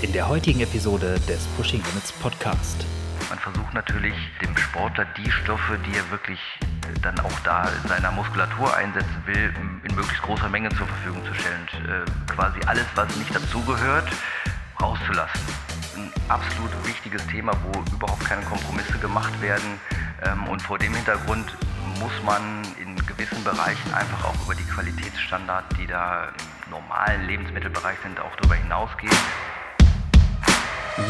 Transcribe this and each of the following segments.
in der heutigen Episode des Pushing Limits Podcast. Man versucht natürlich dem Sportler die Stoffe, die er wirklich äh, dann auch da in seiner Muskulatur einsetzen will, in möglichst großer Menge zur Verfügung zu stellen. Und, äh, quasi alles, was nicht dazugehört, rauszulassen. Ein absolut wichtiges Thema, wo überhaupt keine Kompromisse gemacht werden. Ähm, und vor dem Hintergrund muss man in gewissen Bereichen einfach auch über die Qualitätsstandards, die da im normalen Lebensmittelbereich sind, auch darüber hinausgehen.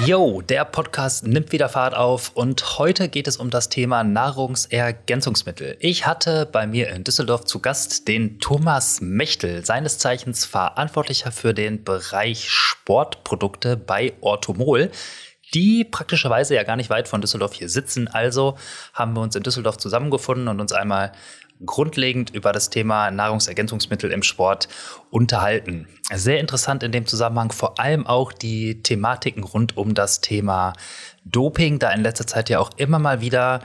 Yo, der Podcast nimmt wieder Fahrt auf und heute geht es um das Thema Nahrungsergänzungsmittel. Ich hatte bei mir in Düsseldorf zu Gast den Thomas Mechtel, seines Zeichens Verantwortlicher für den Bereich Sportprodukte bei Orthomol die praktischerweise ja gar nicht weit von Düsseldorf hier sitzen. Also haben wir uns in Düsseldorf zusammengefunden und uns einmal grundlegend über das Thema Nahrungsergänzungsmittel im Sport unterhalten. Sehr interessant in dem Zusammenhang vor allem auch die Thematiken rund um das Thema Doping, da in letzter Zeit ja auch immer mal wieder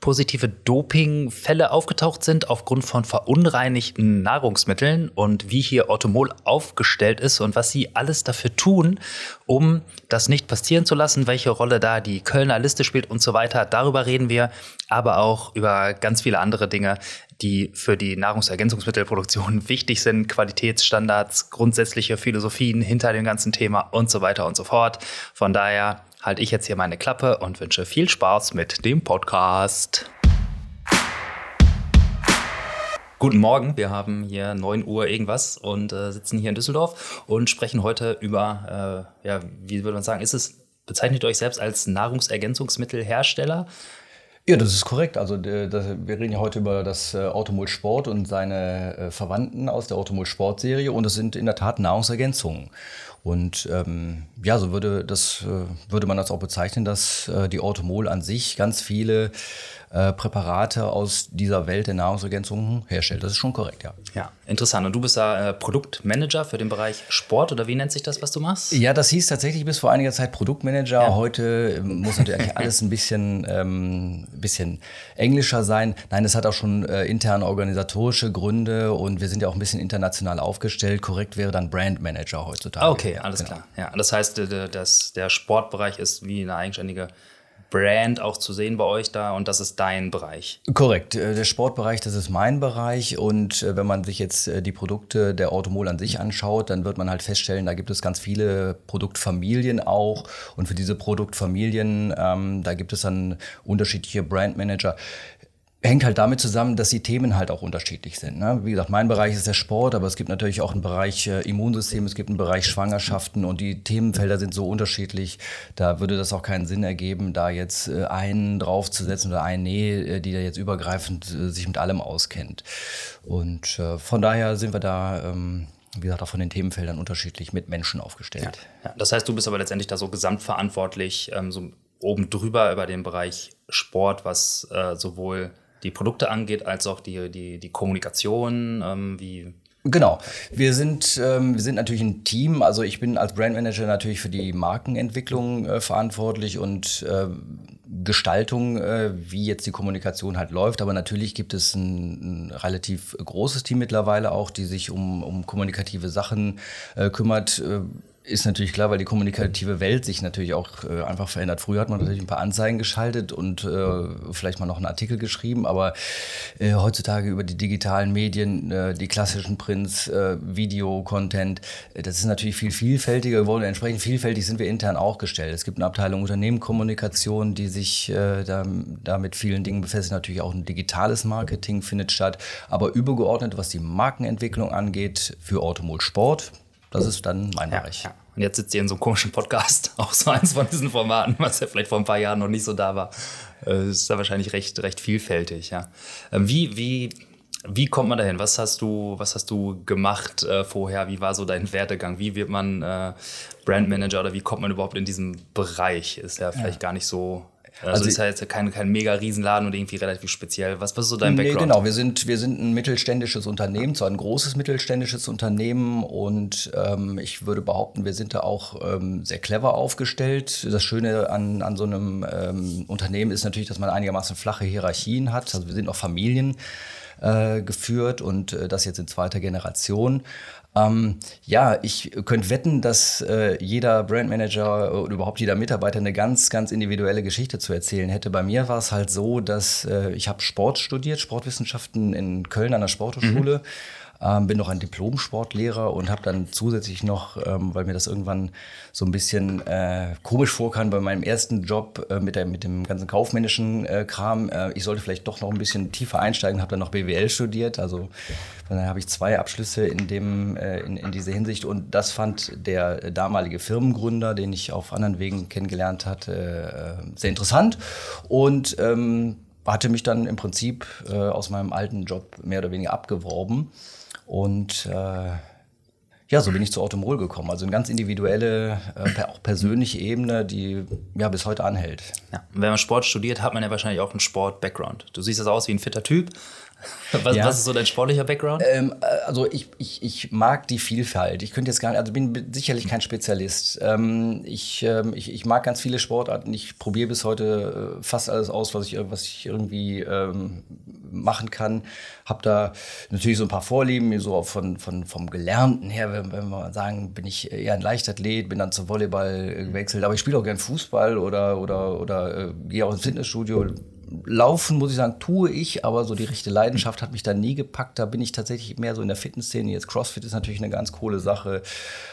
positive Dopingfälle aufgetaucht sind aufgrund von verunreinigten Nahrungsmitteln und wie hier Orthomol aufgestellt ist und was sie alles dafür tun, um das nicht passieren zu lassen, welche Rolle da die Kölner Liste spielt und so weiter. Darüber reden wir, aber auch über ganz viele andere Dinge, die für die Nahrungsergänzungsmittelproduktion wichtig sind, Qualitätsstandards, grundsätzliche Philosophien hinter dem ganzen Thema und so weiter und so fort. Von daher halte ich jetzt hier meine Klappe und wünsche viel Spaß mit dem Podcast. Guten Morgen, wir haben hier 9 Uhr irgendwas und äh, sitzen hier in Düsseldorf und sprechen heute über, äh, ja, wie würde man sagen, ist es, bezeichnet euch selbst als Nahrungsergänzungsmittelhersteller? Ja, das ist korrekt. Also das, wir reden ja heute über das äh, Automol Sport und seine äh, Verwandten aus der Automol Sport Serie und es sind in der Tat Nahrungsergänzungen. Und ähm, ja, so würde das äh, würde man das auch bezeichnen, dass äh, die Automol an sich ganz viele äh, Präparate aus dieser Welt der Nahrungsergänzungen herstellt. Das ist schon korrekt, ja. Ja, interessant. Und du bist da äh, Produktmanager für den Bereich Sport oder wie nennt sich das, was du machst? Ja, das hieß tatsächlich bis vor einiger Zeit Produktmanager. Ja. Heute ähm, muss natürlich alles ein bisschen, ähm, bisschen englischer sein. Nein, es hat auch schon äh, interne organisatorische Gründe und wir sind ja auch ein bisschen international aufgestellt. Korrekt wäre dann Brandmanager heutzutage. Okay, alles genau. klar. Ja, das heißt, das, der Sportbereich ist wie eine eigenständige Brand auch zu sehen bei euch da und das ist dein Bereich. Korrekt. Äh, der Sportbereich, das ist mein Bereich und äh, wenn man sich jetzt äh, die Produkte der Automol an sich anschaut, dann wird man halt feststellen, da gibt es ganz viele Produktfamilien auch und für diese Produktfamilien, ähm, da gibt es dann unterschiedliche Brandmanager hängt halt damit zusammen, dass die Themen halt auch unterschiedlich sind. Ne? Wie gesagt, mein Bereich ist der Sport, aber es gibt natürlich auch einen Bereich äh, Immunsystem, es gibt einen Bereich Schwangerschaften und die Themenfelder sind so unterschiedlich. Da würde das auch keinen Sinn ergeben, da jetzt äh, einen draufzusetzen oder einen, nee, äh, die da jetzt übergreifend äh, sich mit allem auskennt. Und äh, von daher sind wir da, ähm, wie gesagt, auch von den Themenfeldern unterschiedlich mit Menschen aufgestellt. Ja. Ja. Das heißt, du bist aber letztendlich da so gesamtverantwortlich, ähm, so oben drüber über den Bereich Sport, was äh, sowohl die Produkte angeht, als auch die, die, die Kommunikation, ähm, wie Genau. Wir sind, ähm, wir sind natürlich ein Team. Also ich bin als Brandmanager natürlich für die Markenentwicklung äh, verantwortlich und äh, Gestaltung, äh, wie jetzt die Kommunikation halt läuft. Aber natürlich gibt es ein, ein relativ großes Team mittlerweile auch, die sich um, um kommunikative Sachen äh, kümmert. Äh, ist natürlich klar, weil die kommunikative Welt sich natürlich auch äh, einfach verändert. Früher hat man natürlich ein paar Anzeigen geschaltet und äh, vielleicht mal noch einen Artikel geschrieben, aber äh, heutzutage über die digitalen Medien, äh, die klassischen Prints, äh, Video-Content, äh, das ist natürlich viel vielfältiger geworden. Entsprechend vielfältig sind wir intern auch gestellt. Es gibt eine Abteilung Unternehmenkommunikation, die sich da, da mit vielen Dingen befasst. Natürlich auch ein digitales Marketing findet statt, aber übergeordnet, was die Markenentwicklung angeht, für Automol Sport, das ist dann mein ja, Bereich. Ja. Und jetzt sitzt ihr in so einem komischen Podcast, auch so eins von diesen Formaten, was ja vielleicht vor ein paar Jahren noch nicht so da war. Äh, ist da wahrscheinlich recht, recht vielfältig, ja. Ähm, wie, wie, wie kommt man dahin? Was hast du, was hast du gemacht äh, vorher? Wie war so dein Werdegang? Wie wird man äh, Brandmanager oder wie kommt man überhaupt in diesen Bereich? Ist ja vielleicht ja. gar nicht so also, also ist ja jetzt kein, kein mega Riesenladen und irgendwie relativ speziell. Was, was ist so dein nee, Background? Genau, wir sind, wir sind ein mittelständisches Unternehmen, zwar ein großes mittelständisches Unternehmen und ähm, ich würde behaupten, wir sind da auch ähm, sehr clever aufgestellt. Das Schöne an, an so einem ähm, Unternehmen ist natürlich, dass man einigermaßen flache Hierarchien hat. Also wir sind auch Familien. äh, geführt und äh, das jetzt in zweiter Generation. Ähm, ja, ich könnte wetten, dass äh, jeder Brandmanager oder überhaupt jeder Mitarbeiter eine ganz, ganz individuelle Geschichte zu erzählen hätte. Bei mir war es halt so, dass äh, ich habe Sport studiert, Sportwissenschaften in Köln an der Sporthochschule. Mhm ähm, bin noch ein Diplom-Sportlehrer und habe dann zusätzlich noch, ähm, weil mir das irgendwann so ein bisschen äh, komisch vorkam bei meinem ersten Job äh, mit, der, mit dem ganzen kaufmännischen äh, Kram, äh, ich sollte vielleicht doch noch ein bisschen tiefer einsteigen, habe dann noch BWL studiert. Also dann habe ich zwei Abschlüsse in, dem, äh, in, in dieser Hinsicht. Und das fand der damalige Firmengründer, den ich auf anderen Wegen kennengelernt hatte, äh, sehr interessant. Und ähm, hatte mich dann im Prinzip äh, aus meinem alten Job mehr oder weniger abgeworben und äh, ja, so bin ich zu Automol gekommen. Also eine ganz individuelle, äh, auch persönliche Ebene, die ja bis heute anhält. Ja. wenn man Sport studiert, hat man ja wahrscheinlich auch einen Sport-Background. Du siehst das aus wie ein fitter Typ, Was, ja. was, ist so dein sportlicher Background? Ähm, äh, also ich, ich, ich mag die Vielfalt. Ich könnte jetzt gar nicht, also bin sicherlich kein Spezialist. Ähm, ich, ähm, ich, ich mag ganz viele Sportarten. Ich probiere bis heute äh, fast alles aus, was ich, was ich irgendwie ähm, machen kann. Habe da natürlich so ein paar Vorlieben, so auch von, von, vom Gelernten her, wenn, wenn wir mal sagen, bin ich eher ein Leichtathlet, bin dann zum Volleyball gewechselt. Aber ich spiele auch gern Fußball oder, oder, oder äh, gehe auch ins Fitnessstudio Laufen, muss ich sagen, tue ich, aber so die richtige Leidenschaft hat mich da nie gepackt. Da bin ich tatsächlich mehr so in der Fitnessszene. Jetzt CrossFit ist natürlich eine ganz coole Sache.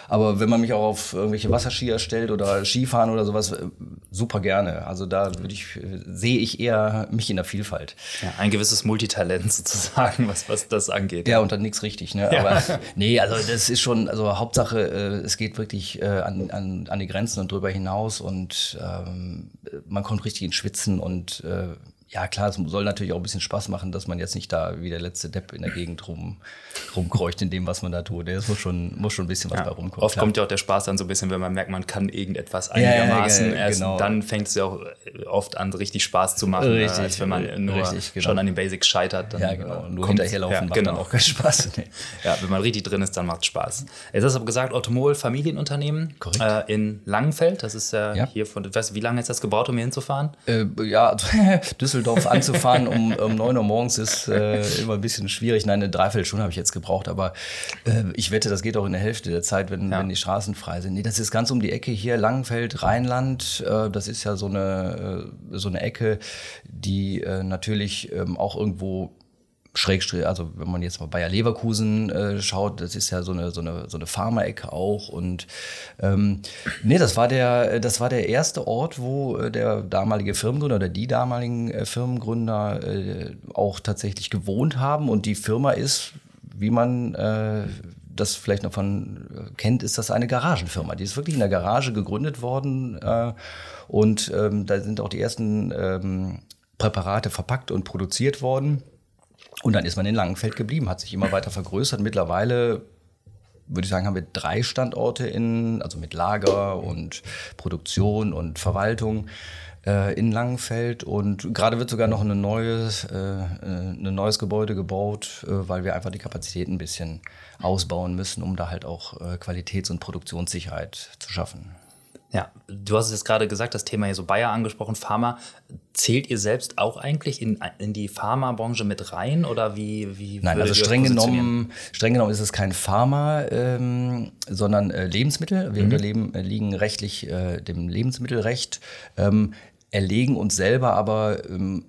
Aber wenn man mich auch auf irgendwelche Wasserskier stellt oder Skifahren oder sowas, äh, super gerne. Also da würde ich, sehe ich eher mich in der Vielfalt. Ja, ein gewisses Multitalent sozusagen, was, was das angeht. Ja, und dann nichts richtig, ne? Ja. Aber nee, also das ist schon, also Hauptsache, äh, es geht wirklich äh, an, an, an die Grenzen und drüber hinaus und ähm, man kommt richtig ins Schwitzen und äh, ja klar, es soll natürlich auch ein bisschen Spaß machen, dass man jetzt nicht da wie der letzte Depp in der Gegend rum, rumkreucht in dem, was man da tut. Es muss schon, muss schon ein bisschen was ja, bei rumkommen. Oft klar. kommt ja auch der Spaß dann so ein bisschen, wenn man merkt, man kann irgendetwas einigermaßen. Ja, ja, Erst genau. dann fängt es ja auch oft an, richtig Spaß zu machen, richtig, als wenn man nur richtig, genau. schon an den Basics scheitert. Dann ja, genau. Nur hinterherlaufen macht genau. dann auch keinen Spaß. Nee. Ja, wenn man richtig drin ist, dann macht es Spaß. Jetzt hast du aber gesagt, Automol Familienunternehmen äh, in Langenfeld. Das ist ja, hier von, weißt, wie lange ist das gebaut, um hier hinzufahren? Äh, ja, Düsseldorf anzufahren um, um 9 Uhr morgens ist äh, immer ein bisschen schwierig. Nein, eine Dreiviertelstunde habe ich jetzt gebraucht, aber äh, ich wette, das geht auch in der Hälfte der Zeit, wenn, ja. wenn die Straßen frei sind. Nee, das ist ganz um die Ecke hier, Langenfeld, Rheinland. Äh, das ist ja so eine, äh, so eine Ecke, die äh, natürlich ähm, auch irgendwo Schrägstrich, also wenn man jetzt mal Bayer Leverkusen äh, schaut, das ist ja so eine so eine so eine Pharmaecke auch und ähm, nee, das war der das war der erste Ort, wo äh, der damalige Firmengründer oder die damaligen äh, Firmengründer äh, auch tatsächlich gewohnt haben und die Firma ist, wie man äh, das vielleicht noch von äh, kennt, ist das eine Garagenfirma. Die ist wirklich in der Garage gegründet worden äh, und ähm, da sind auch die ersten ähm, Präparate verpackt und produziert worden. Und dann ist man in Langenfeld geblieben, hat sich immer weiter vergrößert. Mittlerweile würde ich sagen, haben wir drei Standorte in, also mit Lager und Produktion und Verwaltung äh, in Langenfeld. Und gerade wird sogar noch ein neues, äh, äh, ein neues Gebäude gebaut, äh, weil wir einfach die Kapazität ein bisschen ausbauen müssen, um da halt auch äh, Qualitäts- und Produktionssicherheit zu schaffen. Ja, du hast es jetzt gerade gesagt, das Thema hier so Bayer angesprochen, Pharma. Zählt ihr selbst auch eigentlich in, in die Pharmabranche mit rein oder wie? wie Nein, also streng genommen, streng genommen ist es kein Pharma, ähm, sondern äh, Lebensmittel. Wir mhm. unterliegen äh, rechtlich äh, dem Lebensmittelrecht, ähm, erlegen uns selber aber ähm,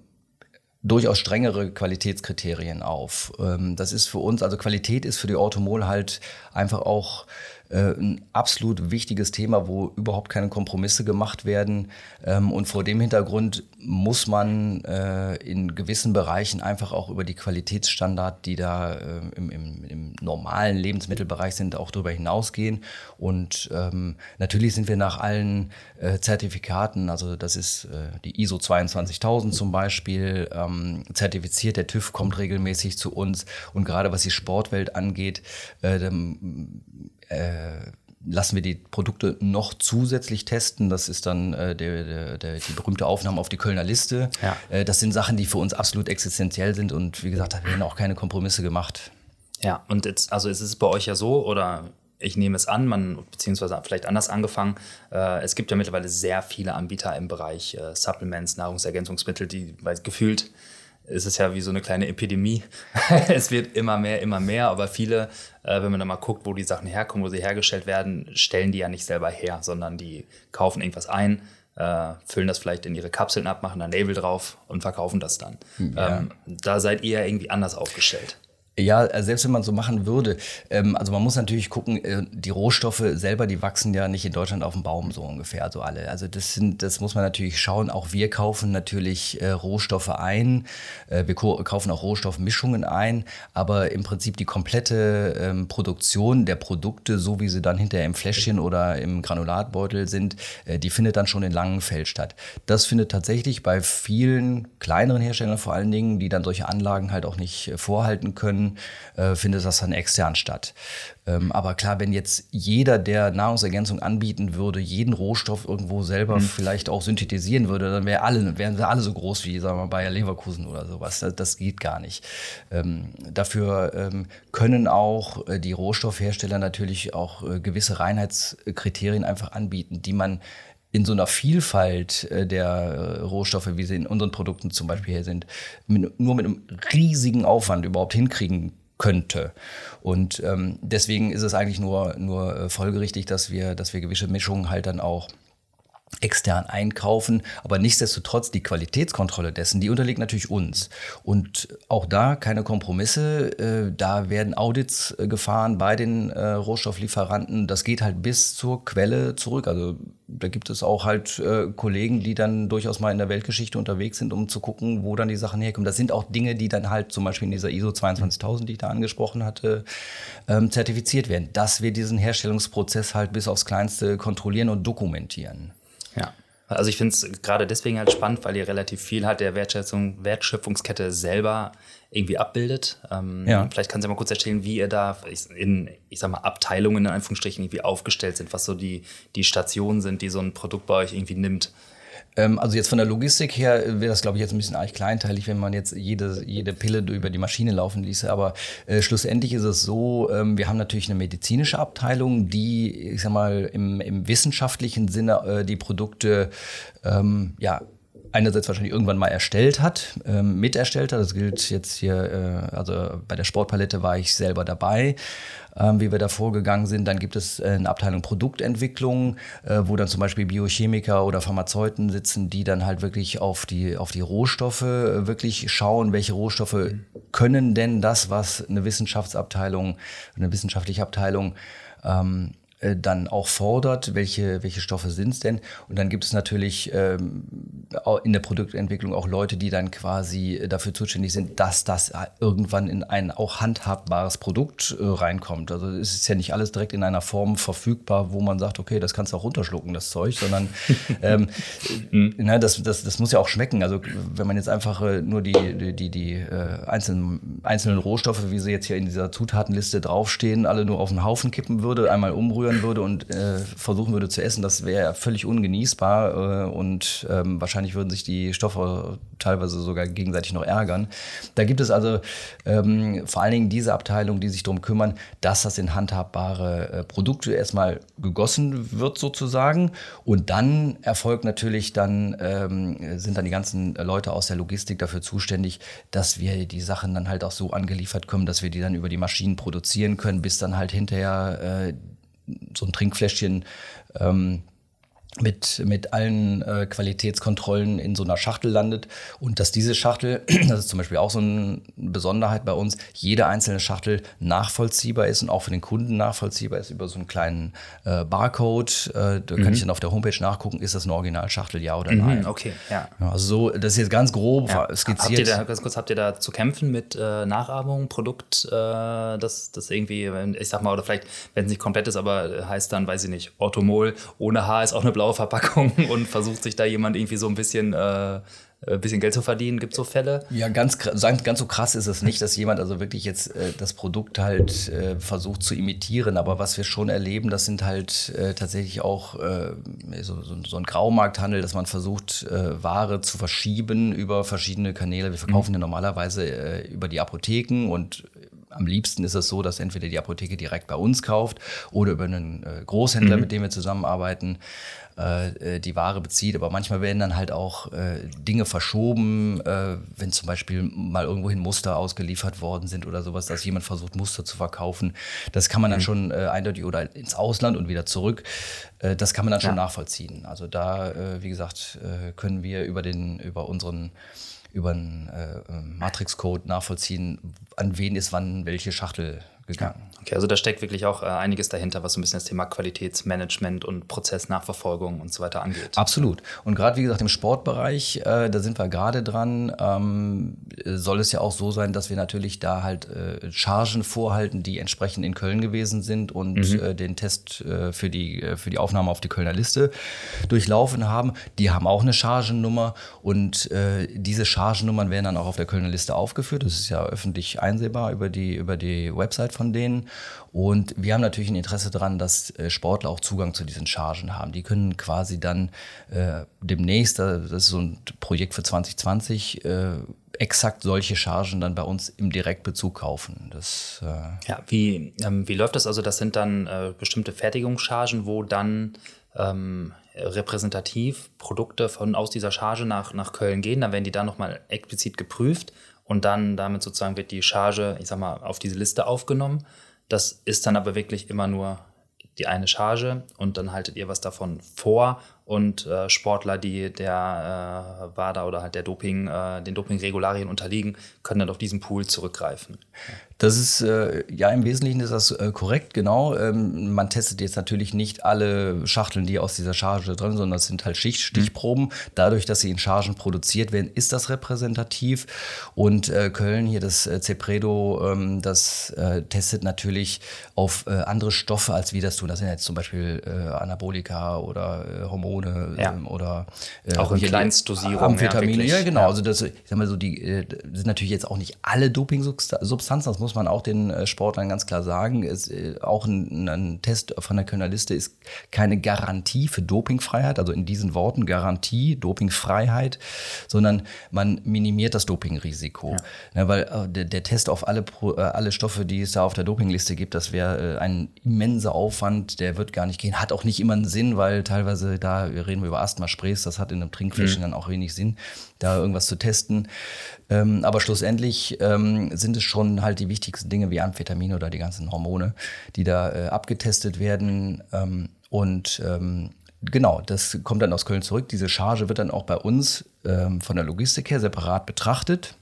durchaus strengere Qualitätskriterien auf. Ähm, das ist für uns, also Qualität ist für die Automol halt einfach auch ein absolut wichtiges Thema, wo überhaupt keine Kompromisse gemacht werden. Ähm, und vor dem Hintergrund muss man äh, in gewissen Bereichen einfach auch über die Qualitätsstandards, die da äh, im, im, im, normalen Lebensmittelbereich sind, auch darüber hinausgehen. Und ähm, natürlich sind wir nach allen äh, Zertifikaten, also das ist äh, die ISO 22000 zum Beispiel, ähm, zertifiziert. Der TÜV kommt regelmäßig zu uns. Und gerade was die Sportwelt angeht, äh, lassen wir die Produkte noch zusätzlich testen. Das ist dann äh, der, der, der, die berühmte Aufnahme auf die Kölner Liste. Ja. Äh, das sind Sachen, die für uns absolut existenziell sind und wie gesagt, da werden auch keine Kompromisse gemacht. Ja, und jetzt, also es ist bei euch ja so, oder ich nehme es an, man, beziehungsweise vielleicht anders angefangen, äh, es gibt ja mittlerweile sehr viele Anbieter im Bereich äh, Supplements, Nahrungsergänzungsmittel, die weil gefühlt ist es ja wie so eine kleine Epidemie. es wird immer mehr, immer mehr, aber viele, äh, wenn man dann mal guckt, wo die Sachen herkommen, wo sie hergestellt werden, stellen die ja nicht selber her, sondern die kaufen irgendwas ein, äh, füllen das vielleicht in ihre Kapseln ab, machen ein Label drauf und verkaufen das dann. Ja. Ähm, da seid ihr irgendwie anders aufgestellt. Ja, äh, selbst wenn man so machen würde, ähm, also man muss natürlich gucken, äh, die Rohstoffe selber, die wachsen ja nicht in Deutschland auf dem Baum so ungefähr, also alle. Also das sind, das muss man natürlich schauen. Auch wir kaufen natürlich äh, Rohstoffe ein, wir kaufen auch Rohstoffmischungen ein, aber im Prinzip die komplette ähm, Produktion der Produkte, so wie sie dann hinterher im Fläschchen oder im Granulatbeutel sind, die findet dann schon in Langenfeld statt. Das findet tatsächlich bei vielen kleineren Herstellern vor allen Dingen, die dann solche Anlagen halt auch nicht vorhalten können, äh, findet das dann extern statt. Ähm, aber klar, wenn jetzt jeder, der Nahrungsergänzung anbieten würde, jeden Rohstoff irgendwo selber mhm. vielleicht auch synthetisieren würde, dann wär alle, wären sie alle so groß wie, sagen wir mal, Bayer Leverkusen oder sowas. Das, das geht gar nicht. Ähm, dafür ähm, können auch äh, die Rohstoffhersteller natürlich auch äh, gewisse Reinheitskriterien einfach anbieten, die man in so einer Vielfalt äh, der äh, Rohstoffe, wie sie in unseren Produkten zum Beispiel hier sind, mit, nur mit einem riesigen Aufwand überhaupt hinkriegen könnte. Und ähm, deswegen ist es eigentlich nur, nur äh, folgerichtig, dass wir, dass wir gewisse Mischungen halt dann auch extern einkaufen, aber nichtsdestotrotz die Qualitätskontrolle dessen, die unterliegt natürlich uns. Und auch da keine Kompromisse, äh, da werden Audits äh, gefahren bei den äh, Rohstofflieferanten. Das geht halt bis zur Quelle zurück. Also da gibt es auch halt Kollegen, die dann durchaus mal in der Weltgeschichte unterwegs sind, um zu gucken, wo dann die Sachen herkommen. Das sind auch Dinge, die dann halt zum Beispiel in dieser ISO 22000, die ich da angesprochen hatte, ähm, zertifiziert werden, dass wir diesen Herstellungsprozess halt bis aufs Kleinste kontrollieren und dokumentieren. Ja. Also ich finde es gerade deswegen halt spannend, weil ihr relativ viel halt der Wertschätzung, Wertschöpfungskette selber irgendwie abbildet. Ähm, ja. Vielleicht kannst du mal kurz erzählen, wie ihr da in, ich sag mal, Abteilungen in Anführungsstrichen irgendwie aufgestellt sind, was so die, die Stationen sind, die so ein Produkt bei euch irgendwie nimmt. Ähm, also jetzt von der Logistik her wäre das, glaube ich, jetzt ein bisschen eigentlich kleinteilig, wenn man jetzt jede, jede Pille über die Maschine laufen ließe. Aber äh, schlussendlich ist es so, ähm, wir haben natürlich eine medizinische Abteilung, die, ich sag mal, im, im wissenschaftlichen Sinne äh, die Produkte ähm, ja, einerseits wahrscheinlich irgendwann mal erstellt hat, ähm, miterstellt hat. Das gilt jetzt hier, äh, also bei der Sportpalette war ich selber dabei ähm, wie wir da vorgegangen sind. Dann gibt es äh, eine Abteilung Produktentwicklung, äh, wo dann zum Beispiel Biochemiker oder Pharmazeuten sitzen, die dann halt wirklich auf die, auf die Rohstoffe äh, wirklich schauen, welche Rohstoffe können denn das, was eine Wissenschaftsabteilung, eine wissenschaftliche Abteilung ähm, äh, dann auch fordert, welche, welche Stoffe sind es denn. Und dann gibt es natürlich ähm, in der Produktentwicklung auch Leute, die dann quasi dafür zuständig sind, dass das irgendwann in ein auch handhabbares Produkt äh, reinkommt. Also es ist ja nicht alles direkt in einer Form verfügbar, wo man sagt, okay, das kannst du auch runterschlucken, das Zeug, sondern ähm, mhm. na, das, das, das muss ja auch schmecken. Also wenn man jetzt einfach äh, nur die, die, die, die äh, einzelnen, einzelnen Rohstoffe, wie sie jetzt hier in dieser Zutatenliste draufstehen, alle nur auf den Haufen kippen würde, einmal umrühren, rühren würde und äh, versuchen würde zu essen, das wäre völlig ungenießbar äh, und ähm, wahrscheinlich würden sich die Stoffe teilweise sogar gegenseitig noch ärgern. Da gibt es also ähm, vor allen Dingen diese Abteilung, die sich darum kümmern, dass das in handhabbare äh, Produkte erstmal gegossen wird sozusagen und dann erfolgt natürlich dann, ähm, sind dann die ganzen Leute aus der Logistik dafür zuständig, dass wir die Sachen dann halt auch so angeliefert kommen, dass wir die dann über die Maschinen produzieren können, bis dann halt hinterher äh, so ein Trinkfläschchen ähm, mit, mit allen äh, Qualitätskontrollen in so einer Schachtel landet. Und dass diese Schachtel, das ist zum Beispiel auch so eine Besonderheit bei uns, jede einzelne Schachtel nachvollziehbar ist und auch für den Kunden nachvollziehbar ist über so einen kleinen äh, Barcode. Äh, da mhm. kann ich dann auf der Homepage nachgucken, ist das eine Originalschachtel, ja oder mhm, nein. Okay, ja. Also so, das ist jetzt ganz grob ja. skizziert. Habt ihr da, ganz kurz, habt ihr da zu kämpfen mit äh, Nachahmung, Produkt, äh, das, das irgendwie, ich sag mal, oder vielleicht, wenn es nicht komplett ist, aber heißt dann, weiß ich nicht, Orthomol ohne H ist auch eine blaue Verpackung und versucht sich da jemand irgendwie so ein bisschen äh, ein äh, bisschen Geld zu verdienen? Gibt es so Fälle? Ja, ganz, ganz so krass ist es nicht, dass jemand also wirklich jetzt äh, das Produkt halt äh, versucht zu imitieren. Aber was wir schon erleben, das sind halt äh, tatsächlich auch äh, so, so, so, ein Graumarkthandel, dass man versucht, äh, Ware zu verschieben über verschiedene Kanäle. Wir verkaufen mhm. ja normalerweise über die Apotheken und am liebsten ist es so, dass entweder die Apotheke direkt bei uns kauft oder über einen Großhändler, mhm. mit dem wir zusammenarbeiten. Äh, die Ware bezieht. Aber manchmal werden dann halt auch äh, Dinge verschoben, äh, wenn zum Beispiel mal irgendwohin Muster ausgeliefert worden sind oder sowas, dass jemand versucht, Muster zu verkaufen. Das kann man dann mhm. schon äh, eindeutig oder ins Ausland und wieder zurück. Äh, das kann man dann schon ja. nachvollziehen. Also da, äh, wie gesagt, können wir über den, über unseren über einen äh, Matrix-Code nachvollziehen, an wen ist wann welche Schachtel gegangen. Okay, also da steckt wirklich auch äh, einiges dahinter, was so ein bisschen das Thema Qualitätsmanagement und Prozessnachverfolgung und so weiter angeht. Absolut. Und gerade wie gesagt im Sportbereich, äh, da sind wir gerade dran, ähm, soll es ja auch so sein, dass wir natürlich da halt äh, Chargen vorhalten, die entsprechend in Köln gewesen sind und mhm. äh, den Test äh, für, die, äh, für die Aufnahme auf die Kölner Liste durchlaufen haben. Die haben auch eine Chargennummer und diese Chargennummern werden dann auch auf der Kölner Liste aufgeführt. Das ist ja öffentlich einsehbar über die, über die Website von denen. Und wir haben natürlich ein Interesse daran, dass äh, Sportler auch Zugang zu diesen Chargen haben. Die können quasi dann äh, demnächst, äh, das ist so ein Projekt für 2020, äh, exakt solche Chargen dann bei uns im Direktbezug kaufen. Das, äh ja, wie, ähm, wie läuft das? Also das sind dann äh, bestimmte Fertigungschargen, wo dann ähm, repräsentativ Produkte von aus dieser Charge nach, nach Köln gehen. Dann werden die da nochmal explizit geprüft und dann damit sozusagen wird die Charge, ich sag mal, auf diese Liste aufgenommen. Das ist dann aber wirklich immer nur die eine Charge und dann haltet ihr was davon vor und äh, Sportler, die der äh, WADA oder halt der Doping, äh, den Dopingregularien unterliegen, können dann auf diesen Pool zurückgreifen. Das ist, äh, ja, im Wesentlichen ist das äh, korrekt, genau. Ähm, man testet jetzt natürlich nicht alle Schachteln, die aus dieser Charge drin sind, sondern das sind halt Stich Stichproben. Mhm. Dadurch, dass sie in Chargen produziert werden, ist das repräsentativ. Und äh, Köln, hier das äh, Cepredo, ähm, das äh, testet natürlich auf äh, andere Stoffe, als wir das tun. Das sind jetzt zum Beispiel äh, Anabolika oder äh, Hormone ja. ähm, oder äh, auch in Kleinstdosierung. Amphetamine, ja, ja, genau. Also das, ich sag mal so, die äh, sind natürlich jetzt auch nicht alle Dopingsubstanzen, das muss man auch den äh, Sportlern ganz klar sagen. Es, äh, auch ein, ein, Test von der Kölner Liste ist keine Garantie für Dopingfreiheit, also in diesen Worten Garantie, Dopingfreiheit, sondern man minimiert das Dopingrisiko. Ja. weil äh, der, der, Test auf alle, alle Stoffe, die es da auf der Dopingliste gibt, das wäre ein immenser Aufwand, der wird gar nicht gehen, hat auch nicht immer einen Sinn, weil teilweise da wir reden über Asthma-Sprays, das hat in einem Trinkfläschchen mhm. dann auch wenig Sinn, da irgendwas zu testen. Ähm, aber schlussendlich ähm, sind es schon halt die wichtigsten Dinge wie Amphetamine oder die ganzen Hormone, die da äh, abgetestet werden. Ähm, und ähm, genau, das kommt dann aus Köln zurück. Diese Charge wird dann auch bei uns ähm, von der Logistik her separat betrachtet.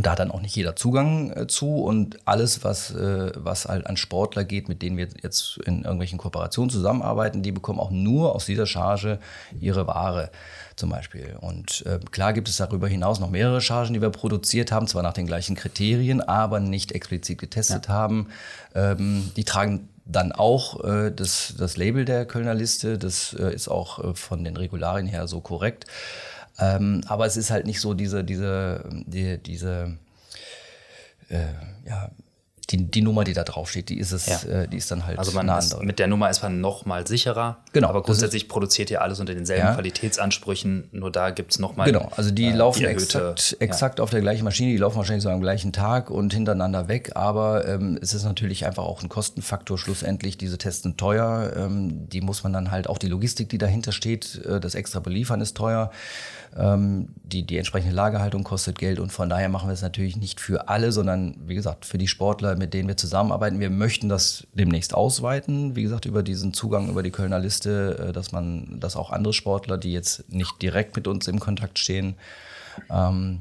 Da hat dann auch nicht jeder Zugang äh, zu und alles, was, äh, was halt an Sportler geht, mit denen wir jetzt in irgendwelchen Kooperationen zusammenarbeiten, die bekommen auch nur aus dieser Charge ihre Ware zum Beispiel. Und äh, klar gibt es darüber hinaus noch mehrere Chargen, die wir produziert haben, zwar nach den gleichen Kriterien, aber nicht explizit getestet ja. haben. Ähm, die tragen dann auch äh, das, das Label der Kölner Liste, das äh, ist auch äh, von den Regularien her so korrekt. Ähm, aber es ist halt nicht so diese, diese, die, diese, äh, ja, die, die Nummer, die da draufsteht, die ist es, ja. äh, die ist dann halt also man andere. mit der Nummer ist man noch mal sicherer. Genau. Aber grundsätzlich ist, produziert ihr alles unter denselben ja. Qualitätsansprüchen. Nur da gibt es noch mal Genau. Also die äh, laufen die exakt, exakt ja. auf der gleichen Maschine. Die laufen wahrscheinlich so am gleichen Tag und hintereinander weg. Aber ähm, es ist natürlich einfach auch ein Kostenfaktor. Schlussendlich diese Tests sind teuer. Ähm, die muss man dann halt auch die Logistik, die dahinter steht, äh, das extra beliefern ist teuer. Ähm, die, die entsprechende Lagerhaltung kostet Geld und von daher machen wir es natürlich nicht für alle, sondern wie gesagt, für die Sportler, mit denen wir zusammenarbeiten. Wir möchten das demnächst ausweiten, wie gesagt, über diesen Zugang über die Kölner Liste, äh, dass man, dass auch andere Sportler, die jetzt nicht direkt mit uns im Kontakt stehen, ähm,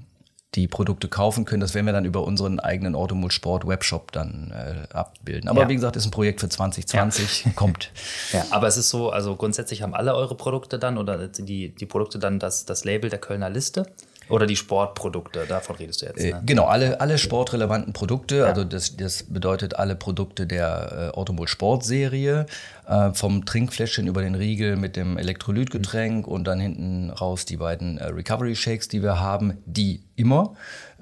die Produkte kaufen können. Das werden wir dann über unseren eigenen Automol Sport Webshop dann äh, abbilden. Aber ja. wie gesagt, ist ein Projekt für 2020, ja. kommt. Ja, aber es ist so, also grundsätzlich haben alle eure Produkte dann oder die, die Produkte dann das, das Label der Kölner Liste. Oder die Sportprodukte, davon redest du jetzt. Ne? Äh, genau, alle, alle sportrelevanten Produkte, ja. also das, das bedeutet alle Produkte der äh, Automol Sportserie, äh, vom Trinkfläschchen über den Riegel mit dem Elektrolytgetränk mhm. und dann hinten raus die beiden äh, Recovery Shakes, die wir haben, die immer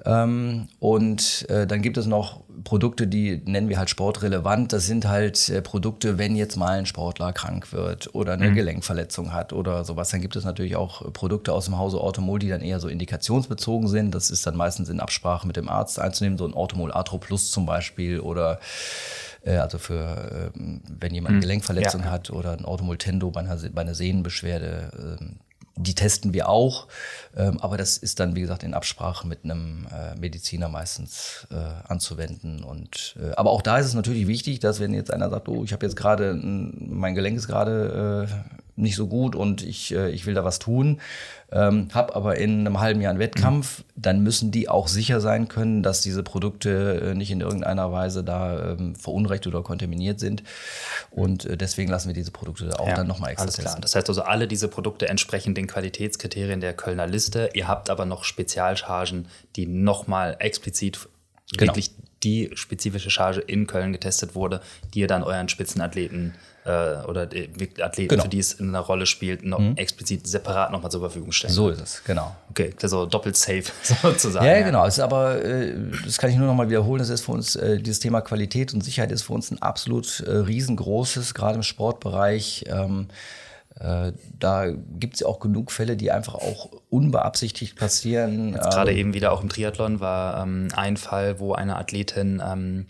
und äh, dann gibt es noch Produkte, die nennen wir halt sportrelevant. Das sind halt äh, Produkte, wenn jetzt mal ein Sportler krank wird oder eine mhm. Gelenkverletzung hat oder sowas. Dann gibt es natürlich auch Produkte aus dem Hause Orthomol, die dann eher so indikationsbezogen sind. Das ist dann meistens in Absprache mit dem Arzt einzunehmen, so ein Orthomol Atro Plus zum Beispiel oder äh, also für, ähm, wenn jemand eine mhm. Gelenkverletzung ja. hat oder ein Orthomol Tendo bei einer, bei einer Sehnenbeschwerde, ähm, die testen wir auch, ähm, aber das ist dann, wie gesagt, in Absprache mit einem äh, Mediziner meistens äh, anzuwenden. Und, äh, aber auch da ist es natürlich wichtig, dass wenn jetzt einer sagt, oh, ich habe jetzt gerade, mein Gelenk ist gerade äh, nicht so gut und ich, äh, ich will da was tun, ähm, habe aber in einem halben Jahr einen Wettkampf, dann müssen die auch sicher sein können, dass diese Produkte äh, nicht in irgendeiner Weise da ähm, verunrecht oder kontaminiert sind. Und äh, deswegen lassen wir diese Produkte auch ja, dann nochmal extra alles testen. Klar. Das heißt also, alle diese Produkte entsprechen den Qualitätskriterien der Kölner Liste. Ihr habt aber noch Spezialchargen, die nochmal explizit genau. wirklich die spezifische Charge in Köln getestet wurde, die ihr dann euren Spitzenathleten äh, oder Athleten, genau. für die es in einer Rolle spielt, noch mhm. explizit separat nochmal zur Verfügung stellen. So ist es, genau. Okay, also doppelt safe sozusagen. Ja, ja. genau. Es ist aber, äh, das kann ich nur nochmal wiederholen, das ist für uns, äh, dieses Thema Qualität und Sicherheit ist für uns ein absolut äh, riesengroßes, gerade im Sportbereich. Ähm, äh, da gibt es ja auch genug Fälle, die einfach auch unbeabsichtigt passieren. Gerade ähm, eben wieder auch im Triathlon war ähm, ein Fall, wo eine Athletin ähm,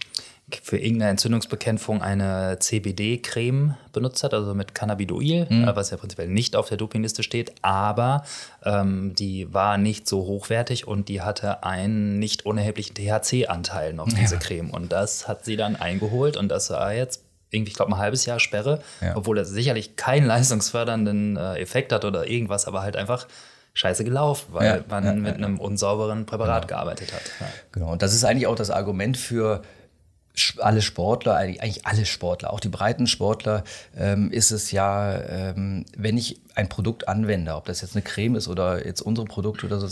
für irgendeine Entzündungsbekämpfung eine CBD-Creme benutzt hat, also mit Cannabidoil, mhm. was ja prinzipiell nicht auf der Dopingliste steht, aber ähm, die war nicht so hochwertig und die hatte einen nicht unerheblichen THC-Anteil noch, ja. diese Creme. Und das hat sie dann eingeholt und das war jetzt irgendwie, ich glaube, ein halbes Jahr Sperre, ja. obwohl das sicherlich keinen leistungsfördernden äh, Effekt hat oder irgendwas, aber halt einfach scheiße gelaufen, weil ja, man ja, mit einem unsauberen Präparat genau. gearbeitet hat. Genau, und das ist eigentlich auch das Argument für alle Sportler, eigentlich alle Sportler, auch die breiten Sportler, ähm, ist es ja, ähm, wenn ich ein Produkt anwende, ob das jetzt eine Creme ist oder jetzt unsere Produkte oder so,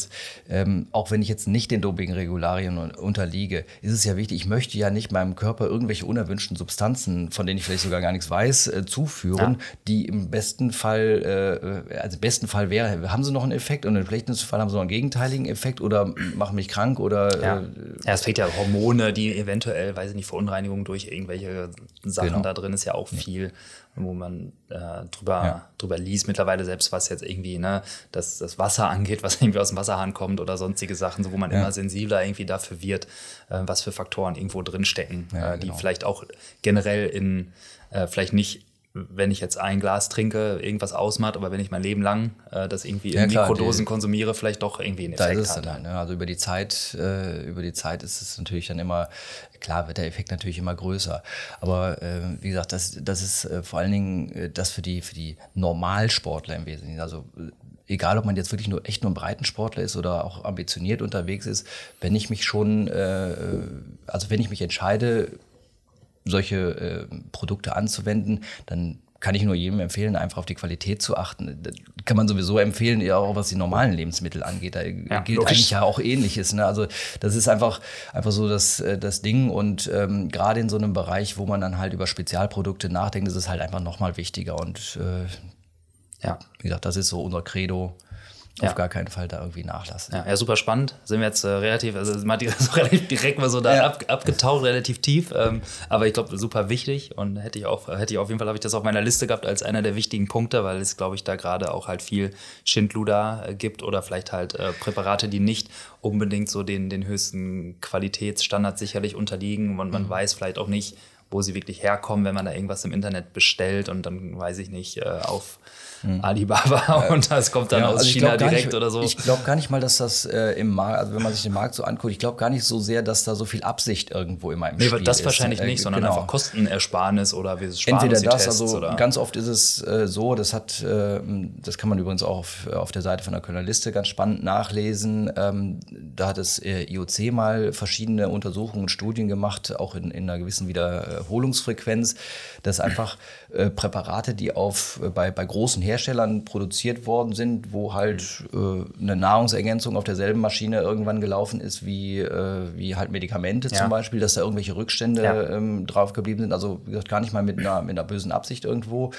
ähm, auch wenn ich jetzt nicht den Doping-Regularien unterliege, ist es ja wichtig, ich möchte ja nicht meinem Körper irgendwelche unerwünschten Substanzen, von denen ich vielleicht sogar gar nichts weiß, äh, zuführen, ja. die im besten Fall, äh, also im besten Fall wäre, haben sie noch einen Effekt und im schlechtesten Fall haben sie noch einen gegenteiligen Effekt oder machen mich krank oder. Ja, äh, ja es fehlt ja Hormone, die eventuell, weiß ich nicht, Verunreinigung durch irgendwelche Sachen genau. da drin ist ja auch viel wo man äh, drüber, ja. drüber liest mittlerweile, selbst was jetzt irgendwie ne, das, das Wasser angeht, was irgendwie aus dem Wasserhahn kommt oder sonstige Sachen, so wo man ja. immer sensibler irgendwie dafür wird, äh, was für Faktoren irgendwo drinstecken, ja, äh, die genau. vielleicht auch generell in, äh, vielleicht nicht wenn ich jetzt ein Glas trinke, irgendwas ausmacht, aber wenn ich mein Leben lang äh, das irgendwie in klar, Mikrodosen die, konsumiere, vielleicht doch irgendwie einen Effekt da ist es hat. Dann, ne? Also über die Zeit, äh, über die Zeit ist es natürlich dann immer, klar wird der Effekt natürlich immer größer. Aber äh, wie gesagt, das, das ist äh, vor allen Dingen äh, das für die, für die Normalsportler im Wesentlichen. Also äh, egal ob man jetzt wirklich nur echt nur ein Breitensportler ist oder auch ambitioniert unterwegs ist, wenn ich mich schon, also wenn ich mich entscheide, solche äh, Produkte anzuwenden, dann kann ich nur jedem empfehlen, einfach auf die Qualität zu achten. Das kann man sowieso empfehlen, ja auch was die normalen Lebensmittel angeht. Da ja, gilt logisch. eigentlich ja auch Ähnliches. Ne? Also das ist einfach, einfach so das, äh, das Ding. Und ähm, gerade in so einem Bereich, wo man dann halt über Spezialprodukte nachdenkt, ist es halt einfach nochmal wichtiger. Und äh, ja, wie gesagt, das ist so unser Credo ja. auf gar keinen Fall da irgendwie nachlassen. Ja, ja super spannend. Sind wir jetzt äh, relativ, also so relativ direkt mal so da ja. ab, abgetaucht, relativ tief. Ähm, aber ich glaube, super wichtig und hätte ich auch, hätte ich auf jeden Fall, habe ich das auf meiner Liste gehabt als einer der wichtigen Punkte, weil es, glaube ich, da gerade auch halt viel Schindluder äh, gibt oder vielleicht halt äh, Präparate, die nicht unbedingt so den, den höchsten Qualitätsstandards sicherlich unterliegen und man mhm. weiß vielleicht auch nicht, wo sie wirklich herkommen, wenn man da irgendwas im Internet bestellt und dann weiß ich nicht, äh, auf mhm. Alibaba und das kommt dann ja, aus also China direkt nicht, oder so. Ich glaube gar nicht mal, dass das äh, im Markt, also wenn man sich den Markt so anguckt, ich glaube gar nicht so sehr, dass da so viel Absicht irgendwo immer im nee, Spiel das ist. wahrscheinlich nicht, sondern genau. einfach Kostenersparnis oder wie es Sparen Entweder das, Tests, also oder? ganz oft ist es äh, so, das hat, äh, das kann man übrigens auch auf, auf der Seite von der Kölner Liste ganz spannend nachlesen. Ähm, da hat das äh, IOC mal verschiedene Untersuchungen und Studien gemacht, auch in, in einer gewissen Wiederholungsfrequenz, dass einfach äh, Präparate, die auf, äh, bei, bei großen Herstellern produziert worden sind, wo halt äh, eine Nahrungsergänzung auf derselben Maschine irgendwann gelaufen ist wie, äh, wie halt Medikamente ja. zum Beispiel, dass da irgendwelche Rückstände ja. ähm, drauf geblieben sind. Also wie gesagt, gar nicht mal mit einer, mit einer bösen Absicht irgendwo.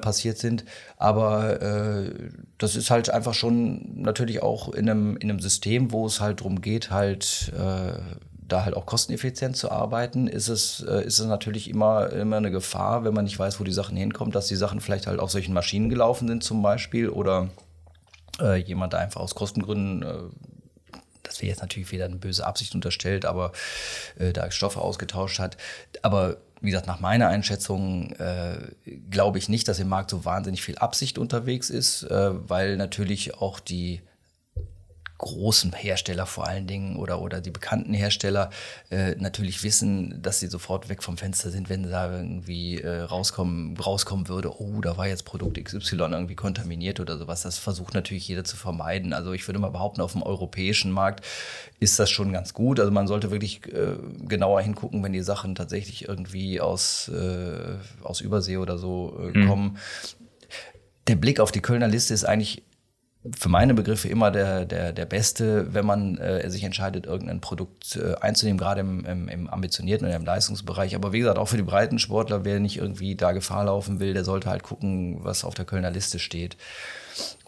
passiert sind. Aber äh, das ist halt einfach schon natürlich auch in einem, in einem System, wo es halt darum geht, halt äh, da halt auch kosteneffizient zu arbeiten, ist es, äh, ist es natürlich immer, immer eine Gefahr, wenn man nicht weiß, wo die Sachen hinkommen, dass die Sachen vielleicht halt auf solchen Maschinen gelaufen sind zum Beispiel oder äh, jemand da einfach aus Kostengründen äh, das wäre jetzt natürlich wieder eine böse Absicht unterstellt, aber äh, da Stoffe ausgetauscht hat. Aber wie gesagt, nach meiner Einschätzung äh, glaube ich nicht, dass im Markt so wahnsinnig viel Absicht unterwegs ist, äh, weil natürlich auch die großen Hersteller vor allen Dingen oder, oder die bekannten Hersteller äh, natürlich wissen, dass sie sofort weg vom Fenster sind, wenn da irgendwie äh, rauskommen, rauskommen würde, oh, da war jetzt Produkt XY irgendwie kontaminiert oder sowas. Das versucht natürlich jeder zu vermeiden. Also ich würde mal behaupten, auf dem europäischen Markt ist das schon ganz gut. Also man sollte wirklich äh, genauer hingucken, wenn die Sachen tatsächlich irgendwie aus, äh, aus Übersee oder so mhm. kommen. Der Blick auf die Kölner Liste ist eigentlich für meine Begriffe immer der, der, der Beste, wenn man äh, sich entscheidet, irgendein Produkt äh, einzunehmen, gerade im, im, im ambitionierten oder im Leistungsbereich. Aber wie gesagt, auch für die breiten Sportler, wer nicht irgendwie da Gefahr laufen will, der sollte halt gucken, was auf der Kölner Liste steht.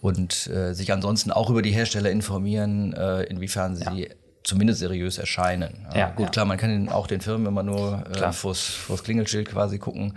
Und äh, sich ansonsten auch über die Hersteller informieren, äh, inwiefern sie ja. zumindest seriös erscheinen. Ja, gut, ja. klar, man kann auch den Firmen immer nur äh, vors, vors Klingelschild quasi gucken.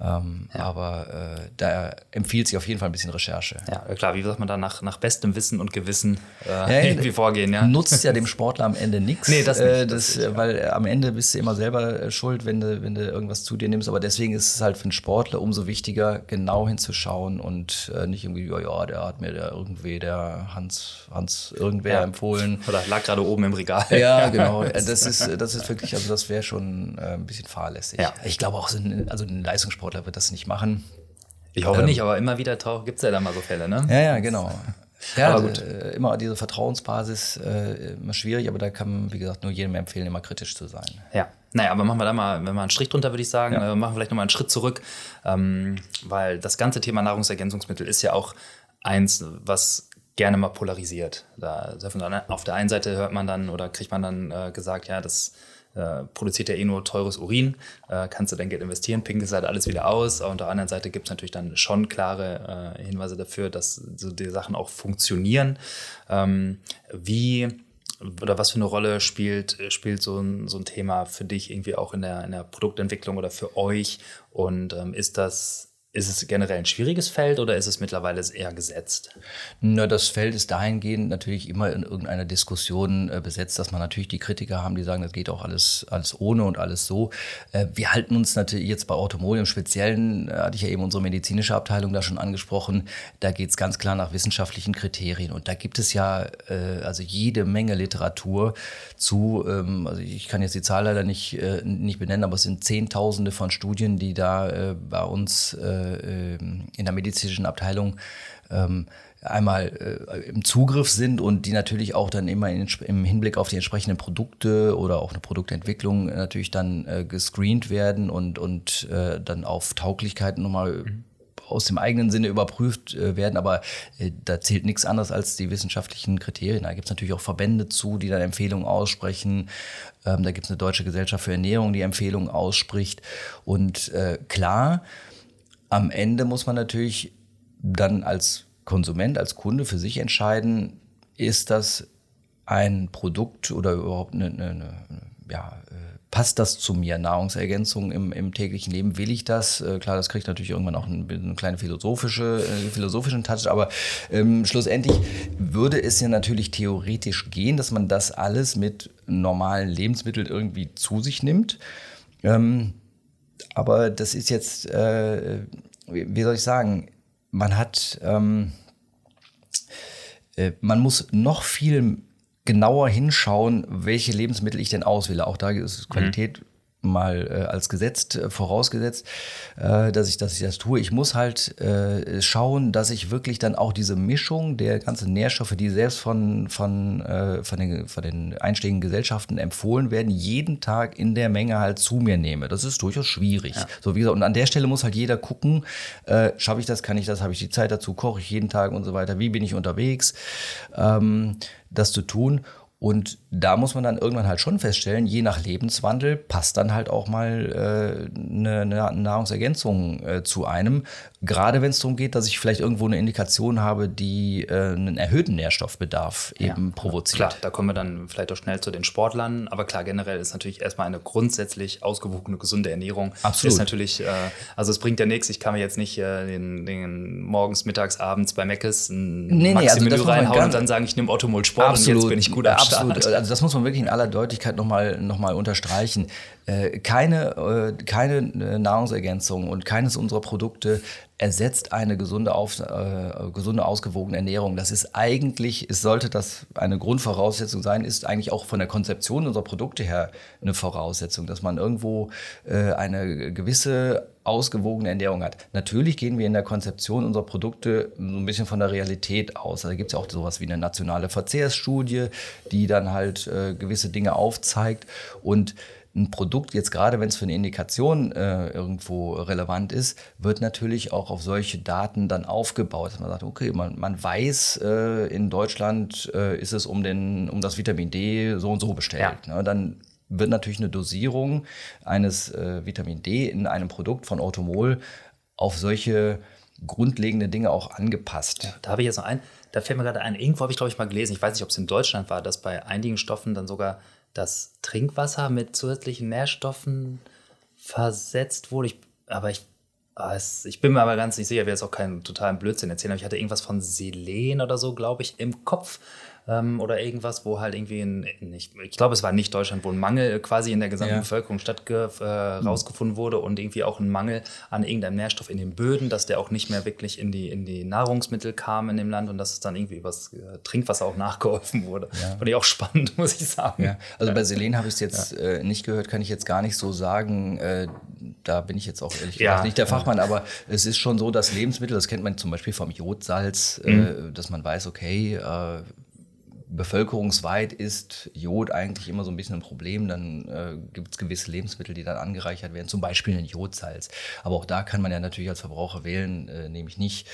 Ähm, ja. Aber äh, da empfiehlt sich auf jeden Fall ein bisschen Recherche. Ja, klar, wie wird man da nach, nach bestem Wissen und Gewissen äh, ja, irgendwie vorgehen? Ja? Nutzt ja dem Sportler am Ende nichts. Nee, das nicht. Äh, das, das nicht, weil am Ende bist du immer selber äh, schuld, wenn du, wenn du irgendwas zu dir nimmst. Aber deswegen ist es halt für einen Sportler umso wichtiger, genau hinzuschauen und äh, nicht irgendwie, ja, ja, der hat mir der irgendwie, der Hans, Hans irgendwer empfohlen. Oder lag gerade oben im Regal. Ja, genau. Das ist, das ist wirklich, also das wäre schon äh, ein bisschen fahrlässig. Ich glaube auch, so ein, also ein Leistungssport Sportler wird das nicht machen. Ich hoffe ähm, nicht, aber immer wieder gibt es ja da mal so Fälle, ne? Ja, ja, genau. Ja, aber gut. Äh, immer diese Vertrauensbasis äh, immer schwierig, aber da kann, wie gesagt, nur jedem empfehlen, immer kritisch zu sein. Ja, naja, aber machen wir da mal, wenn wir einen Strich drunter, würde ich sagen, ja. äh, machen wir vielleicht nochmal einen Schritt zurück, ähm, weil das ganze Thema Nahrungsergänzungsmittel ist ja auch eins, was gerne mal polarisiert. Da, auf der einen Seite hört man dann oder kriegt man dann äh, gesagt, ja, das äh, produziert ja eh nur teures Urin, äh, kannst du dein Geld investieren, pinkelst halt alles wieder aus. Und auf der anderen Seite gibt es natürlich dann schon klare äh, Hinweise dafür, dass so die Sachen auch funktionieren. Ähm, wie oder was für eine Rolle spielt, spielt so ein, so ein Thema für dich irgendwie auch in der, in der Produktentwicklung oder für euch? Und ähm, ist das ist es generell ein schwieriges Feld oder ist es mittlerweile eher gesetzt? Na, das Feld ist dahingehend natürlich immer in irgendeiner Diskussion äh, besetzt, dass man natürlich die Kritiker haben, die sagen, das geht auch alles, alles ohne und alles so. Äh, wir halten uns natürlich jetzt bei Automol im Speziellen, äh, hatte ich ja eben unsere medizinische Abteilung da schon angesprochen, da geht es ganz klar nach wissenschaftlichen Kriterien. Und da gibt es ja äh, also jede Menge Literatur zu, ähm, also ich kann jetzt die Zahl leider nicht, äh, nicht benennen, aber es sind Zehntausende von Studien, die da äh, bei uns äh, in der medizinischen Abteilung ähm, einmal äh, im Zugriff sind und die natürlich auch dann immer in, im Hinblick auf die entsprechenden Produkte oder auch eine Produktentwicklung natürlich dann äh, gescreent werden und, und äh, dann auf Tauglichkeit nochmal mhm. aus dem eigenen Sinne überprüft äh, werden. Aber äh, da zählt nichts anderes als die wissenschaftlichen Kriterien. Da gibt es natürlich auch Verbände zu, die dann Empfehlungen aussprechen. Ähm, da gibt es eine Deutsche Gesellschaft für Ernährung, die Empfehlungen ausspricht. Und äh, klar, am Ende muss man natürlich dann als Konsument, als Kunde für sich entscheiden, ist das ein Produkt oder überhaupt eine, eine, eine ja, äh, passt das zu mir, Nahrungsergänzung im, im täglichen Leben, will ich das? Äh, klar, das kriegt natürlich irgendwann auch eine, eine kleine philosophische, äh, philosophischen Touch, aber ähm, schlussendlich würde es ja natürlich theoretisch gehen, dass man das alles mit normalen Lebensmitteln irgendwie zu sich nimmt. Ähm, aber das ist jetzt, äh, wie soll ich sagen, man hat, ähm, äh, man muss noch viel genauer hinschauen, welche Lebensmittel ich denn auswähle. Auch da ist Qualität mhm mal äh, als gesetzt äh, vorausgesetzt, äh, dass ich, dass ich das tue. Ich muss halt äh, schauen, dass ich wirklich dann auch diese Mischung der ganzen Nährstoffe, die selbst von, von, äh, von, den, von den einschlägigen Gesellschaften empfohlen werden, jeden Tag in der Menge halt zu mir nehme. Das ist durchaus schwierig. Ja. So wie gesagt, und an der Stelle muss halt jeder gucken, äh, schaffe ich das, kann ich das, habe ich die Zeit dazu, koche ich jeden Tag und so weiter, wie bin ich unterwegs, ähm, das zu tun. Und da muss man dann irgendwann halt schon feststellen, je nach Lebenswandel passt dann halt auch mal äh, eine, eine Nahrungsergänzung äh, zu einem. Gerade wenn es darum geht, dass ich vielleicht irgendwo eine Indikation habe, die äh, einen erhöhten Nährstoffbedarf eben ja, provoziert. Klar, da kommen wir dann vielleicht auch schnell zu den Sportlern. Aber klar, generell ist natürlich erstmal eine grundsätzlich ausgewogene, gesunde Ernährung. Absolut. Ist natürlich, äh, also es bringt ja nichts. Ich kann mir jetzt nicht äh, den, den, morgens, mittags, abends bei Meckes ein nee, nee, also reinhauen und dann sagen, ich nehme Ottomol Sport Absolut. und jetzt bin ich gut Start. Absolut. Also das muss man wirklich in aller Deutlichkeit nochmal noch mal unterstreichen. Äh, keine, äh, keine äh, Nahrungsergänzung und keines unserer Produkte ersetzt eine gesunde, auf, äh, gesunde, ausgewogene Ernährung. Das ist eigentlich, es sollte das eine Grundvoraussetzung sein, ist eigentlich auch von der Konzeption unserer Produkte her eine Voraussetzung, dass man irgendwo äh, eine gewisse ausgewogene Ernährung hat. Natürlich gehen wir in der Konzeption unserer Produkte so ein bisschen von der Realität aus. Also da gibt es ja auch sowas wie eine nationale Verzehrsstudie, die dann halt äh, gewisse Dinge aufzeigt und ein Produkt, jetzt gerade wenn es für eine Indikation äh, irgendwo relevant ist, wird natürlich auch auf solche Daten dann aufgebaut. man sagt, okay, man, man weiß, äh, in Deutschland äh, ist es um, den, um das Vitamin D so und so bestellt. Ja. Ne? Dann wird natürlich eine Dosierung eines äh, Vitamin D in einem Produkt von Automol auf solche grundlegende Dinge auch angepasst. Ja, da habe ich jetzt noch einen, da fällt mir gerade ein, irgendwo habe ich glaube ich mal gelesen, ich weiß nicht, ob es in Deutschland war, dass bei einigen Stoffen dann sogar das Trinkwasser mit zusätzlichen Nährstoffen versetzt wurde. Ich, aber ich, ah, ich bin mir aber ganz nicht sicher, ich will jetzt auch keinen totalen Blödsinn erzählen, aber ich hatte irgendwas von Selen oder so, glaube ich, im Kopf ähm, oder irgendwas, wo halt irgendwie, ein, ich, ich glaube, es war nicht Deutschland, wo ein Mangel quasi in der gesamten ja. Bevölkerung statt äh, rausgefunden wurde und irgendwie auch ein Mangel an irgendeinem Nährstoff in den Böden, dass der auch nicht mehr wirklich in die, in die Nahrungsmittel kam in dem Land und dass es dann irgendwie übers äh, Trinkwasser auch nachgeholfen wurde. Ja. Fand ich auch spannend, muss ich sagen. Ja. Also bei Selen habe ich es jetzt äh, nicht gehört, kann ich jetzt gar nicht so sagen. Äh, da bin ich jetzt auch ehrlich gesagt nicht der Fachmann, aber es ist schon so, dass Lebensmittel, das kennt man zum Beispiel vom Jodsalz, äh, mhm. dass man weiß, okay, äh, bevölkerungsweit ist Jod eigentlich immer so ein bisschen ein Problem. Dann äh, gibt es gewisse Lebensmittel, die dann angereichert werden, zum Beispiel ein Jodsalz. Aber auch da kann man ja natürlich als Verbraucher wählen, äh, nehme ich nicht.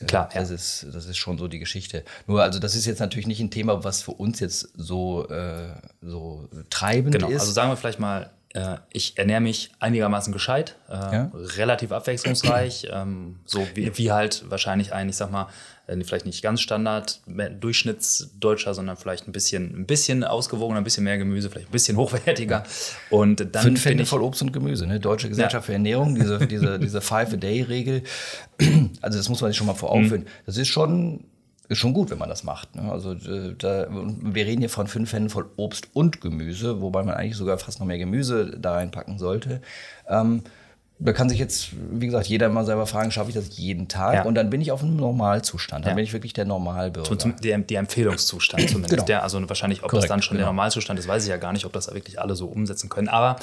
Äh, Klar, das, ja. ist, das ist schon so die Geschichte. Nur, also das ist jetzt natürlich nicht ein Thema, was für uns jetzt so, äh, so treibend genau. ist. Also sagen wir vielleicht mal, äh, ich ernähre mich einigermaßen gescheit, äh, ja. relativ abwechslungsreich, ähm, so wie, wie, halt wahrscheinlich ein, ich sag mal, äh, vielleicht nicht ganz Standard, Durchschnittsdeutscher, sondern vielleicht ein bisschen, ein bisschen ausgewogener, ein bisschen mehr Gemüse, vielleicht ein bisschen hochwertiger. Und dann Fünf Hände voll Obst und Gemüse, ne? Deutsche Gesellschaft ja. für Ernährung, diese, diese, diese Five-a-Day-Regel. Also das muss man sich schon mal vor Augen mhm. führen. Das ist schon ist schon gut, wenn man das macht. Ne? Also äh, da, wir reden hier von fünf Händen voll Obst und Gemüse, wobei man eigentlich sogar fast noch mehr Gemüse da reinpacken sollte. Ähm, da kann sich jetzt, wie gesagt, jeder mal selber fragen, schaffe ich das jeden Tag? Ja. Und dann bin ich auf einem Normalzustand. Dann ja. bin ich wirklich der Normalbürger. Zum, der, der Empfehlungszustand zumindest. genau. der, also wahrscheinlich, ob Korrekt, das dann schon genau. der Normalzustand ist, weiß ich ja gar nicht, ob das wirklich alle so umsetzen können. Aber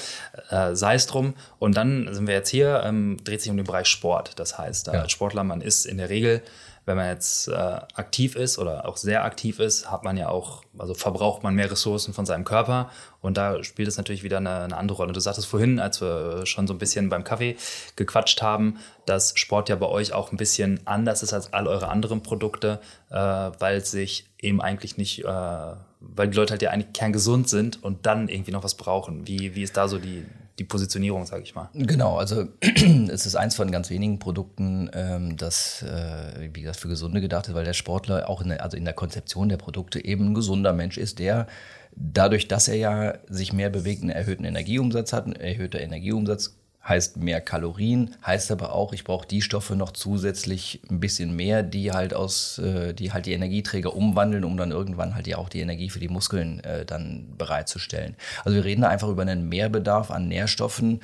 äh, sei es drum. Und dann sind wir jetzt hier, ähm, dreht sich um den Bereich Sport. Das heißt, ja. als Sportler, man ist in der Regel wenn man jetzt äh, aktiv ist oder auch sehr aktiv ist, hat man ja auch, also verbraucht man mehr Ressourcen von seinem Körper und da spielt es natürlich wieder eine, eine andere Rolle. Du sagtest vorhin, als wir schon so ein bisschen beim Kaffee gequatscht haben, dass Sport ja bei euch auch ein bisschen anders ist als all eure anderen Produkte, äh, weil sich eben eigentlich nicht, äh, weil die Leute halt ja eigentlich kerngesund sind und dann irgendwie noch was brauchen. Wie, wie ist da so die, die Positionierung, sage ich mal. Genau, also es ist eins von ganz wenigen Produkten, ähm, das, äh, wie gesagt, für Gesunde gedacht ist, weil der Sportler auch in der, also in der Konzeption der Produkte eben ein gesunder Mensch ist, der dadurch, dass er ja sich mehr bewegt, einen erhöhten Energieumsatz hat. Ein erhöhter Energieumsatz heißt mehr Kalorien, heißt aber auch, ich brauche die Stoffe noch zusätzlich ein bisschen mehr, die halt aus, äh, die halt die Energieträger umwandeln, um dann irgendwann halt ja auch die Energie für die Muskeln äh, dann bereitzustellen. Also wir reden da einfach über einen Mehrbedarf an Nährstoffen,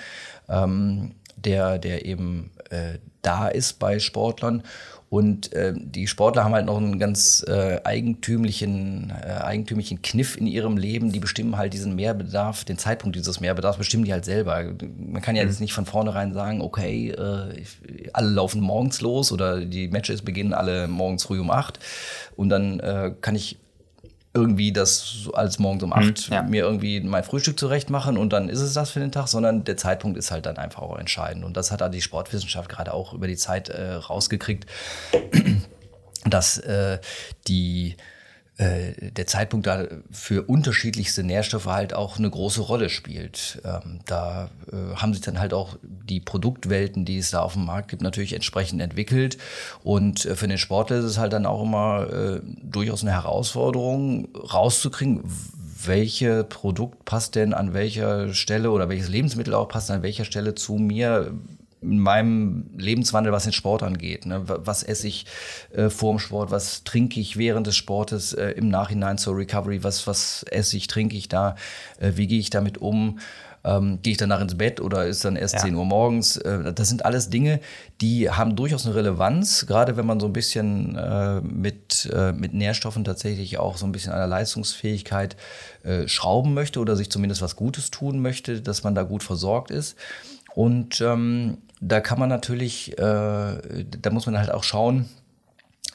ähm, der, der eben äh, da ist bei Sportlern und äh, die Sportler haben halt noch einen ganz äh, eigentümlichen, äh, eigentümlichen Kniff in ihrem Leben. Die bestimmen halt diesen Mehrbedarf, den Zeitpunkt dieses Mehrbedarfs bestimmen die halt selber. Man kann ja mhm. jetzt nicht von vornherein sagen, okay, äh, alle laufen morgens los oder die Matches beginnen alle morgens früh um acht. Und dann äh, kann ich irgendwie das als morgens um acht mhm, ja. mir irgendwie mein Frühstück zurecht machen und dann ist es das für den Tag, sondern der Zeitpunkt ist halt dann einfach auch entscheidend. Und das hat da die Sportwissenschaft gerade auch über die Zeit äh, rausgekriegt, dass äh, die äh, der Zeitpunkt da für unterschiedlichste Nährstoffe halt auch eine große Rolle spielt. Ähm, da äh, haben sich dann halt auch die Produktwelten, die es da auf dem Markt gibt, natürlich entsprechend entwickelt. Und äh, für den Sportler ist es halt dann auch immer äh, durchaus eine Herausforderung, rauszukriegen, welche Produkt passt denn an welcher Stelle oder welches Lebensmittel auch passt an welcher Stelle zu mir in meinem Lebenswandel, was den Sport angeht. Ne? Was esse ich äh, vor dem Sport, was trinke ich während des Sportes äh, im Nachhinein zur Recovery, was, was esse ich, trinke ich da, äh, wie gehe ich damit um. Ähm, Gehe ich danach ins Bett oder ist dann erst ja. 10 Uhr morgens? Äh, das sind alles Dinge, die haben durchaus eine Relevanz, gerade wenn man so ein bisschen äh, mit, äh, mit Nährstoffen tatsächlich auch so ein bisschen an der Leistungsfähigkeit äh, schrauben möchte oder sich zumindest was Gutes tun möchte, dass man da gut versorgt ist. Und ähm, da kann man natürlich, äh, da muss man halt auch schauen,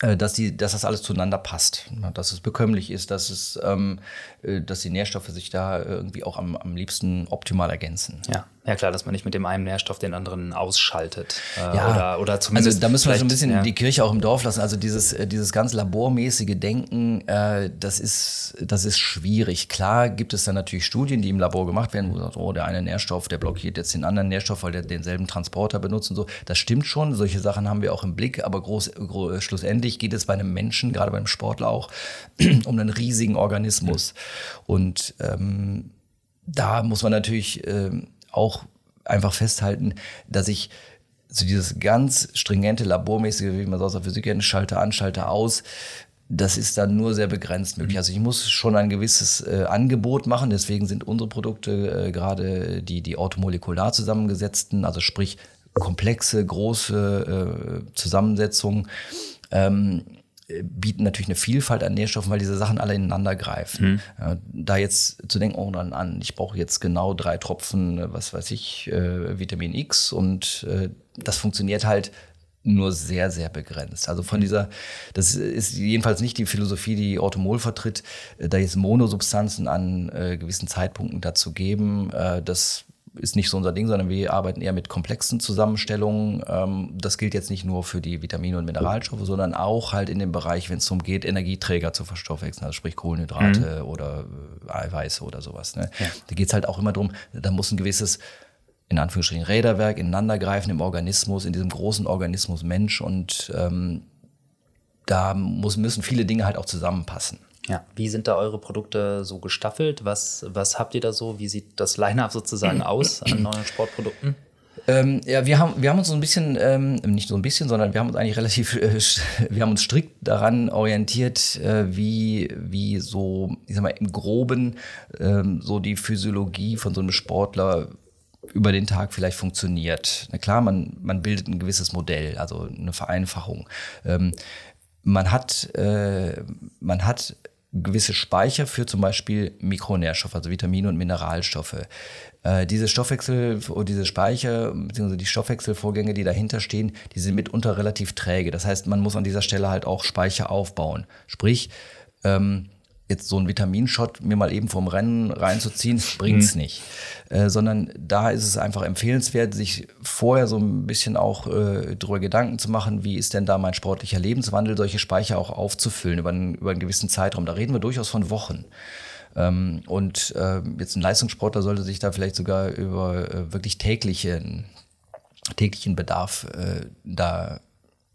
äh, dass, die, dass das alles zueinander passt, dass es bekömmlich ist, dass, es, ähm, äh, dass die Nährstoffe sich da irgendwie auch am, am liebsten optimal ergänzen. Ja. Ja klar, dass man nicht mit dem einen Nährstoff den anderen ausschaltet. Äh, ja, oder, oder zumindest. Also da müssen wir so ein bisschen ja. die Kirche auch im Dorf lassen. Also dieses, äh, dieses ganz labormäßige Denken, äh, das, ist, das ist schwierig. Klar gibt es dann natürlich Studien, die im Labor gemacht werden, wo man sagt, oh, der eine Nährstoff, der blockiert jetzt den anderen Nährstoff, weil der denselben Transporter benutzt und so. Das stimmt schon, solche Sachen haben wir auch im Blick, aber groß, groß, schlussendlich geht es bei einem Menschen, gerade beim Sportler auch, um einen riesigen Organismus. Und ähm, da muss man natürlich. Ähm, auch einfach festhalten, dass ich so dieses ganz stringente, labormäßige, wie man so aus der Physik kennt, Schalter an, Schalter aus, das ist dann nur sehr begrenzt möglich. Also ich muss schon ein gewisses äh, Angebot machen. Deswegen sind unsere Produkte äh, gerade die, die automolekular zusammengesetzten, also sprich komplexe, große äh, Zusammensetzungen. Ähm, bieten natürlich eine Vielfalt an Nährstoffen, weil diese Sachen alle ineinander greifen. Mhm. da jetzt zu denken, oh dann an, ich brauche jetzt genau drei Tropfen, äh, was weiß ich, äh, Vitamin X und äh, das funktioniert halt nur sehr, sehr begrenzt. Also von dieser, das ist jedenfalls nicht die Philosophie, die Orthomol vertritt, äh, da jetzt Monosubstanzen an äh, gewissen Zeitpunkten dazu geben. Äh, das ist nicht so unser Ding, sondern wir arbeiten eher mit komplexen Zusammenstellungen. Ähm, das gilt jetzt nicht nur für die Vitamine und Mineralstoffe, sondern auch halt in dem Bereich, wenn es darum geht, Energieträger zu verstoffwechseln, also sprich Kohlenhydrate mhm. oder äh, Eiweiße oder sowas. Ne? Ja. Da geht es halt auch immer darum, da muss ein gewisses in Anführungsstrichen Räderwerk ineinander greifen im Organismus, in diesem großen Organismus Mensch und ähm, da muss, müssen viele Dinge halt auch zusammenpassen. Ja, wie sind da eure Produkte so gestaffelt? Was, was habt ihr da so? Wie sieht das Line-Up sozusagen aus an neuen Sportprodukten? Ähm, ja, wir haben, wir haben uns so ein bisschen, ähm, nicht so ein bisschen, sondern wir haben uns eigentlich relativ, äh, wir haben uns strikt daran orientiert, äh, wie, wie so, ich sag mal, im Groben ähm, so die Physiologie von so einem Sportler über den Tag vielleicht funktioniert. Na klar, man, man bildet ein gewisses Modell, also eine Vereinfachung. Ähm, man hat, äh, man hat gewisse Speicher für zum Beispiel Mikronährstoffe, also Vitamine und Mineralstoffe. Äh, diese Stoffwechsel oder diese Speicher bzw. die Stoffwechselvorgänge, die dahinter stehen, die sind mitunter relativ träge. Das heißt, man muss an dieser Stelle halt auch Speicher aufbauen. Sprich, ähm, jetzt so einen Vitaminshot mir mal eben vom Rennen reinzuziehen, bringt's mhm. nicht. Äh, sondern da ist es einfach empfehlenswert, sich vorher so ein bisschen auch äh, darüber Gedanken zu machen, wie ist denn da mein sportlicher Lebenswandel, solche Speicher auch aufzufüllen über einen, über einen gewissen Zeitraum. Da reden wir durchaus von Wochen. Ähm, und äh, jetzt ein Leistungssportler sollte sich da vielleicht sogar über äh, wirklich täglichen, täglichen Bedarf äh, da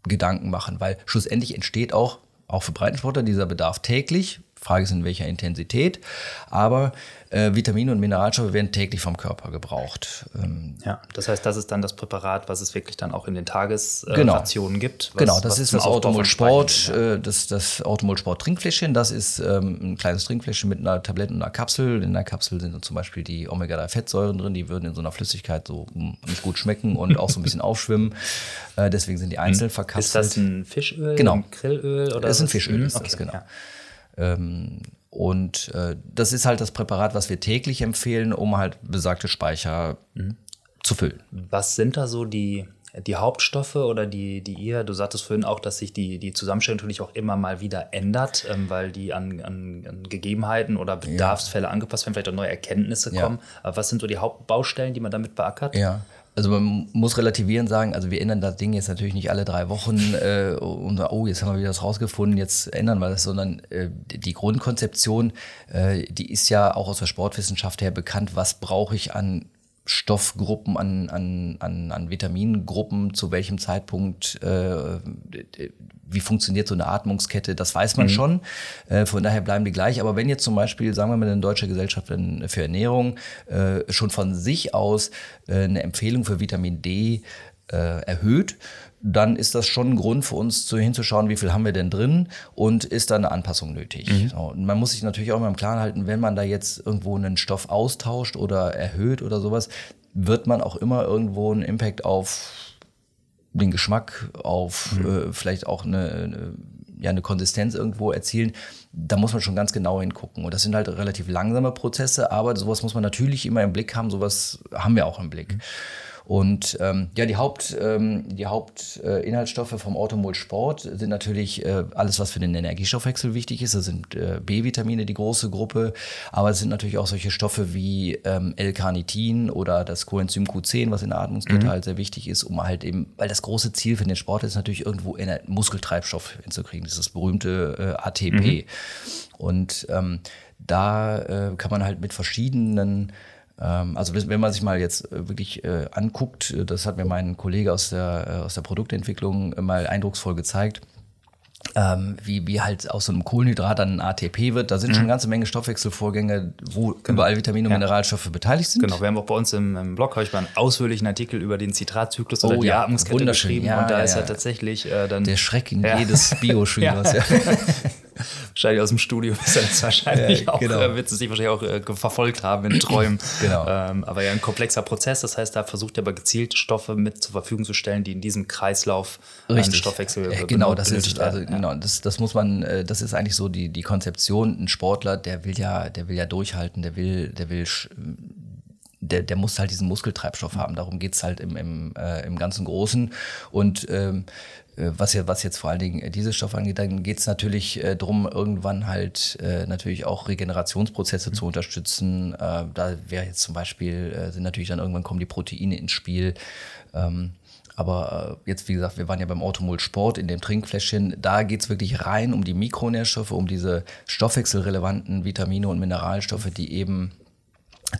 Gedanken machen, weil schlussendlich entsteht auch auch für Breitensportler dieser Bedarf täglich Frage ist, in welcher Intensität. Aber äh, Vitamine und Mineralstoffe werden täglich vom Körper gebraucht. Ähm, ja, das heißt, das ist dann das Präparat, was es wirklich dann auch in den Tagesrationen genau. gibt. Was, genau, das ist ein Automol-Sport, ja. äh, das, das Automol-Sport-Trinkfläschchen. Das ist ähm, ein kleines Trinkfläschchen mit einer Tablette und einer Kapsel. In der Kapsel sind zum Beispiel die Omega-3-Fettsäuren drin, die würden in so einer Flüssigkeit so hm, nicht gut schmecken und auch so ein bisschen aufschwimmen. Äh, deswegen sind die einzeln verkapselt. Ist das ein Fischöl, genau. ein Grillöl? Oder das ist ein Fischöl, ist okay, das, genau. Ja. Ähm, und äh, das ist halt das Präparat, was wir täglich empfehlen, um halt besagte Speicher mhm. zu füllen. Was sind da so die, die Hauptstoffe oder die, die ihr, du sagtest vorhin auch, dass sich die, die Zusammenstellung natürlich auch immer mal wieder ändert, ähm, weil die an, an, an, Gegebenheiten oder Bedarfsfälle ja. angepasst werden, vielleicht auch neue Erkenntnisse kommen. Ja. Aber was sind so die Hauptbaustellen, die man damit beackert? Ja, Also man muss relativieren sagen, also wir ändern das Ding jetzt natürlich nicht alle drei Wochen äh, und oh, jetzt haben wir wieder was rausgefunden, jetzt ändern wir das, sondern äh, die Grundkonzeption, äh, die ist ja auch aus der Sportwissenschaft her bekannt, was brauche ich an Stoffgruppen, an, an, an, an Vitamingruppen, zu welchem Zeitpunkt, äh, wie funktioniert so eine Atmungskette, das weiß man mhm. schon. Äh, von daher bleiben die gleich. Aber wenn jetzt zum Beispiel, sagen wir mal, eine deutsche Gesellschaft für Ernährung äh, schon von sich aus äh, eine Empfehlung für Vitamin D äh, erhöht, dann ist das schon ein Grund für uns zu, hinzuschauen, wie viel haben wir denn drin und ist da eine Anpassung nötig. Mhm. So, und man muss sich natürlich auch mal im Klaren halten, wenn man da jetzt irgendwo einen Stoff austauscht oder erhöht oder sowas, wird man auch immer irgendwo einen Impact auf den Geschmack, auf mhm. äh, vielleicht auch eine, eine, ja, eine Konsistenz irgendwo erzielen. Da muss man schon ganz genau hingucken. Und das sind halt relativ langsame Prozesse, aber sowas muss man natürlich immer im Blick haben. Sowas haben wir auch im Blick. Mhm. Und ähm, ja, die, Haupt, ähm, die Hauptinhaltsstoffe äh, vom Automol Sport sind natürlich äh, alles, was für den Energiestoffwechsel wichtig ist. Das sind äh, B-Vitamine, die große Gruppe. Aber es sind natürlich auch solche Stoffe wie ähm, L-Carnitin oder das Coenzym Q10, was in der Atmungskette mhm. halt sehr wichtig ist, um halt eben, weil das große Ziel für den Sport ist natürlich irgendwo Muskeltreibstoff hinzukriegen. Das ist das berühmte äh, ATP. Mhm. Und ähm, da äh, kann man halt mit verschiedenen also wenn man sich mal jetzt äh, wirklich äh, anguckt, äh, das hat mir mein Kollege aus der, aus der Produktentwicklung mal eindrucksvoll gezeigt, ähm, wie, wie halt aus so einem Kohlenhydrat dann ein ATP wird. Da sind mhm. schon eine ganze Menge Stoffwechselvorgänge, wo genau. überall Vitamine und ja. Mineralstoffe beteiligt sind. Genau, wir haben auch bei uns im, im Blog, habe ich mal einen ausführlichen Artikel über den Zitratzyklus oh, oder die ja, Atmungskette geschrieben. Ja, und da ja, ist halt tatsächlich äh, dann... Der Schreck in jedes Bioschülers. wahrscheinlich aus dem Studio ist das wahrscheinlich ja, auch, genau. äh, wird es sich wahrscheinlich auch äh, verfolgt haben in Träumen. genau. Ähm, aber ja, ein komplexer Prozess. Das heißt, da versucht er aber gezielt Stoffe mit zur Verfügung zu stellen, die in diesem Kreislauf Richtig. Stoffwechsel äh, Genau, das ist, also, ja. genau, das, das muss man, äh, das ist eigentlich so die, die Konzeption. Ein Sportler, der will ja, der will ja durchhalten, der will, der will der, der muss halt diesen Muskeltreibstoff haben. Darum geht's halt im, im, äh, im ganzen Großen. Und ähm, äh, was, ja, was jetzt vor allen Dingen diese Stoffe angeht, dann geht es natürlich äh, darum, irgendwann halt äh, natürlich auch Regenerationsprozesse mhm. zu unterstützen. Äh, da wäre jetzt zum Beispiel, äh, sind natürlich dann irgendwann kommen die Proteine ins Spiel. Ähm, aber äh, jetzt, wie gesagt, wir waren ja beim Automol Sport in dem Trinkfläschchen. Da geht es wirklich rein um die Mikronährstoffe, um diese stoffwechselrelevanten Vitamine und Mineralstoffe, die eben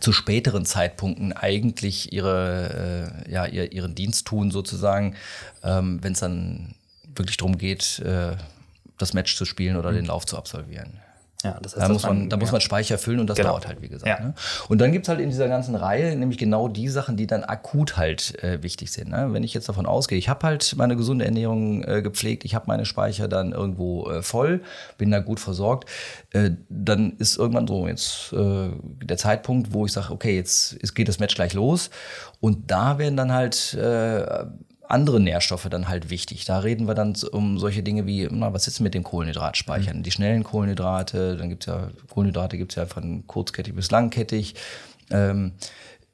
zu späteren Zeitpunkten eigentlich ihre, äh, ja, ihr, ihren Dienst tun, sozusagen, ähm, wenn es dann wirklich darum geht, äh, das Match zu spielen oder mhm. den Lauf zu absolvieren. Ja, das heißt, da, muss man, da ja. muss man Speicher füllen und das genau. dauert halt, wie gesagt. Ja. Ne? Und dann gibt es halt in dieser ganzen Reihe nämlich genau die Sachen, die dann akut halt äh, wichtig sind. Ne? Wenn ich jetzt davon ausgehe, ich habe halt meine gesunde Ernährung äh, gepflegt, ich habe meine Speicher dann irgendwo äh, voll, bin da gut versorgt, äh, dann ist irgendwann so jetzt äh, der Zeitpunkt, wo ich sage, okay, jetzt, jetzt geht das Match gleich los. Und da werden dann halt äh, andere Nährstoffe dann halt wichtig. Da reden wir dann um solche Dinge wie, na, was ist mit den Kohlenhydratspeichern? Mhm. Die schnellen Kohlenhydrate, dann gibt es ja, Kohlenhydrate gibt es ja von kurzkettig bis langkettig. Ähm,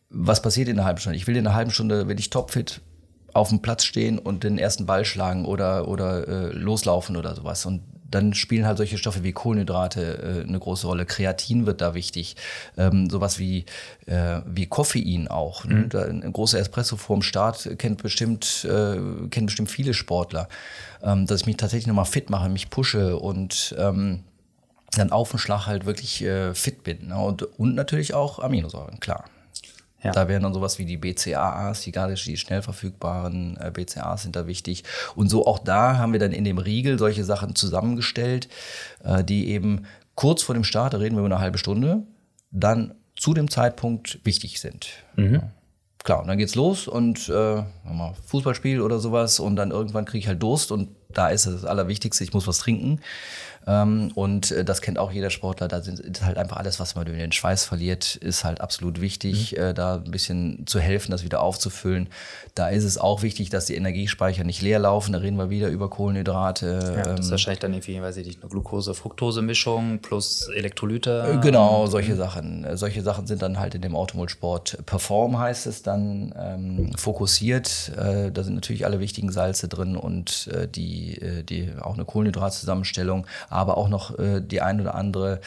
was passiert in einer halben Stunde? Ich will in einer halben Stunde, wenn ich topfit auf dem Platz stehen und den ersten Ball schlagen oder, oder äh, loslaufen oder sowas. Und dann spielen halt solche Stoffe wie Kohlenhydrate äh, eine große Rolle. Kreatin wird da wichtig. Ähm, sowas wie, äh, wie Koffein auch. Ne? Mhm. Ne? Ein großer Espresso vorm Start kennt bestimmt, äh, kennen bestimmt viele Sportler. Ähm, dass ich mich tatsächlich nochmal fit mache, mich pushe und ähm, dann auf den Schlag halt wirklich äh, fit bin. Ne? Und, und natürlich auch Aminosäuren, klar. Ja. Da wären dann sowas wie die BCAAs, die gerade die schnell verfügbaren äh, BCAAs sind da wichtig. Und so auch da haben wir dann in dem Riegel solche Sachen zusammengestellt, äh, die eben kurz vor dem Start, da reden wir über eine halbe Stunde, dann zu dem Zeitpunkt wichtig sind. Mhm. Klar, und dann geht's los und äh, Fußballspiel oder sowas und dann irgendwann kriege ich halt Durst und da ist das Allerwichtigste, ich muss was trinken. Ähm, und äh, das kennt auch jeder Sportler. Da sind, ist halt einfach alles, was man durch den Schweiß verliert, ist halt absolut wichtig, mhm. äh, da ein bisschen zu helfen, das wieder aufzufüllen. Da ist es auch wichtig, dass die Energiespeicher nicht leer laufen. Da reden wir wieder über Kohlenhydrate. Ja, das ist ähm, wahrscheinlich dann irgendwie, weiß ich nicht, eine Glucose-Fructose-Mischung plus Elektrolyte. Äh, genau, solche mhm. Sachen. Äh, solche Sachen sind dann halt in dem Automol-Sport Perform heißt es dann ähm, fokussiert. Äh, da sind natürlich alle wichtigen Salze drin und äh, die, die auch eine Kohlenhydratzusammenstellung. Aber auch noch äh, die ein oder andere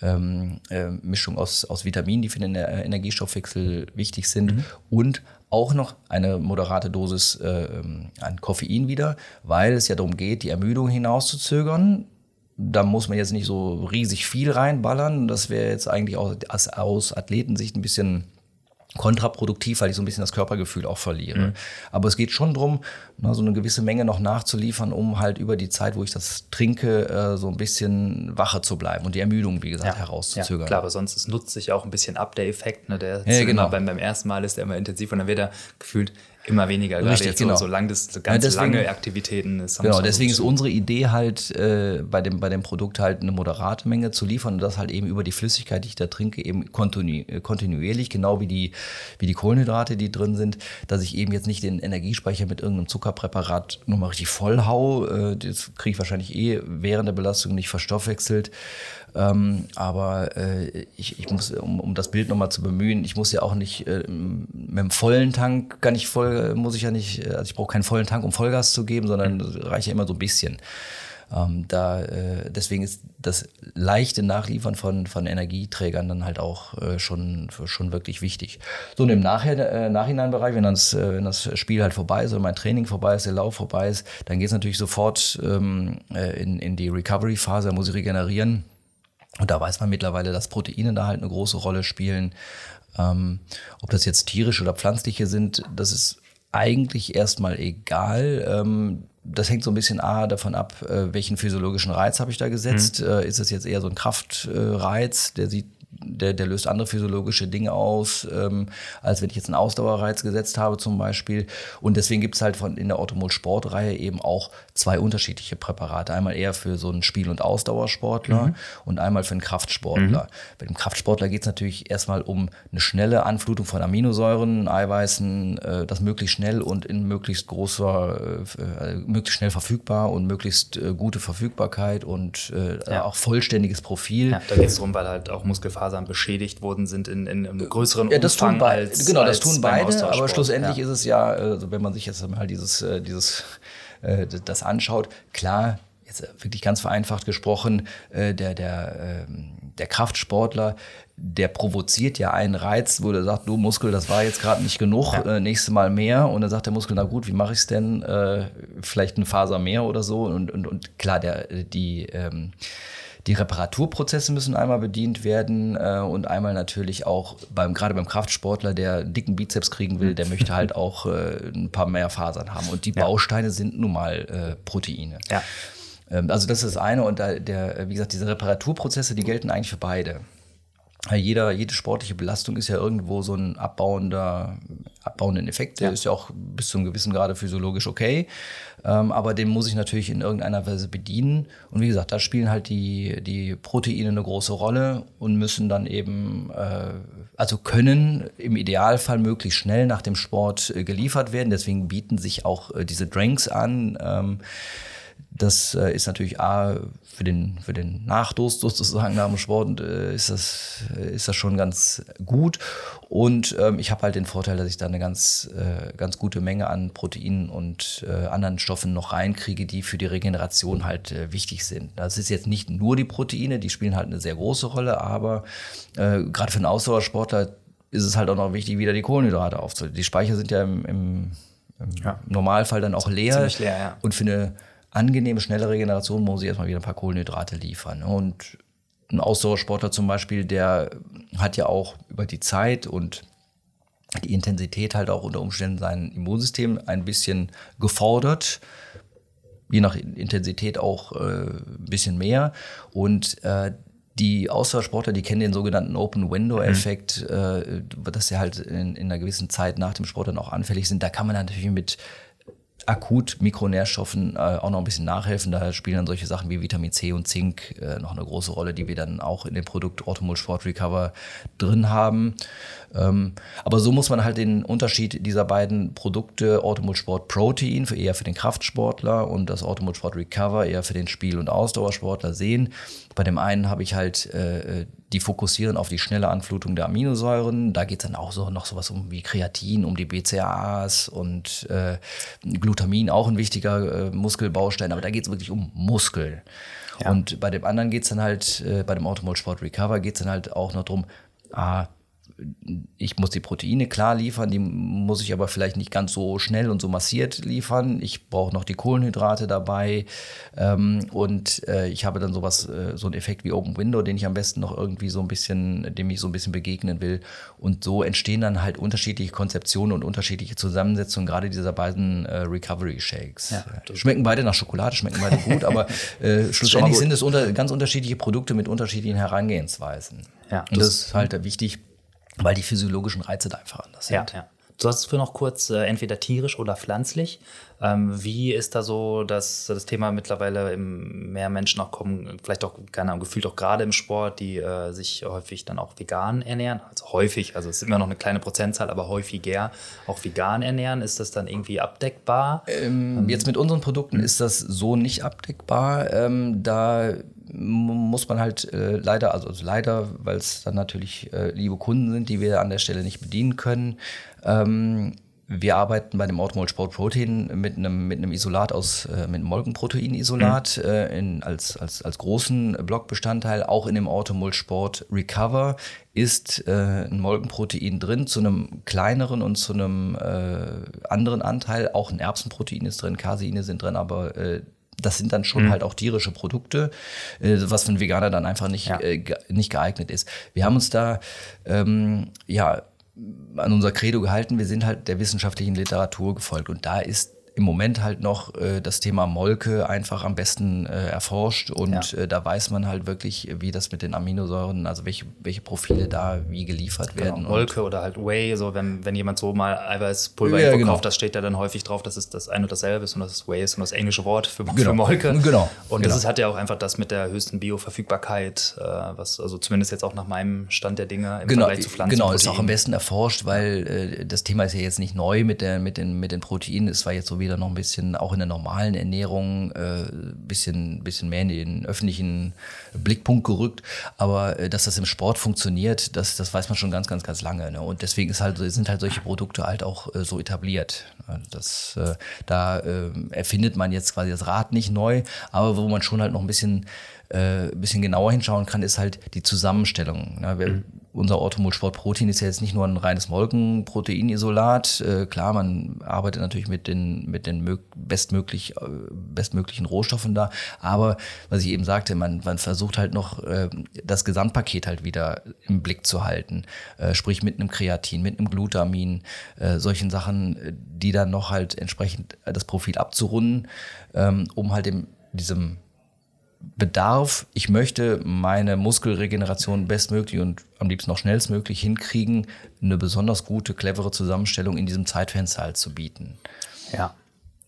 ähm, äh, Mischung aus, aus Vitaminen, die für den äh, Energiestoffwechsel wichtig sind mhm. und auch noch eine moderate Dosis äh, an Koffein wieder, weil es ja darum geht, die Ermüdung hinauszuzögern. Da muss man jetzt nicht so riesig viel reinballern. Das wäre jetzt eigentlich auch aus, aus Athletensicht ein bisschen kontraproduktiv, weil ich so ein bisschen das Körpergefühl auch verliere. Mhm. Aber es geht schon darum, so eine gewisse Menge noch nachzuliefern, um halt über die Zeit, wo ich das trinke, äh, so ein bisschen wacher zu bleiben und die Ermüdung, wie gesagt, ja. herauszuzögern. Ja, klar, aber sonst es nutzt sich auch ein bisschen ab, der Effekt. Ne? Der ja, genau. beim, beim ersten Mal ist der immer intensiv und dann wird er gefühlt immer weniger. Richtig, jetzt genau. so, lang das, so ganz ja, deswegen, lange Aktivitäten ist. Genau, deswegen ist unsere Idee halt äh, bei, dem, bei dem Produkt halt eine moderate Menge zu liefern und das halt eben über die Flüssigkeit, die ich da trinke, eben kontinu kontinuierlich, genau wie die, wie die Kohlenhydrate, die drin sind, dass ich eben jetzt nicht den Energiespeicher mit irgendeinem Zuckerpräparat nur mal richtig voll hau. Äh, das kriege ich wahrscheinlich eh während der Belastung nicht verstoffwechselt. Ähm, aber äh, ich, ich muss, um, um das Bild nochmal zu bemühen, ich muss ja auch nicht äh, mit einem vollen Tank, gar nicht voll, muss ich ja nicht, also ich brauche keinen vollen Tank, um Vollgas zu geben, sondern reicht ja immer so ein bisschen. Ähm, da, äh, deswegen ist das leichte Nachliefern von, von Energieträgern dann halt auch äh, schon, schon wirklich wichtig. So, und im Nachher, äh, Nachhineinbereich, wenn, das, äh, wenn das Spiel halt vorbei ist oder mein Training vorbei ist, der Lauf vorbei ist, dann geht es natürlich sofort ähm, äh, in, in die Recovery-Phase, da muss ich regenerieren. Und da weiß man mittlerweile, dass Proteine da halt eine große Rolle spielen. Ähm, ob das jetzt tierische oder pflanzliche sind, das ist eigentlich erstmal egal. Ähm, das hängt so ein bisschen A davon ab, äh, welchen physiologischen Reiz habe ich da gesetzt. Mhm. Äh, ist es jetzt eher so ein Kraftreiz, der sieht der, der löst andere physiologische Dinge aus, ähm, als wenn ich jetzt einen Ausdauerreiz gesetzt habe zum Beispiel. Und deswegen gibt es halt von, in der Automol-Sportreihe eben auch zwei unterschiedliche Präparate. Einmal eher für so einen Spiel- und Ausdauersportler mhm. und einmal für einen Kraftsportler. Mhm. Bei dem Kraftsportler geht es natürlich erstmal um eine schnelle Anflutung von Aminosäuren, Eiweißen, äh, das möglichst schnell und in möglichst großer, äh, möglichst schnell verfügbar und möglichst äh, gute Verfügbarkeit und äh, ja. auch vollständiges Profil. Ja, da geht es darum, weil halt auch Muskelfasern beschädigt worden sind in, in einem größeren ja, das Umfang tun als Genau, das tun beide, aber schlussendlich ja. ist es ja, also wenn man sich jetzt mal dieses, äh, dieses äh, das anschaut, klar, jetzt wirklich ganz vereinfacht gesprochen, äh, der, der, ähm, der Kraftsportler, der provoziert ja einen Reiz, wo der sagt, du Muskel, das war jetzt gerade nicht genug, ja. äh, nächstes Mal mehr. Und dann sagt der Muskel, na gut, wie mache ich es denn? Äh, vielleicht eine Faser mehr oder so. Und, und, und klar, der, die ähm, die Reparaturprozesse müssen einmal bedient werden äh, und einmal natürlich auch beim gerade beim Kraftsportler, der einen dicken Bizeps kriegen will, der möchte halt auch äh, ein paar mehr Fasern haben. Und die ja. Bausteine sind nun mal äh, Proteine. Ja. Ähm, also das ist das eine und da, der, wie gesagt, diese Reparaturprozesse, die gelten eigentlich für beide. Jeder, jede sportliche Belastung ist ja irgendwo so ein abbauender, abbauenden Effekt. Der ja. ist ja auch bis zu einem gewissen Grade physiologisch okay. Ähm, aber den muss ich natürlich in irgendeiner Weise bedienen. Und wie gesagt, da spielen halt die, die Proteine eine große Rolle und müssen dann eben, äh, also können im Idealfall möglichst schnell nach dem Sport äh, geliefert werden. Deswegen bieten sich auch äh, diese Drinks an. Ähm, das äh, ist natürlich A, für den, für den Nachdurst sozusagen nach dem Sport äh, ist, das, äh, ist das schon ganz gut. Und ähm, ich habe halt den Vorteil, dass ich da eine ganz, äh, ganz gute Menge an Proteinen und äh, anderen Stoffen noch reinkriege, die für die Regeneration halt äh, wichtig sind. Das ist jetzt nicht nur die Proteine, die spielen halt eine sehr große Rolle, aber äh, gerade für einen Ausdauersportler ist es halt auch noch wichtig, wieder die Kohlenhydrate aufzunehmen. Die Speicher sind ja im, im, im ja. Normalfall dann auch leer. leer ja. Und für eine angenehme, schnelle Regeneration muss ich erstmal wieder ein paar Kohlenhydrate liefern. Und ein Ausdauersportler zum Beispiel, der hat ja auch über die Zeit und die Intensität halt auch unter Umständen sein Immunsystem ein bisschen gefordert. Je nach Intensität auch äh, ein bisschen mehr. Und äh, die Ausdauersportler, die kennen den sogenannten Open Window Effekt, mhm. äh, dass sie halt in, in, einer gewissen Zeit nach dem Sport dann auch anfällig sind. Da kann man natürlich mit akut Mikronährstoffen äh, auch noch ein bisschen nachhelfen. Da spielen dann solche Sachen wie Vitamin C und Zink äh, noch eine große Rolle, die wir dann auch in dem Produkt Automol Sport Recover drin haben. Ähm, aber so muss man halt den Unterschied dieser beiden Produkte, Automol Sport Protein für eher für den Kraftsportler und das Automol Sport Recover eher für den Spiel- und Ausdauersportler sehen. Bei dem einen habe ich halt äh, die fokussieren auf die schnelle Anflutung der Aminosäuren. Da geht es dann auch so noch sowas um wie Kreatin, um die BCAAs und äh, Glutamin, auch ein wichtiger äh, Muskelbaustein, aber da geht es wirklich um Muskel. Ja. Und bei dem anderen geht es dann halt, äh, bei dem Automol Sport Recover geht es dann halt auch noch darum, ah, ich muss die Proteine klar liefern, die muss ich aber vielleicht nicht ganz so schnell und so massiert liefern. Ich brauche noch die Kohlenhydrate dabei ähm, und äh, ich habe dann sowas, äh, so einen Effekt wie Open Window, den ich am besten noch irgendwie so ein bisschen, dem ich so ein bisschen begegnen will. Und so entstehen dann halt unterschiedliche Konzeptionen und unterschiedliche Zusammensetzungen, gerade dieser beiden äh, Recovery Shakes. Ja, schmecken beide nach Schokolade, schmecken beide gut, aber äh, schlussendlich sind es unter, ganz unterschiedliche Produkte mit unterschiedlichen Herangehensweisen. Ja, und das, das ist halt wichtig, weil die physiologischen Reize da einfach anders sind. Ja, ja. Du hast es für noch kurz äh, entweder tierisch oder pflanzlich. Ähm, wie ist da so das, das Thema mittlerweile im, mehr Menschen auch kommen, vielleicht auch, keine Ahnung, gefühlt auch gerade im Sport, die äh, sich häufig dann auch vegan ernähren? Also häufig, also es ist immer noch eine kleine Prozentzahl, aber häufiger auch vegan ernähren. Ist das dann irgendwie abdeckbar? Ähm, ähm, jetzt mit unseren Produkten ist das so nicht abdeckbar. Ähm, da muss man halt äh, leider, also, also leider, weil es dann natürlich äh, liebe Kunden sind, die wir an der Stelle nicht bedienen können. Ähm, wir arbeiten bei dem Automol Sport Protein mit einem, mit einem Isolat aus, äh, mit einem Molkenproteinisolat mhm. äh, in, als, als, als großen Blockbestandteil. Auch in dem Automol Sport Recover ist äh, ein Molkenprotein drin, zu einem kleineren und zu einem äh, anderen Anteil. Auch ein Erbsenprotein ist drin, Caseine sind drin, aber äh, das sind dann schon mhm. halt auch tierische Produkte, äh, was für einen Veganer dann einfach nicht, ja. äh, nicht geeignet ist. Wir haben uns da ähm, ja an unser Credo gehalten, wir sind halt der wissenschaftlichen Literatur gefolgt. Und da ist im Moment halt noch äh, das Thema Molke einfach am besten äh, erforscht und ja. äh, da weiß man halt wirklich, wie das mit den Aminosäuren, also welche, welche Profile da wie geliefert genau, werden. Molke oder halt Whey, so wenn, wenn jemand so mal Eiweißpulver ja, genau. kauft, das steht da dann häufig drauf, dass es das ein und dasselbe ist und das ist Whey ist und das englische Wort für, genau. für Molke. Genau. Und genau. das ist, hat ja auch einfach das mit der höchsten Bioverfügbarkeit, äh, was also zumindest jetzt auch nach meinem Stand der Dinge im genau, Vergleich zu Pflanzen. Genau, ist auch am besten erforscht, weil äh, das Thema ist ja jetzt nicht neu mit, der, mit, den, mit den Proteinen. Es war jetzt so wie wieder noch ein bisschen, auch in der normalen Ernährung, äh, bisschen, bisschen mehr in den öffentlichen Blickpunkt gerückt. Aber äh, dass das im Sport funktioniert, das, das weiß man schon ganz, ganz, ganz lange. Ne? Und deswegen ist halt, sind halt solche Produkte halt auch äh, so etabliert. Das, äh, da äh, erfindet man jetzt quasi das Rad nicht neu, aber wo man schon halt noch ein bisschen äh, ein bisschen genauer hinschauen kann, ist halt die Zusammenstellung. Ne? Wir, mhm. Unser Orthomol Sport Protein ist ja jetzt nicht nur ein reines Molkenproteinisolat. Äh, klar, man arbeitet natürlich mit den, mit den bestmöglich, äh, bestmöglichen Rohstoffen da. Aber was ich eben sagte, man, man versucht halt noch äh, das Gesamtpaket halt wieder im Blick zu halten. Äh, sprich mit einem Kreatin, mit einem Glutamin, äh, solchen Sachen, die dann noch halt entsprechend das Profil abzurunden, ähm, um halt dem, diesem Bedarf, ich möchte meine Muskelregeneration bestmöglich und am liebsten noch schnellstmöglich hinkriegen, eine besonders gute, clevere Zusammenstellung in diesem Zeitfenster halt zu bieten. Ja.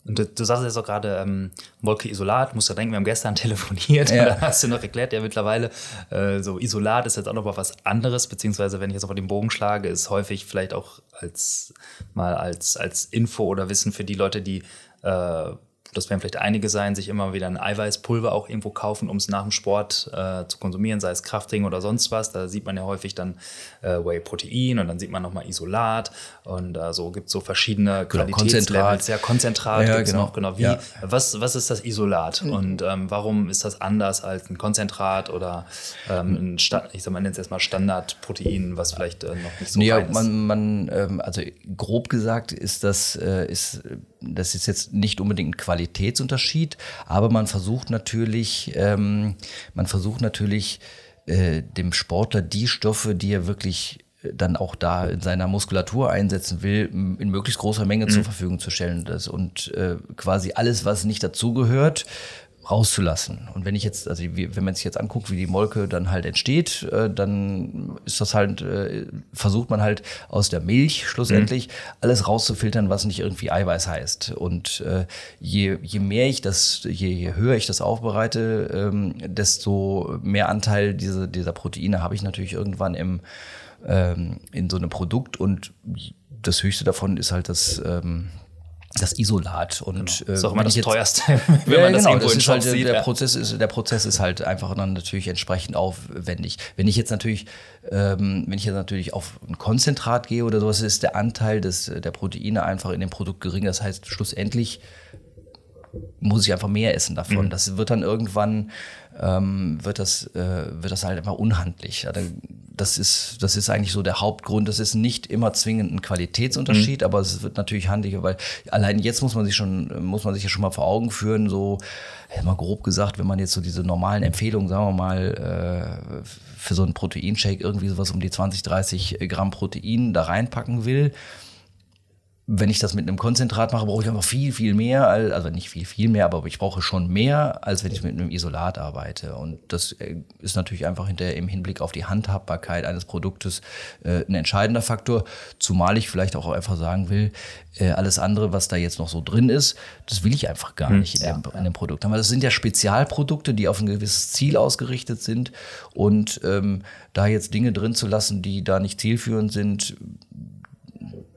Und du, du sagst jetzt auch gerade, ähm, Wolke Isolat, musst du denken, wir haben gestern telefoniert, ja. da hast du noch erklärt, ja mittlerweile, äh, so Isolat ist jetzt auch noch mal was anderes, beziehungsweise wenn ich jetzt auf den Bogen schlage, ist häufig vielleicht auch als mal als, als Info oder Wissen für die Leute, die äh, das werden vielleicht einige sein, sich immer wieder ein Eiweißpulver auch irgendwo kaufen, um es nach dem Sport äh, zu konsumieren, sei es Krafttraining oder sonst was. Da sieht man ja häufig dann äh, Whey-Protein und dann sieht man nochmal Isolat und äh, so gibt es so verschiedene genau, Qualitätslevels. Ja, Konzentrat ja, genau. Noch, genau. Wie, ja. was, was ist das Isolat mhm. und ähm, warum ist das anders als ein Konzentrat oder ähm, ein Sta ich sag mal, nennt es erstmal Standardprotein, was vielleicht äh, noch nicht so ja, ist? Man, man, ähm, also grob gesagt ist das, äh, ist, das ist jetzt nicht unbedingt ein Qualität Qualitätsunterschied, aber man versucht natürlich, ähm, man versucht natürlich äh, dem Sportler die Stoffe, die er wirklich äh, dann auch da in seiner Muskulatur einsetzen will, in möglichst großer Menge mhm. zur Verfügung zu stellen. Das, und äh, quasi alles, was nicht dazugehört, rauszulassen. Und wenn ich jetzt, also wenn man sich jetzt anguckt, wie die Molke dann halt entsteht, äh, dann ist das halt, äh, versucht man halt aus der Milch schlussendlich mhm. alles rauszufiltern, was nicht irgendwie Eiweiß heißt. Und äh, je, je mehr ich das, je höher ich das aufbereite, ähm, desto mehr Anteil dieser, dieser Proteine habe ich natürlich irgendwann im, ähm, in so einem Produkt und das höchste davon ist halt das, ähm, das Isolat und genau. das ist auch immer das jetzt, teuerste, wenn ja, man das genau, irgendwo das in halt, sieht. Der, ja. Prozess ist, der Prozess ist halt einfach dann natürlich entsprechend aufwendig. Wenn ich jetzt natürlich, ähm, wenn ich jetzt natürlich auf ein Konzentrat gehe oder sowas, ist der Anteil des, der Proteine einfach in dem Produkt gering. Das heißt, schlussendlich muss ich einfach mehr essen davon. Mhm. Das wird dann irgendwann, ähm, wird, das, äh, wird das halt einfach unhandlich. Ja, das ist, das ist eigentlich so der Hauptgrund. Das ist nicht immer zwingend ein Qualitätsunterschied, mhm. aber es wird natürlich handlicher, weil allein jetzt muss man sich schon, muss man sich ja schon mal vor Augen führen, so, mal grob gesagt, wenn man jetzt so diese normalen Empfehlungen, sagen wir mal, äh, für so einen Proteinshake irgendwie sowas um die 20, 30 Gramm Protein da reinpacken will, wenn ich das mit einem Konzentrat mache, brauche ich einfach viel, viel mehr. Also nicht viel, viel mehr, aber ich brauche schon mehr, als wenn ich mit einem Isolat arbeite. Und das äh, ist natürlich einfach hinterher im Hinblick auf die Handhabbarkeit eines Produktes äh, ein entscheidender Faktor. Zumal ich vielleicht auch einfach sagen will, äh, alles andere, was da jetzt noch so drin ist, das will ich einfach gar hm, nicht in, ja, dem, in dem Produkt. Aber das sind ja Spezialprodukte, die auf ein gewisses Ziel ausgerichtet sind. Und ähm, da jetzt Dinge drin zu lassen, die da nicht zielführend sind,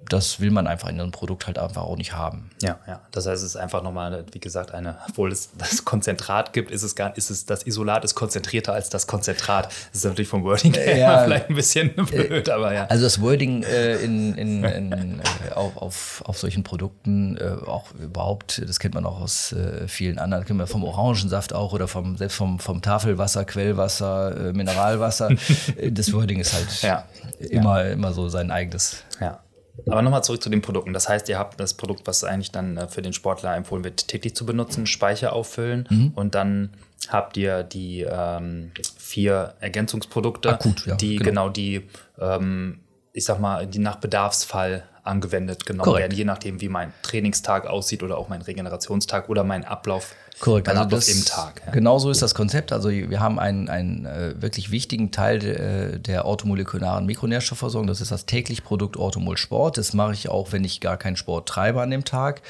das will man einfach in einem Produkt halt einfach auch nicht haben. Ja, ja. Das heißt, es ist einfach nochmal, wie gesagt, eine, obwohl es das Konzentrat gibt, ist es gar, ist es, das Isolat ist konzentrierter als das Konzentrat. Das ist natürlich vom Wording her ja, vielleicht ein bisschen blöd, aber ja. Also das Wording äh, in, in, in, äh, auf, auf, auf solchen Produkten, äh, auch überhaupt, das kennt man auch aus äh, vielen anderen, kennen wir vom Orangensaft auch oder vom, selbst vom, vom Tafelwasser, Quellwasser, äh, Mineralwasser. das Wording ist halt ja. immer, immer so sein eigenes. Ja. Aber nochmal zurück zu den Produkten. Das heißt, ihr habt das Produkt, was eigentlich dann äh, für den Sportler empfohlen wird, täglich zu benutzen, Speicher auffüllen mhm. und dann habt ihr die ähm, vier Ergänzungsprodukte, Akut, ja, die genau, genau die, ähm, ich sag mal, die nach Bedarfsfall angewendet genommen Korrekt. werden, je nachdem, wie mein Trainingstag aussieht oder auch mein Regenerationstag oder mein Ablauf Korrekt, also das, im Tag. Ja. Genau so ist das Konzept. Also wir haben einen, einen äh, wirklich wichtigen Teil de, der automolekularen Mikronährstoffversorgung. Das ist das täglich Produkt Automol Sport. Das mache ich auch, wenn ich gar keinen Sport treibe an dem Tag.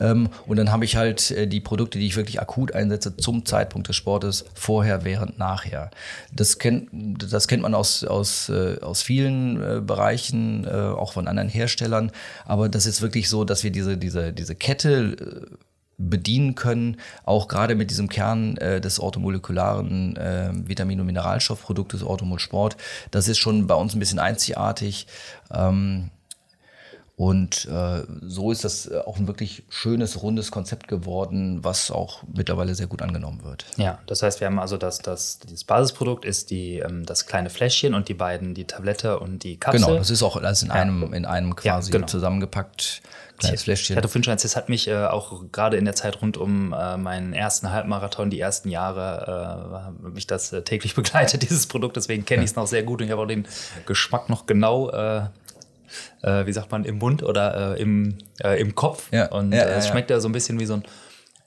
Ähm, und dann habe ich halt äh, die Produkte, die ich wirklich akut einsetze zum Zeitpunkt des Sportes, vorher, während, nachher. Das kennt, das kennt man aus, aus, äh, aus vielen äh, Bereichen, äh, auch von anderen Herstellern. Aber das ist wirklich so, dass wir diese, diese, diese Kette äh, bedienen können, auch gerade mit diesem Kern äh, des orthomolekularen äh, Vitamin- und Mineralstoffproduktes Orthomol Sport. Das ist schon bei uns ein bisschen einzigartig. Ähm, und äh, so ist das äh, auch ein wirklich schönes, rundes Konzept geworden, was auch mittlerweile sehr gut angenommen wird. Ja, das heißt, wir haben also das, das, das Basisprodukt ist die, ähm, das kleine Fläschchen und die beiden, die Tablette und die Kapsel. Genau, das ist auch alles in einem, in einem quasi ja, genau. zusammengepackt. Kleines Fläschchen. Das hat mich äh, auch gerade in der Zeit rund um äh, meinen ersten Halbmarathon, die ersten Jahre, äh, mich das äh, täglich begleitet, dieses Produkt. Deswegen kenne ich es noch sehr gut und ich habe auch den Geschmack noch genau äh, äh, wie sagt man, im Mund oder äh, im, äh, im Kopf. Ja. Und ja, es schmeckt ja so ein bisschen wie so ein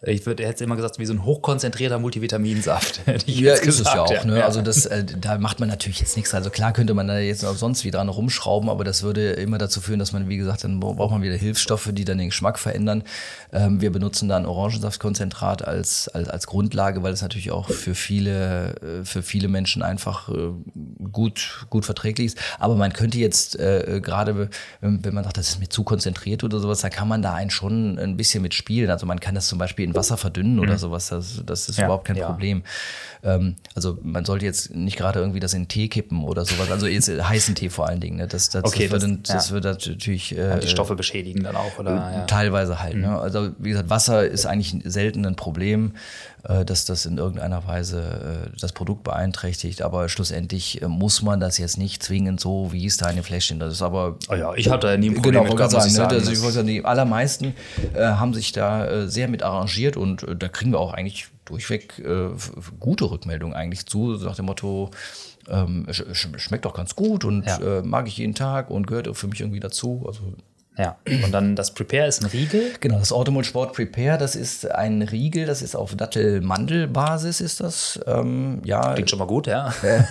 ich würde jetzt immer gesagt, wie so ein hochkonzentrierter Multivitaminsaft. ja, ist gesagt, es ja auch. Ja. Ne? Also das, äh, da macht man natürlich jetzt nichts. Also klar könnte man da jetzt auch sonst wie dran rumschrauben, aber das würde immer dazu führen, dass man, wie gesagt, dann braucht man wieder Hilfsstoffe, die dann den Geschmack verändern. Ähm, wir benutzen dann Orangensaftkonzentrat als, als, als Grundlage, weil es natürlich auch für viele, äh, für viele Menschen einfach äh, gut, gut verträglich ist. Aber man könnte jetzt äh, gerade, wenn, man sagt, das ist mir zu konzentriert oder sowas, dann kann man da einen schon ein bisschen mit spielen. Also man kann das zum Beispiel in Wasser verdünnen oder mhm. sowas. Das, das ist ja, überhaupt kein ja. Problem. Ähm, also man sollte jetzt nicht gerade irgendwie das in Tee kippen oder sowas. Also jetzt heißen Tee vor allen Dingen. Ne? Das, das, okay, das, wird, das, wird natürlich. Äh, die Stoffe beschädigen dann auch, oder? Äh, teilweise halt. Ne? Mhm. Ne? Also wie gesagt, Wasser ist eigentlich selten ein Problem, äh, dass das in irgendeiner Weise äh, das Produkt beeinträchtigt. Aber schlussendlich äh, muss man das jetzt nicht zwingend so, wie es da in den Fläschchen. Das ist aber. Oh ja, ich hatte nie ein Problem genau, mit sagen, ich ne? sagen, also ich wollte sagen, die allermeisten äh, haben sich da sehr mit arrangiert und da kriegen wir auch eigentlich durchweg äh, gute Rückmeldungen eigentlich zu, nach dem Motto, ähm, sch schmeckt doch ganz gut und ja. äh, mag ich jeden Tag und gehört für mich irgendwie dazu. Also ja, und dann das Prepare ist ein Riegel. Genau, das Automol Sport Prepare, das ist ein Riegel, das ist auf Dattel-Mandel-Basis ist das. Ähm, ja, Klingt schon mal gut, ja. Äh,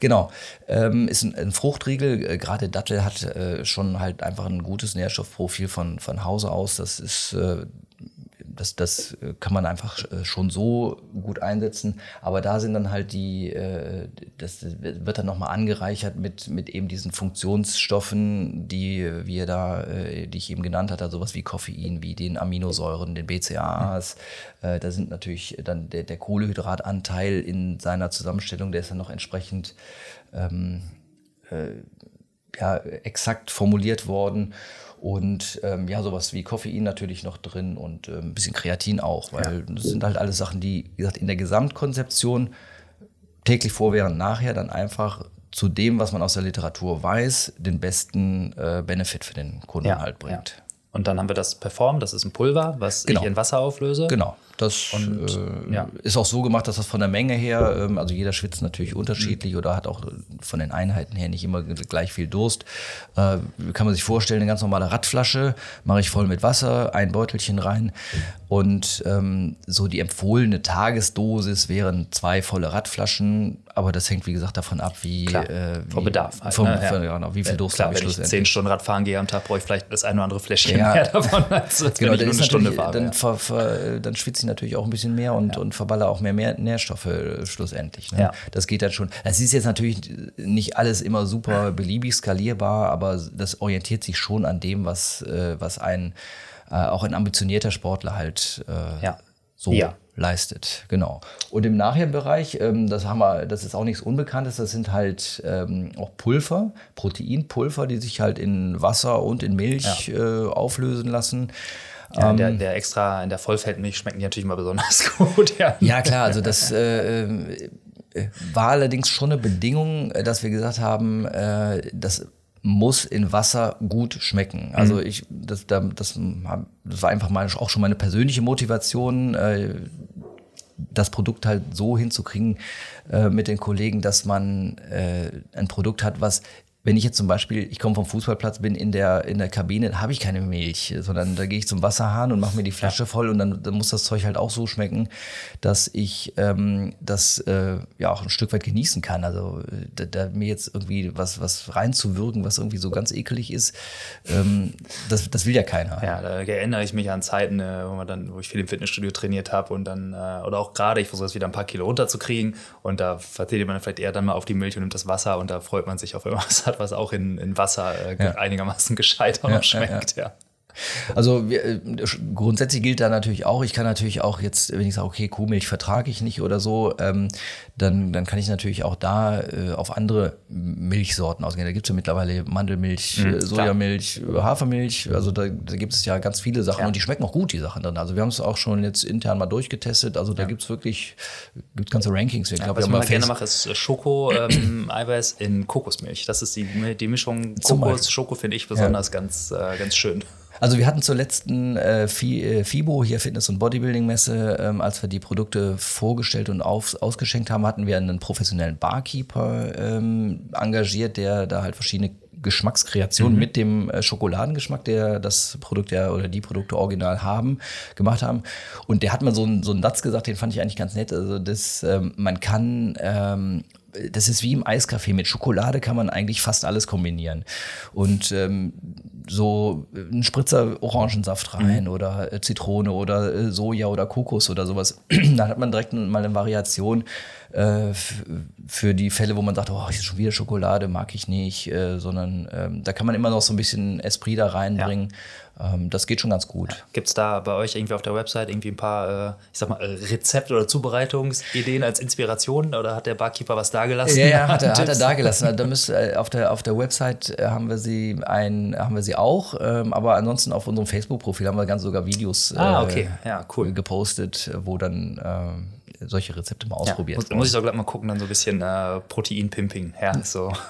genau, ähm, ist ein, ein Fruchtriegel. Äh, Gerade Dattel hat äh, schon halt einfach ein gutes Nährstoffprofil von, von Hause aus. Das ist äh, das, das äh, kann man einfach äh, schon so gut einsetzen. Aber da sind dann halt die, äh, das wird dann nochmal angereichert mit, mit eben diesen Funktionsstoffen, die wir da, die ich eben genannt hatte, also sowas wie Koffein, wie den Aminosäuren, den BCAAs. Da sind natürlich dann der, der Kohlehydratanteil in seiner Zusammenstellung, der ist dann noch entsprechend ähm, ja, exakt formuliert worden. Und ähm, ja, sowas wie Koffein natürlich noch drin und ähm, ein bisschen Kreatin auch, weil das sind halt alles Sachen, die, wie gesagt, in der Gesamtkonzeption täglich vor, während, nachher dann einfach zu dem, was man aus der Literatur weiß, den besten äh, Benefit für den Kunden Ja, halt bringt. Und dann haben wir das Perform, das ist ein Pulver, was Genau. ich in Wasser auflöse. Genau. Das Und, äh, ja. ist auch so gemacht, dass das von der Menge her, ähm, also jeder schwitzt natürlich unterschiedlich oder hat auch äh, von den Einheiten her nicht immer gleich viel Durst. Äh, kann man sich vorstellen, eine ganz normale Radflasche mache ich voll mit Wasser, ein Beutelchen rein und ähm, so die empfohlene Tagesdosis wären zwei volle Radflaschen, aber das hängt wie gesagt davon ab, wie, Klar, äh, wie vom Bedarf halt, vom, ne? Ja. von, ja, genau, wie viel Durst Klar, habe ich wenn ich zehn Stunden Rad fahren gehe am Tag, brauche ich vielleicht das eine oder andere Fläschchen Ja. mehr davon, als, als Genau, wenn ich nur eine Stunde fahre. dann, ja. ver, ver, dann schwitze ich natürlich auch ein bisschen mehr und, und verballer auch mehr, mehr Nährstoffe äh, schlussendlich. Ne? Ja. Das geht dann schon. Es ist jetzt natürlich nicht alles immer super beliebig skalierbar, aber das orientiert sich schon an dem, was, äh, was ein äh, auch ein ambitionierter Sportler halt äh, Ja. so Ja. leistet. Genau. Und im Nachherbereich, ähm, das haben wir, das ist auch nichts Unbekanntes, das sind halt ähm, auch Pulver, Proteinpulver, die sich halt in Wasser und in Milch äh, auflösen lassen. Ja, in Ähm, der, der extra, in der Vollfettmilch schmecken die natürlich immer besonders gut. Ja, Ja, klar, also das äh, äh, war allerdings schon eine Bedingung, äh, dass wir gesagt haben, äh, das muss in Wasser gut schmecken. Also ich, das, da- das, das war einfach mal auch schon meine persönliche Motivation, äh, das Produkt halt so hinzukriegen äh, mit den Kollegen, dass man äh, ein Produkt hat, was wenn ich jetzt zum Beispiel, ich komme vom Fußballplatz, bin in der, in der Kabine, habe ich keine Milch, sondern da gehe ich zum Wasserhahn und mache mir die Flasche voll und dann, dann muss das Zeug halt auch so schmecken, dass ich ähm, das äh, ja auch ein Stück weit genießen kann. Also äh, da, da mir jetzt irgendwie was, was reinzuwürgen, was irgendwie so ganz ekelig ist, ähm, das, das will ja keiner. Ja, da erinnere ich mich an Zeiten, äh, wo, man dann, wo ich viel im Fitnessstudio trainiert habe und dann, äh, oder auch gerade, ich versuche es wieder ein paar Kilo runterzukriegen und da verzichtet man vielleicht eher dann mal auf die Milch und nimmt das Wasser und da freut man sich auf irgendwas hat, was auch in, in Wasser äh, Ja. einigermaßen gescheit auch noch schmeckt. Ja, Also wir, äh, grundsätzlich gilt da natürlich auch, ich kann natürlich auch jetzt, wenn ich sage, okay, Kuhmilch vertrage ich nicht oder so, ähm, dann, dann kann ich natürlich auch da äh, auf andere Milchsorten ausgehen. Da gibt es ja mittlerweile Mandelmilch, Mhm, Sojamilch, äh, Hafermilch, also da, da gibt es ja ganz viele Sachen Ja. und die schmecken auch gut, die Sachen drin. Also wir haben es auch schon jetzt intern mal durchgetestet, also da gibt es wirklich gibt's ganze Rankings. Ich glaub, was ich mal gerne mache, ist äh, Schoko-Eiweiß in Kokosmilch. Das ist die, die Mischung Zum Kokos, Beispiel. Schoko finde ich besonders ganz, äh, ganz schön. Also wir hatten zur letzten äh, äh, FIBO, hier Fitness- und Bodybuilding-Messe, ähm, als wir die Produkte vorgestellt und auf, ausgeschenkt haben, hatten wir einen professionellen Barkeeper ähm, engagiert, der da halt verschiedene Geschmackskreationen mit dem äh, Schokoladengeschmack, der das Produkt ja oder die Produkte original haben, gemacht haben. Und der hat mal so einen, so einen Satz gesagt, den fand ich eigentlich ganz nett. Also das, ähm, man kann ähm, das ist wie im Eiskaffee. Mit Schokolade kann man eigentlich fast alles kombinieren. Und ähm, so ein Spritzer Orangensaft rein oder äh, Zitrone oder äh, Soja oder Kokos oder sowas. Dann hat man direkt mal eine Variation äh, für die Fälle, wo man sagt, oh, schon wieder Schokolade, mag ich nicht, äh, sondern ähm, da kann man immer noch so ein bisschen Esprit da reinbringen. Ähm, das geht schon ganz gut. Gibt es da bei euch irgendwie auf der Website irgendwie ein paar, äh, ich sag mal, äh, Rezept- oder Zubereitungsideen als Inspiration? Oder hat der Barkeeper was dagelassen? Ja, ja, hat er, hat er Tipps? da gelassen. Da müsst, äh, auf, der, auf der Website äh, haben wir sie ein, haben wir sie auch, ähm, aber ansonsten auf unserem Facebook-Profil haben wir ganz sogar Videos äh, Ah, okay. Ja, cool. gepostet, äh, wo dann solche Rezepte mal Ja, ausprobiert muss, wurden. muss ich doch gleich mal gucken, dann so ein bisschen äh, Protein-Pimping. Ja, so.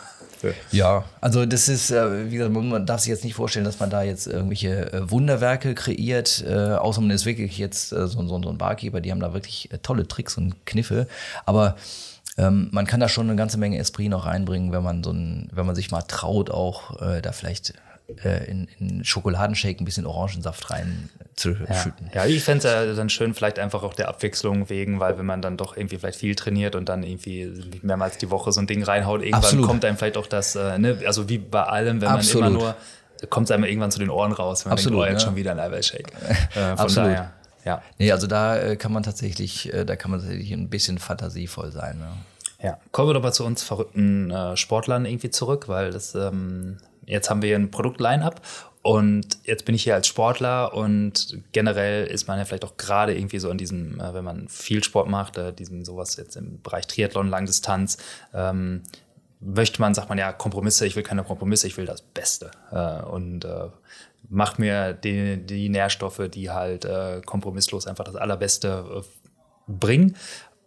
Für- Ja, also das ist, äh, wie gesagt, man darf sich jetzt nicht vorstellen, dass man da jetzt irgendwelche äh, Wunderwerke kreiert, äh, außer man ist wirklich jetzt so, so, so ein Barkeeper, die haben da wirklich tolle Tricks und Kniffe, aber ähm, man kann da schon eine ganze Menge Esprit noch reinbringen, wenn man so ein, wenn man sich mal traut, auch äh, da vielleicht äh, in, in Schokoladenshake ein bisschen Orangensaft rein zu Ja, schütten. ja ich fände es ja dann schön, vielleicht einfach auch der Abwechslung wegen, weil wenn man dann doch irgendwie vielleicht viel trainiert und dann irgendwie mehrmals die Woche so ein Ding reinhaut, irgendwann Absolut. kommt einem vielleicht auch das, äh, ne, also wie bei allem, wenn Absolut. man immer nur, kommt es einem irgendwann zu den Ohren raus, wenn man Absolut, denkt, oh, jetzt ja. schon wieder ein Eiweißshake. Äh, von Absolut. daher, ja. Nee, also da äh, kann man tatsächlich, äh, da kann man tatsächlich ein bisschen fantasievoll sein. Ja. Ja, kommen wir doch mal zu uns verrückten äh, Sportlern irgendwie zurück, weil das ähm, jetzt haben wir hier ein Produkt-Line-Up und jetzt bin ich hier als Sportler und generell ist man ja vielleicht auch gerade irgendwie so in diesem, äh, wenn man viel Sport macht, äh, diesem sowas jetzt im Bereich Triathlon, Langdistanz, ähm, möchte man, sagt man ja, Kompromisse, ich will keine Kompromisse, ich will das Beste. Äh, und äh, mach mir die, die Nährstoffe, die halt äh, kompromisslos einfach das Allerbeste äh, bringen.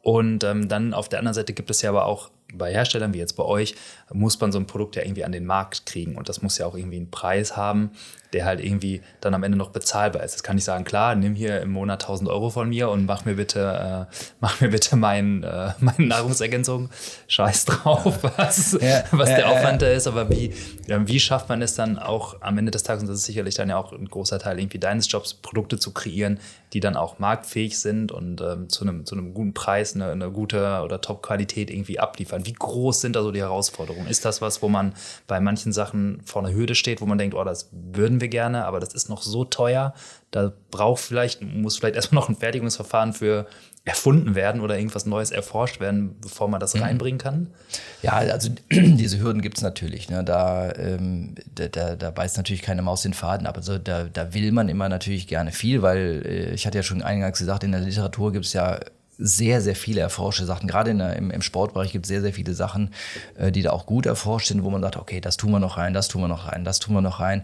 Und ähm, dann auf der anderen Seite gibt es ja aber auch bei Herstellern wie jetzt bei euch, muss man so ein Produkt ja irgendwie an den Markt kriegen. Und das muss ja auch irgendwie einen Preis haben, der halt irgendwie dann am Ende noch bezahlbar ist. Das kann ich sagen, klar, nimm hier im Monat 1000 Euro von mir und mach mir bitte, äh, mach mir bitte mein, äh, meine Nahrungsergänzung. Scheiß drauf, was, ja, was der Aufwand da ist. Aber wie, ja, wie schafft man es dann auch am Ende des Tages, und das ist sicherlich dann ja auch ein großer Teil irgendwie deines Jobs, Produkte zu kreieren, die dann auch marktfähig sind und ähm, zu, einem, zu einem guten Preis eine, eine gute oder Top-Qualität irgendwie abliefern. Wie groß sind da so die Herausforderungen? Ist das was, wo man bei manchen Sachen vor einer Hürde steht, wo man denkt, oh, das würden wir gerne, aber das ist noch so teuer. Da braucht vielleicht, muss vielleicht erstmal noch ein Fertigungsverfahren für erfunden werden oder irgendwas Neues erforscht werden, bevor man das mhm. reinbringen kann? Ja, also diese Hürden gibt es natürlich. Ne? Da, ähm, da, da, da, beißt natürlich keine Maus den Faden, aber so, da, da will man immer natürlich gerne viel, weil äh, ich hatte ja schon eingangs gesagt, in der Literatur gibt es ja sehr, sehr viele erforschte Sachen. Gerade der, im, im, Sportbereich gibt es sehr, sehr viele Sachen, äh, die da auch gut erforscht sind, wo man sagt, okay, das tun wir noch rein, das tun wir noch rein, das tun wir noch rein.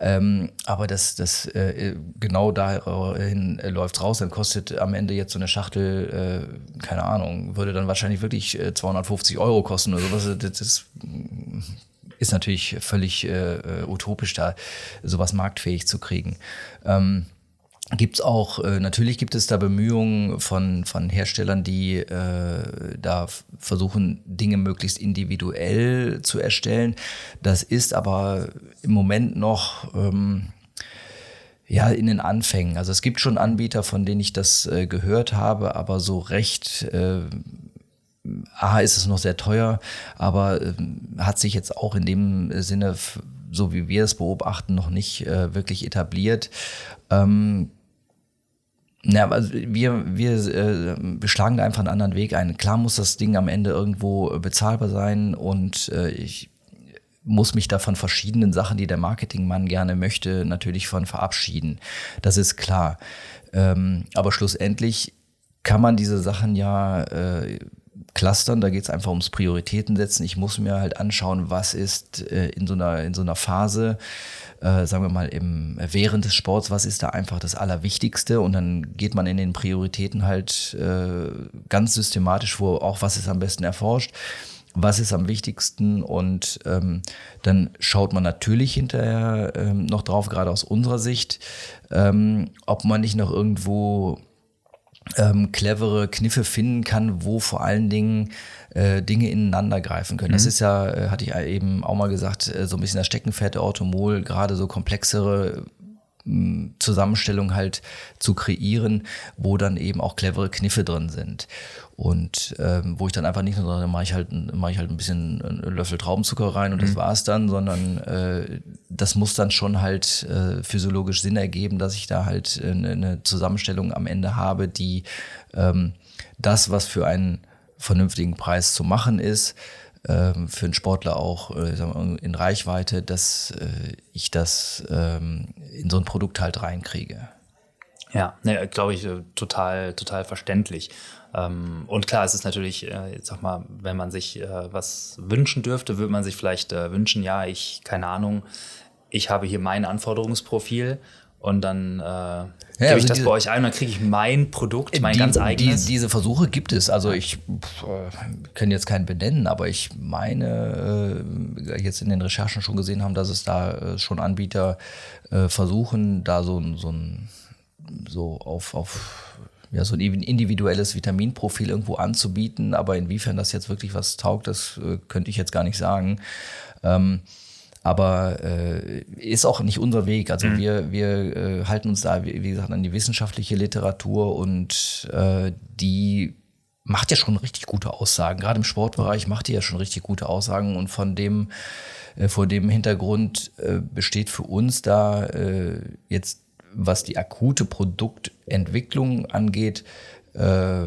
Ähm, aber das, das äh, genau dahin äh, läuft raus, dann kostet am Ende jetzt so eine Schachtel, äh, keine Ahnung, würde dann wahrscheinlich wirklich 250 äh, Euro kosten oder sowas. Das ist, ist natürlich völlig äh, utopisch, da sowas marktfähig zu kriegen. Ähm, Gibt es auch, äh, natürlich gibt es da Bemühungen von, von Herstellern, die äh, da versuchen, Dinge möglichst individuell zu erstellen. Das ist aber im Moment noch ähm, ja in den Anfängen. Also es gibt schon Anbieter, von denen ich das äh, gehört habe, aber so recht. Äh, A ist es noch sehr teuer, aber äh, hat sich jetzt auch in dem Sinne so wie wir es beobachten, noch nicht äh, wirklich etabliert. Ähm, ja, also wir, wir, äh, wir schlagen da einfach einen anderen Weg ein. Klar muss das Ding am Ende irgendwo bezahlbar sein und äh, ich muss mich da von verschiedenen Sachen, die der Marketingmann gerne möchte, natürlich von verabschieden. Das ist klar. Ähm, aber schlussendlich kann man diese Sachen ja äh, clustern, da geht es einfach ums Prioritäten setzen. Ich muss mir halt anschauen, was ist äh, in, so einer, in so einer Phase, äh, sagen wir mal, im, während des Sports, was ist da einfach das Allerwichtigste und dann geht man in den Prioritäten halt äh, ganz systematisch vor, auch was ist am besten erforscht was ist am wichtigsten und ähm, dann schaut man natürlich hinterher ähm, noch drauf, gerade aus unserer Sicht, ähm, ob man nicht noch irgendwo ähm, clevere Kniffe finden kann, wo vor allen Dingen äh, Dinge ineinander greifen können. Mhm. Das ist ja, äh, hatte ich eben auch mal gesagt, äh, so ein bisschen das Steckenpferd der Automol, gerade so komplexere Zusammenstellung halt zu kreieren, wo dann eben auch clevere Kniffe drin sind. Und ähm, wo ich dann einfach nicht nur sage, mache ich halt, mache ich halt ein bisschen einen Löffel Traubenzucker rein und mhm. das war's dann, sondern äh, das muss dann schon halt äh, physiologisch Sinn ergeben, dass ich da halt eine, eine Zusammenstellung am Ende habe, die ähm, das, was für einen vernünftigen Preis zu machen ist, ähm, für einen Sportler auch äh, in Reichweite, dass äh, ich das ähm, in so ein Produkt halt reinkriege. Ja, ne, glaube ich, äh, total, total verständlich. Ähm, und klar, es ist natürlich, äh, sag mal, wenn man sich äh, was wünschen dürfte, würde man sich vielleicht äh, wünschen, ja, ich, keine Ahnung, ich habe hier mein Anforderungsprofil und dann äh, ja, Gebe also ich das diese, bei euch ein, dann kriege ich mein Produkt, mein die, ganz eigenes? Die, diese Versuche gibt es. Also ich äh, kann jetzt keinen benennen, aber ich meine, äh, jetzt in den Recherchen schon gesehen haben, dass es da äh, schon Anbieter äh, versuchen, da so, so ein so auf, auf ja, so ein individuelles Vitaminprofil irgendwo anzubieten. Aber inwiefern das jetzt wirklich was taugt, das äh, könnte ich jetzt gar nicht sagen. Ähm, aber äh, ist auch nicht unser Weg. Also mhm. wir, wir äh, halten uns da, wie, wie, gesagt, an die wissenschaftliche Literatur und äh, die macht ja schon richtig gute Aussagen. Gerade im Sportbereich macht die ja schon richtig gute Aussagen und von dem, äh, vor dem Hintergrund äh, besteht für uns da äh, jetzt, was die akute Produktentwicklung angeht, äh,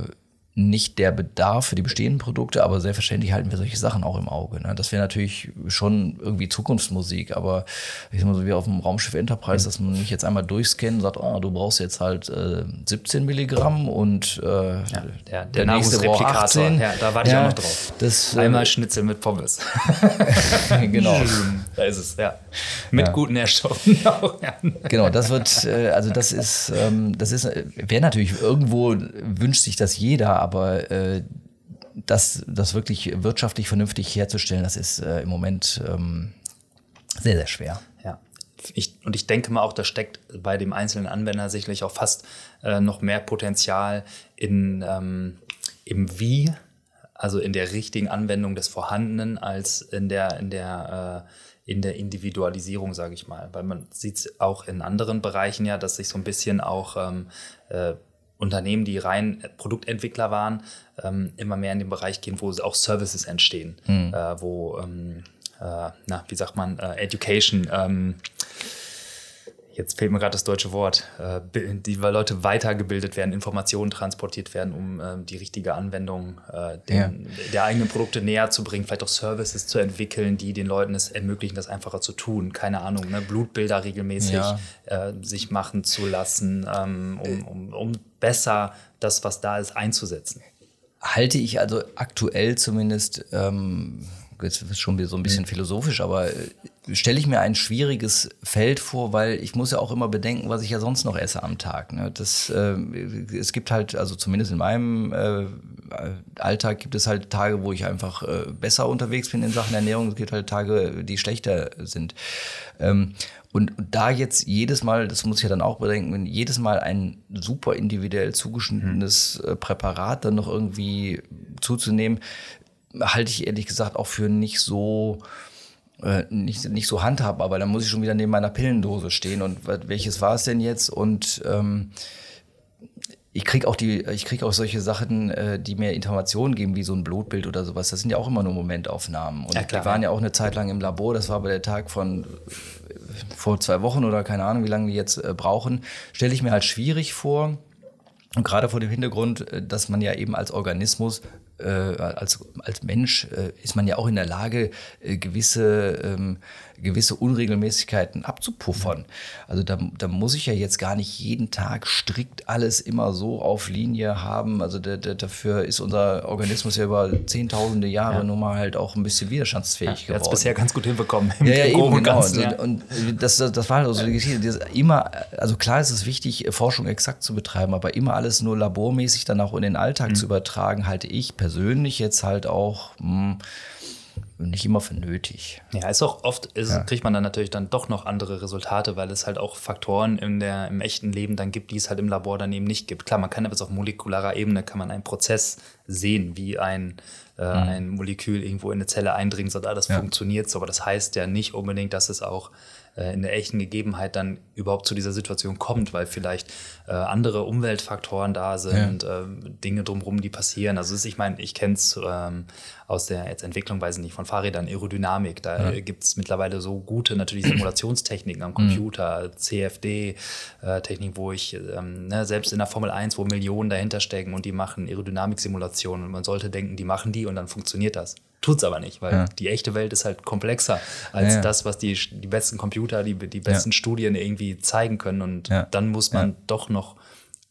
nicht der Bedarf für die bestehenden Produkte, aber selbstverständlich halten wir solche Sachen auch im Auge. Ne? Das wäre natürlich schon irgendwie Zukunftsmusik, aber ich sag mal so wie auf dem Raumschiff Enterprise, dass man mich jetzt einmal durchscannen und sagt, oh, du brauchst jetzt halt äh, 17 Milligramm und äh, ja, der, der, der Nahrungsreplikator, ja, da warte ich ja, auch noch drauf. Das, äh, einmal Schnitzel mit Pommes. genau. Da ist es, ja. Mit ja. guten Nährstoffen auch. Ja. Genau, das wird, äh, also das ist, ähm, das ist, äh, wäre natürlich irgendwo, wünscht sich das jeder, aber äh, das, das wirklich wirtschaftlich vernünftig herzustellen, das ist im Moment ähm, sehr, sehr schwer. Ja. Ich, und ich denke mal auch, da steckt bei dem einzelnen Anwender sicherlich auch fast äh, noch mehr Potenzial in, ähm, im Wie, also in der richtigen Anwendung des Vorhandenen, als in der, in der, äh, in der Individualisierung, sage ich mal. Weil man sieht es auch in anderen Bereichen ja, dass sich so ein bisschen auch ähm, äh, Unternehmen, die rein Produktentwickler waren, ähm, immer mehr in den Bereich gehen, wo auch Services entstehen, mhm. äh, wo ähm, äh, na, wie sagt man, äh, Education, ähm, jetzt fehlt mir gerade das deutsche Wort, äh, die Leute weitergebildet werden, Informationen transportiert werden, um äh, die richtige Anwendung äh, den, ja. der eigenen Produkte näher zu bringen, vielleicht auch Services zu entwickeln, die den Leuten es ermöglichen, das einfacher zu tun. Keine Ahnung, ne? Blutbilder regelmäßig ja. äh, sich machen zu lassen, ähm, um, um, um besser das, was da ist, einzusetzen. Halte ich also aktuell zumindest ähm jetzt ist schon so ein bisschen mhm. philosophisch, aber äh, stelle ich mir ein schwieriges Feld vor, weil ich muss ja auch immer bedenken, was ich ja sonst noch esse am Tag. Ne? Das, äh, es gibt halt, also zumindest in meinem äh, Alltag gibt es halt Tage, wo ich einfach äh, besser unterwegs bin in Sachen Ernährung. Es gibt halt Tage, die schlechter sind. Ähm, und, da jetzt jedes Mal, das muss ich ja dann auch bedenken, jedes Mal ein super individuell zugeschnittenes mhm. Präparat dann noch irgendwie zuzunehmen, halte ich ehrlich gesagt auch für nicht so äh, nicht, nicht so handhabbar, aber dann muss ich schon wieder neben meiner Pillendose stehen und welches war es denn jetzt und ähm, ich kriege auch die, ich kriege auch solche Sachen, äh, die mir Informationen geben, wie so ein Blutbild oder sowas. Das sind ja auch immer nur Momentaufnahmen. Und ja, die waren ja. auch eine Zeit lang im Labor. Das war aber der Tag von äh, vor zwei Wochen oder keine Ahnung, wie lange die jetzt äh, brauchen. Stelle ich mir halt schwierig vor. Und gerade vor dem Hintergrund, äh, dass man ja eben als Organismus äh, als, als Mensch äh, ist man ja auch in der Lage, äh, gewisse, ähm, gewisse Unregelmäßigkeiten abzupuffern. Also da, da muss ich ja jetzt gar nicht jeden Tag strikt alles immer so auf Linie haben. Also der, der, dafür ist unser Organismus ja über zehntausende Jahre ja. nun mal halt auch ein bisschen widerstandsfähig ja, geworden. Hat bisher ganz gut hinbekommen. Ja, ja, eben, genau. Ganzen, ja. Und das, das war halt so die Geschichte. Immer, also klar ist es wichtig, Forschung exakt zu betreiben, aber immer alles nur labormäßig dann auch in den Alltag mhm. zu übertragen, halte ich persönlich persönlich jetzt halt auch mh, hm, nicht immer für nötig. Ja, ist auch oft, ist, ja. kriegt man dann natürlich dann doch noch andere Resultate, weil es halt auch Faktoren in der, im echten Leben dann gibt, die es halt im Labor dann eben nicht gibt. Klar, man kann aber auf molekularer Ebene kann man einen Prozess sehen, wie ein, äh, mhm. ein Molekül irgendwo in eine Zelle eindringt, so das ja. funktioniert so. Aber das heißt ja nicht unbedingt, dass es auch äh, in der echten Gegebenheit dann überhaupt zu dieser Situation kommt, weil vielleicht äh, andere Umweltfaktoren da sind, ja. äh, Dinge drumherum, die passieren. Also ist, ich meine, ich kenne es ähm, aus der jetzt Entwicklung, weiß ich nicht, von Fahrrädern, Aerodynamik. Da ja. gibt es mittlerweile so gute natürlich Simulationstechniken am Computer. CFD-Technik, äh, wo ich ähm, ne, selbst in der Formel 1, wo Millionen dahinter stecken und die machen Aerodynamik-Simulationen und man sollte denken, die machen die und dann funktioniert das. Tut es aber nicht, weil ja. die echte Welt ist halt komplexer als ja, ja. das, was die, die besten Computer, die, die besten Studien irgendwie zeigen können. Und dann muss man doch noch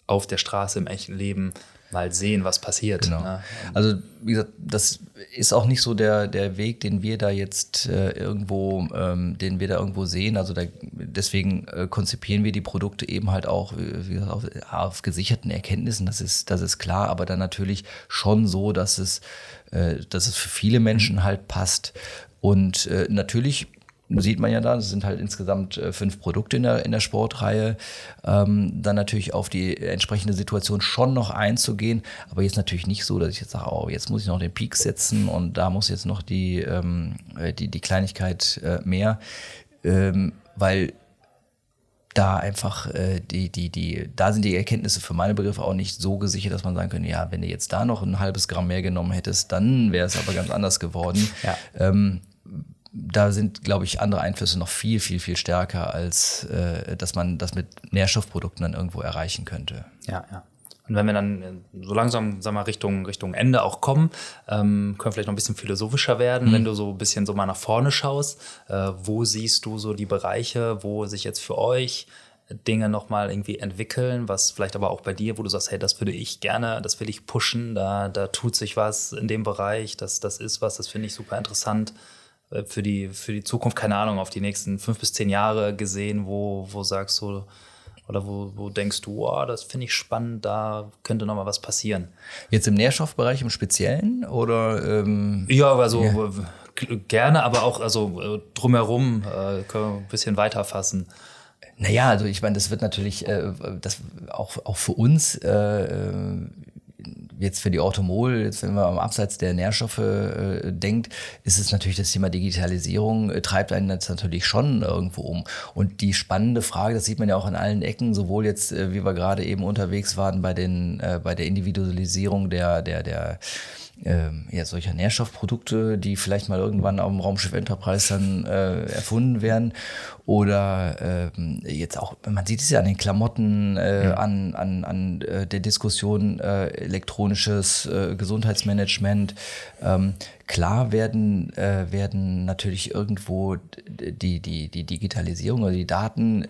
auf der Straße im echten Leben mal sehen, was passiert. Genau. Ne? Also wie gesagt, das ist auch nicht so der, der Weg, den wir da jetzt äh, irgendwo, ähm, den wir da irgendwo sehen. Also da, deswegen äh, konzipieren wir die Produkte eben halt auch gesagt, auf, auf, gesicherten Erkenntnissen, das ist, das ist klar, aber dann natürlich schon so, dass es, äh, dass es für viele Menschen halt passt. Und äh, natürlich sieht man ja da, es sind halt insgesamt äh, fünf Produkte in der, in der Sportreihe. Ähm, dann natürlich auf die entsprechende Situation schon noch einzugehen, aber jetzt natürlich nicht so, dass ich jetzt sage, oh, jetzt muss ich noch den Peak setzen und da muss jetzt noch die, ähm, äh, die, die Kleinigkeit äh, mehr, ähm, weil da einfach äh, die, die, die, da sind die Erkenntnisse für meine Begriffe auch nicht so gesichert, dass man sagen könnte, ja, wenn du jetzt da noch ein halbes Gramm mehr genommen hättest, dann wäre es aber ganz anders geworden. Ja. Ähm, da sind, glaube ich, andere Einflüsse noch viel, viel, viel stärker, als äh, dass man das mit Nährstoffprodukten dann irgendwo erreichen könnte. Ja, ja. Und wenn wir dann äh, so langsam, sag mal, Richtung, Richtung Ende auch kommen, ähm, können wir vielleicht noch ein bisschen philosophischer werden, mhm. wenn du so ein bisschen so mal nach vorne schaust. Äh, wo siehst du so die Bereiche, wo sich jetzt für euch Dinge nochmal irgendwie entwickeln, was vielleicht aber auch bei dir, wo du sagst, hey, das würde ich gerne, das will ich pushen, da, da tut sich was in dem Bereich, das, das ist was, das finde ich super interessant. äh, für die, für die Zukunft, keine Ahnung, auf die nächsten fünf bis zehn Jahre gesehen, wo, wo sagst du, oder wo, wo denkst du, oh, das finde ich spannend, da könnte noch mal was passieren? Jetzt im Nährstoffbereich im Speziellen oder? Ähm, ja, also ja. gerne, aber auch also äh, drumherum äh, können wir ein bisschen weiter fassen. Naja, also ich meine, das wird natürlich äh, das auch, auch für uns äh, jetzt für die Automol, jetzt wenn man am Abseits der Nährstoffe äh, denkt, ist es natürlich das Thema Digitalisierung, äh, treibt einen jetzt natürlich schon irgendwo um. Und die spannende Frage, das sieht man ja auch an allen Ecken, sowohl jetzt, äh, wie wir gerade eben unterwegs waren bei den, äh, bei der Individualisierung der, der, der äh, ja, solcher Nährstoffprodukte, die vielleicht mal irgendwann auf dem Raumschiff Enterprise dann äh, erfunden werden. Oder äh, jetzt auch, man sieht es ja an den Klamotten, äh, ja. an, an, an äh, der Diskussion äh, elektronisches äh, Gesundheitsmanagement. Ähm, klar werden, äh, werden natürlich irgendwo die, die, die Digitalisierung oder die Daten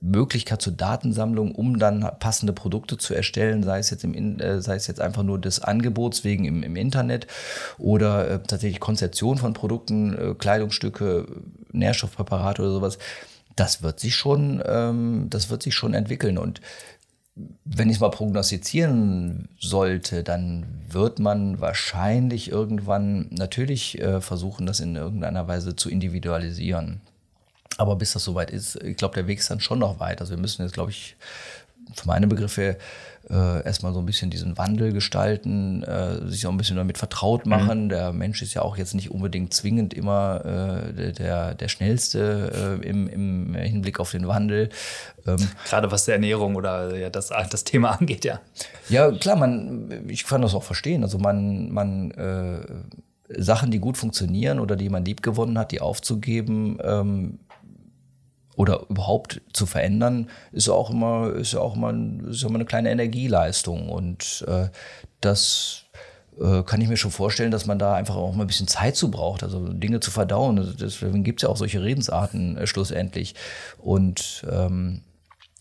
Möglichkeit zur Datensammlung, um dann passende Produkte zu erstellen, sei es jetzt im, äh, sei es jetzt einfach nur des Angebots wegen im, im Internet oder äh, tatsächlich Konzeption von Produkten, äh, Kleidungsstücke, Nährstoffpräparate oder sowas. Das wird sich schon, ähm, das wird sich schon entwickeln und wenn ich es mal prognostizieren sollte, dann wird man wahrscheinlich irgendwann natürlich äh, versuchen, das in irgendeiner Weise zu individualisieren. Aber bis das soweit ist, ich glaube, der Weg ist dann schon noch weit. Also wir müssen jetzt, glaube ich, für meine Begriffe äh, erstmal so ein bisschen diesen Wandel gestalten, äh, sich auch ein bisschen damit vertraut mhm. machen. Mhm. Der Mensch ist ja auch jetzt nicht unbedingt zwingend immer äh, der, der schnellste äh, im, im Hinblick auf den Wandel. Ähm, Gerade was die Ernährung oder ja, das, das Thema angeht, ja. Ja, klar, man, ich kann das auch verstehen. Also man, man äh, Sachen, die gut funktionieren oder die man lieb gewonnen hat, die aufzugeben, ähm, oder überhaupt zu verändern, ist auch immer, ist auch immer, ist immer eine kleine Energieleistung. Und äh, das äh, kann ich mir schon vorstellen, dass man da einfach auch mal ein bisschen Zeit zu braucht, also Dinge zu verdauen. Also deswegen gibt es ja auch solche Redensarten äh, schlussendlich. Und ähm,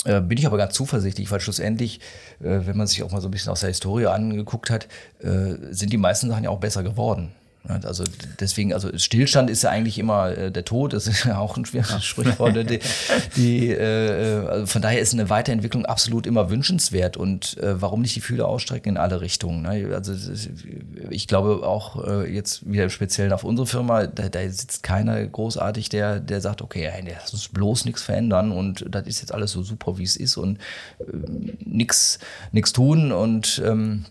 äh, bin ich aber ganz zuversichtlich, weil schlussendlich, äh, wenn man sich auch mal so ein bisschen aus der Historie angeguckt hat, äh, sind die meisten Sachen ja auch besser geworden. Also deswegen, also Stillstand ist ja eigentlich immer äh, der Tod, das ist ja auch ein schweres Sprichwort. die, die, äh, also von daher ist eine Weiterentwicklung absolut immer wünschenswert und äh, warum nicht die Fühler ausstrecken in alle Richtungen. Ne? Also ich glaube auch äh, jetzt wieder im Speziellen auf unsere Firma, da, da sitzt keiner großartig, der, der sagt, okay, hey, lass uns bloß nichts verändern und das ist jetzt alles so super, wie es ist und äh, nichts tun und ähm,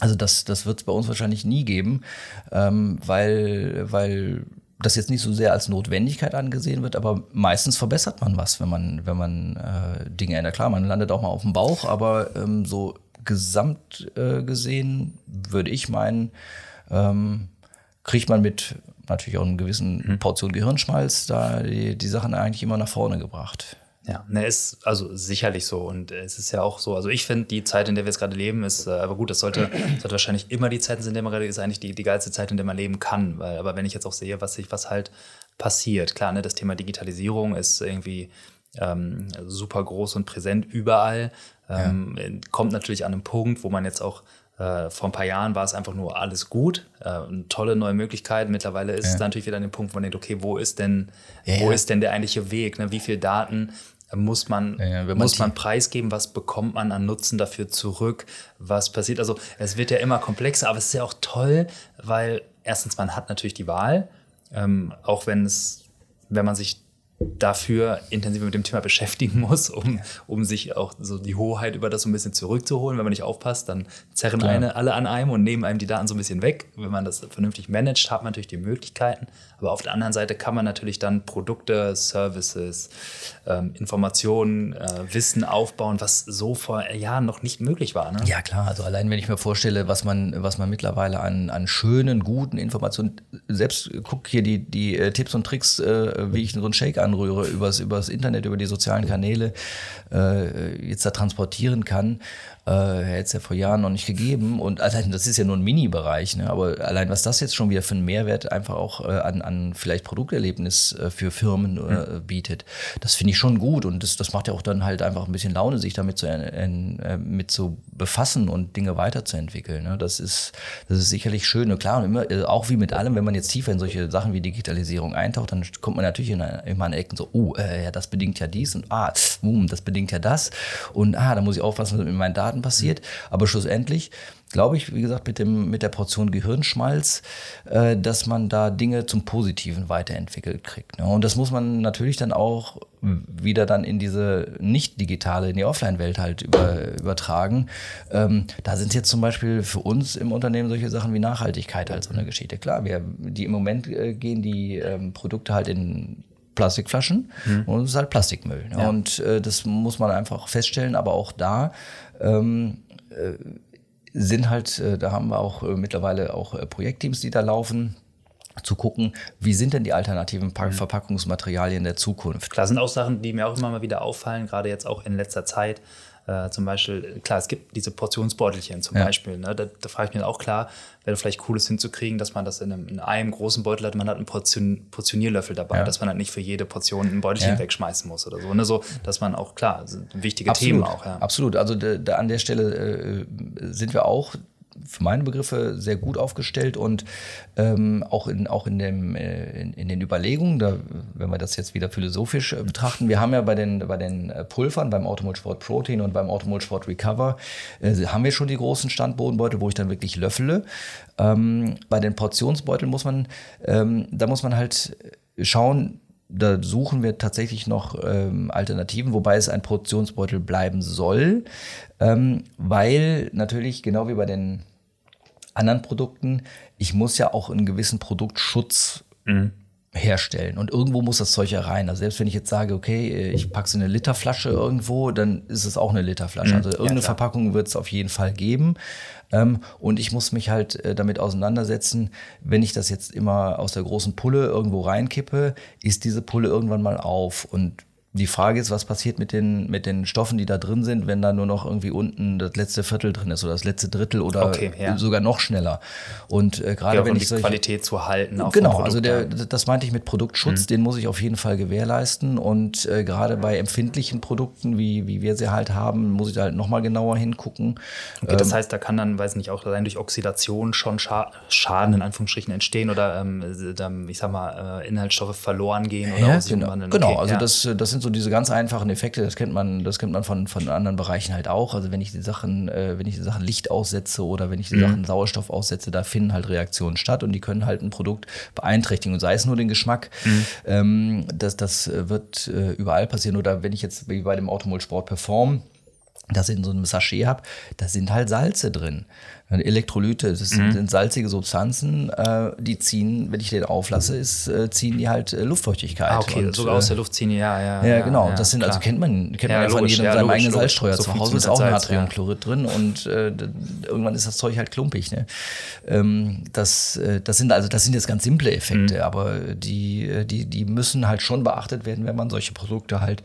also das, das wird es bei uns wahrscheinlich nie geben, ähm, weil, weil das jetzt nicht so sehr als Notwendigkeit angesehen wird, aber meistens verbessert man was, wenn man, wenn man äh, Dinge ändert. Klar, man landet auch mal auf dem Bauch, aber ähm, so gesamt äh, gesehen würde ich meinen, ähm, kriegt man mit natürlich auch einer gewissen mhm. Portion Gehirnschmalz da die, die Sachen eigentlich immer nach vorne gebracht. Ja, ne, ist also sicherlich so. Und es ist ja auch so, also ich finde, die Zeit, in der wir jetzt gerade leben, ist, äh, aber gut, das sollte, sollte wahrscheinlich immer die Zeit sein, in der man gerade ist, eigentlich die, die geilste Zeit, in der man leben kann. Weil, aber wenn ich jetzt auch sehe, was sich, was halt passiert, klar, ne, das Thema Digitalisierung ist irgendwie ähm, super groß und präsent überall. Ähm, ja. Kommt natürlich an einem Punkt, wo man jetzt auch äh, vor ein paar Jahren war es einfach nur alles gut, äh, tolle neue Möglichkeiten. Mittlerweile ist ja. es natürlich wieder an dem Punkt, wo man denkt, okay, wo ist denn, ja, wo ist denn der eigentliche Weg? Ne? Wie viele Daten muss man, ja, muss man preisgeben, was bekommt man an Nutzen dafür zurück, was passiert. Also es wird ja immer komplexer, aber es ist ja auch toll, weil erstens man hat natürlich die Wahl, ähm, auch wenn es, wenn man sich dafür intensiv mit dem Thema beschäftigen muss, um, um sich auch so die Hoheit über das so ein bisschen zurückzuholen. Wenn man nicht aufpasst, dann zerren eine, alle an einem und nehmen einem die Daten so ein bisschen weg. Wenn man das vernünftig managt, hat man natürlich die Möglichkeiten. Aber auf der anderen Seite kann man natürlich dann Produkte, Services, ähm, Informationen, äh, Wissen aufbauen, was so vor Jahren noch nicht möglich war. Ne? Ja, klar. Also allein wenn ich mir vorstelle, was man, was man mittlerweile an, an schönen, guten Informationen, selbst guck hier die, die äh, Tipps und Tricks, äh, wie ich so einen Shake anrühre, übers, übers Internet, über die sozialen Kanäle, äh, jetzt da transportieren kann. Äh, hätte es ja vor Jahren noch nicht gegeben. Und allein, das ist ja nur ein Mini-Bereich, ne? aber allein was das jetzt schon wieder für einen Mehrwert einfach auch äh, an, an vielleicht Produkterlebnis äh, für Firmen äh, bietet, das finde ich schon gut und das, das macht ja auch dann halt einfach ein bisschen Laune, sich damit zu, äh, mit zu befassen und Dinge weiterzuentwickeln. Ne? Das, ist, das ist sicherlich schön. Und klar, und immer, äh, auch wie mit allem, wenn man jetzt tiefer in solche Sachen wie Digitalisierung eintaucht, dann kommt man natürlich in, immer an Ecken so, oh, äh, ja, das bedingt ja dies und ah, boom, das bedingt ja das und ah, da muss ich aufpassen, mit meinen Daten passiert. Aber schlussendlich glaube ich, wie gesagt, mit, dem, mit der Portion Gehirnschmalz, äh, dass man da Dinge zum Positiven weiterentwickelt kriegt. Ne? Und das muss man natürlich dann auch wieder dann in diese nicht digitale, in die Offline-Welt halt über, übertragen. Ähm, da sind jetzt zum Beispiel für uns im Unternehmen solche Sachen wie Nachhaltigkeit halt so eine Geschichte. Klar, wir, die im Moment äh, gehen die ähm, Produkte halt in Plastikflaschen mhm. und es ist halt Plastikmüll. Ne? Ja. Und äh, das muss man einfach feststellen, aber auch da ähm, äh, sind halt, äh, da haben wir auch äh, mittlerweile auch äh, Projektteams, die da laufen zu gucken, wie sind denn die alternativen mhm. Verpackungsmaterialien der Zukunft. Klar, sind auch Sachen, die mir auch immer mal wieder auffallen, gerade jetzt auch in letzter Zeit. Äh, zum Beispiel, klar, es gibt diese Portionsbeutelchen zum ja. Beispiel. Ne? Da, da frage ich mich auch klar, wäre vielleicht cool ist hinzukriegen, dass man das in einem, in einem, großen Beutel hat, man hat einen Portion, Portionierlöffel dabei, ja. dass man halt nicht für jede Portion ein Beutelchen ja. wegschmeißen muss oder so. Ne? so. Dass man auch, klar, wichtige Absolut. Themen auch. Ja. Absolut, also da, an der Stelle äh, sind wir auch für meine Begriffe sehr gut aufgestellt und ähm, auch, in, auch in, dem, äh, in, in, den Überlegungen, da, wenn wir das jetzt wieder philosophisch äh, betrachten, wir haben ja bei den, bei den äh, Pulvern, beim Sport Protein und beim Sport Recover, äh, haben wir schon die großen Standbodenbeutel, wo ich dann wirklich löffele. Ähm, bei den Portionsbeuteln muss man, ähm, da muss man halt schauen, da suchen wir tatsächlich noch ähm, Alternativen, wobei es ein Portionsbeutel bleiben soll, ähm, weil natürlich genau wie bei den anderen Produkten, ich muss ja auch einen gewissen Produktschutz mhm. herstellen. Und irgendwo muss das Zeug ja rein. Also selbst wenn ich jetzt sage, okay, ich packe es in eine Literflasche irgendwo, dann ist es auch eine Literflasche. Mhm. Also irgendeine ja, Verpackung wird es auf jeden Fall geben. Ähm, und ich muss mich halt äh, damit auseinandersetzen, wenn ich das jetzt immer aus der großen Pulle irgendwo reinkippe, ist diese Pulle irgendwann mal auf. Und die Frage ist, was passiert mit den, mit den Stoffen, die da drin sind, wenn da nur noch irgendwie unten das letzte Viertel drin ist oder das letzte Drittel oder okay, ja. sogar noch schneller. Und äh, gerade ja, wenn um ich die Qualität zu halten. genau, also der, das meinte ich mit Produktschutz, mhm. den muss ich auf jeden Fall gewährleisten. Und äh, gerade bei empfindlichen Produkten, wie, wie wir sie halt haben, muss ich da halt nochmal genauer hingucken. Okay, das ähm, heißt, da kann dann, weiß nicht, auch allein durch Oxidation schon Scha Schaden in Anführungsstrichen entstehen oder ähm, ich sag mal, äh, Inhaltsstoffe verloren gehen oder ja, genau, genau, also das, das sind sind so diese ganz einfachen Effekte, das kennt man, das kennt man von, von anderen Bereichen halt auch. Also wenn ich die Sachen, äh, wenn ich die Sachen Licht aussetze oder wenn ich die mhm. Sachen Sauerstoff aussetze, da finden halt Reaktionen statt und die können halt ein Produkt beeinträchtigen. Und sei es nur den Geschmack, mhm. ähm, das, das wird äh, überall passieren. Oder wenn ich jetzt wie bei dem Automol Sport Perform das in so einem Sachet habe, da sind halt Salze drin. Elektrolyte, das mhm. sind, salzige Substanzen, äh, die ziehen, wenn ich den auflasse, ist, äh, ziehen die halt äh, Luftfeuchtigkeit. Ah, okay, und, sogar aus der Luft ziehen, ja, ja. Ja, genau. Ja, das sind, also kennt man, kennt man ja, von jedem ja, seinem eigenen Salzstreuer. So Zu Hause ist auch Salz, Natriumchlorid drin und äh, irgendwann ist das Zeug halt klumpig. Ne? Ähm, das, äh, das sind also, das sind jetzt ganz simple Effekte, mhm. aber die, äh, die, die müssen halt schon beachtet werden, wenn man solche Produkte halt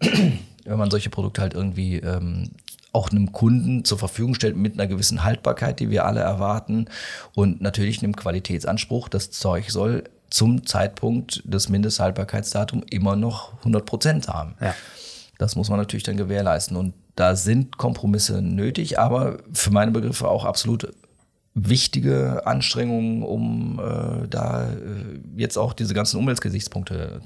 wenn man solche Produkte halt irgendwie ähm, auch einem Kunden zur Verfügung stellt mit einer gewissen Haltbarkeit, die wir alle erwarten und natürlich einem Qualitätsanspruch. Das Zeug soll zum Zeitpunkt des Mindesthaltbarkeitsdatums immer noch 100 Prozent haben. Ja. Das muss man natürlich dann gewährleisten und da sind Kompromisse nötig, aber für meine Begriffe auch absolut wichtige Anstrengungen, um äh, da äh, jetzt auch diese ganzen Umweltgesichtspunkte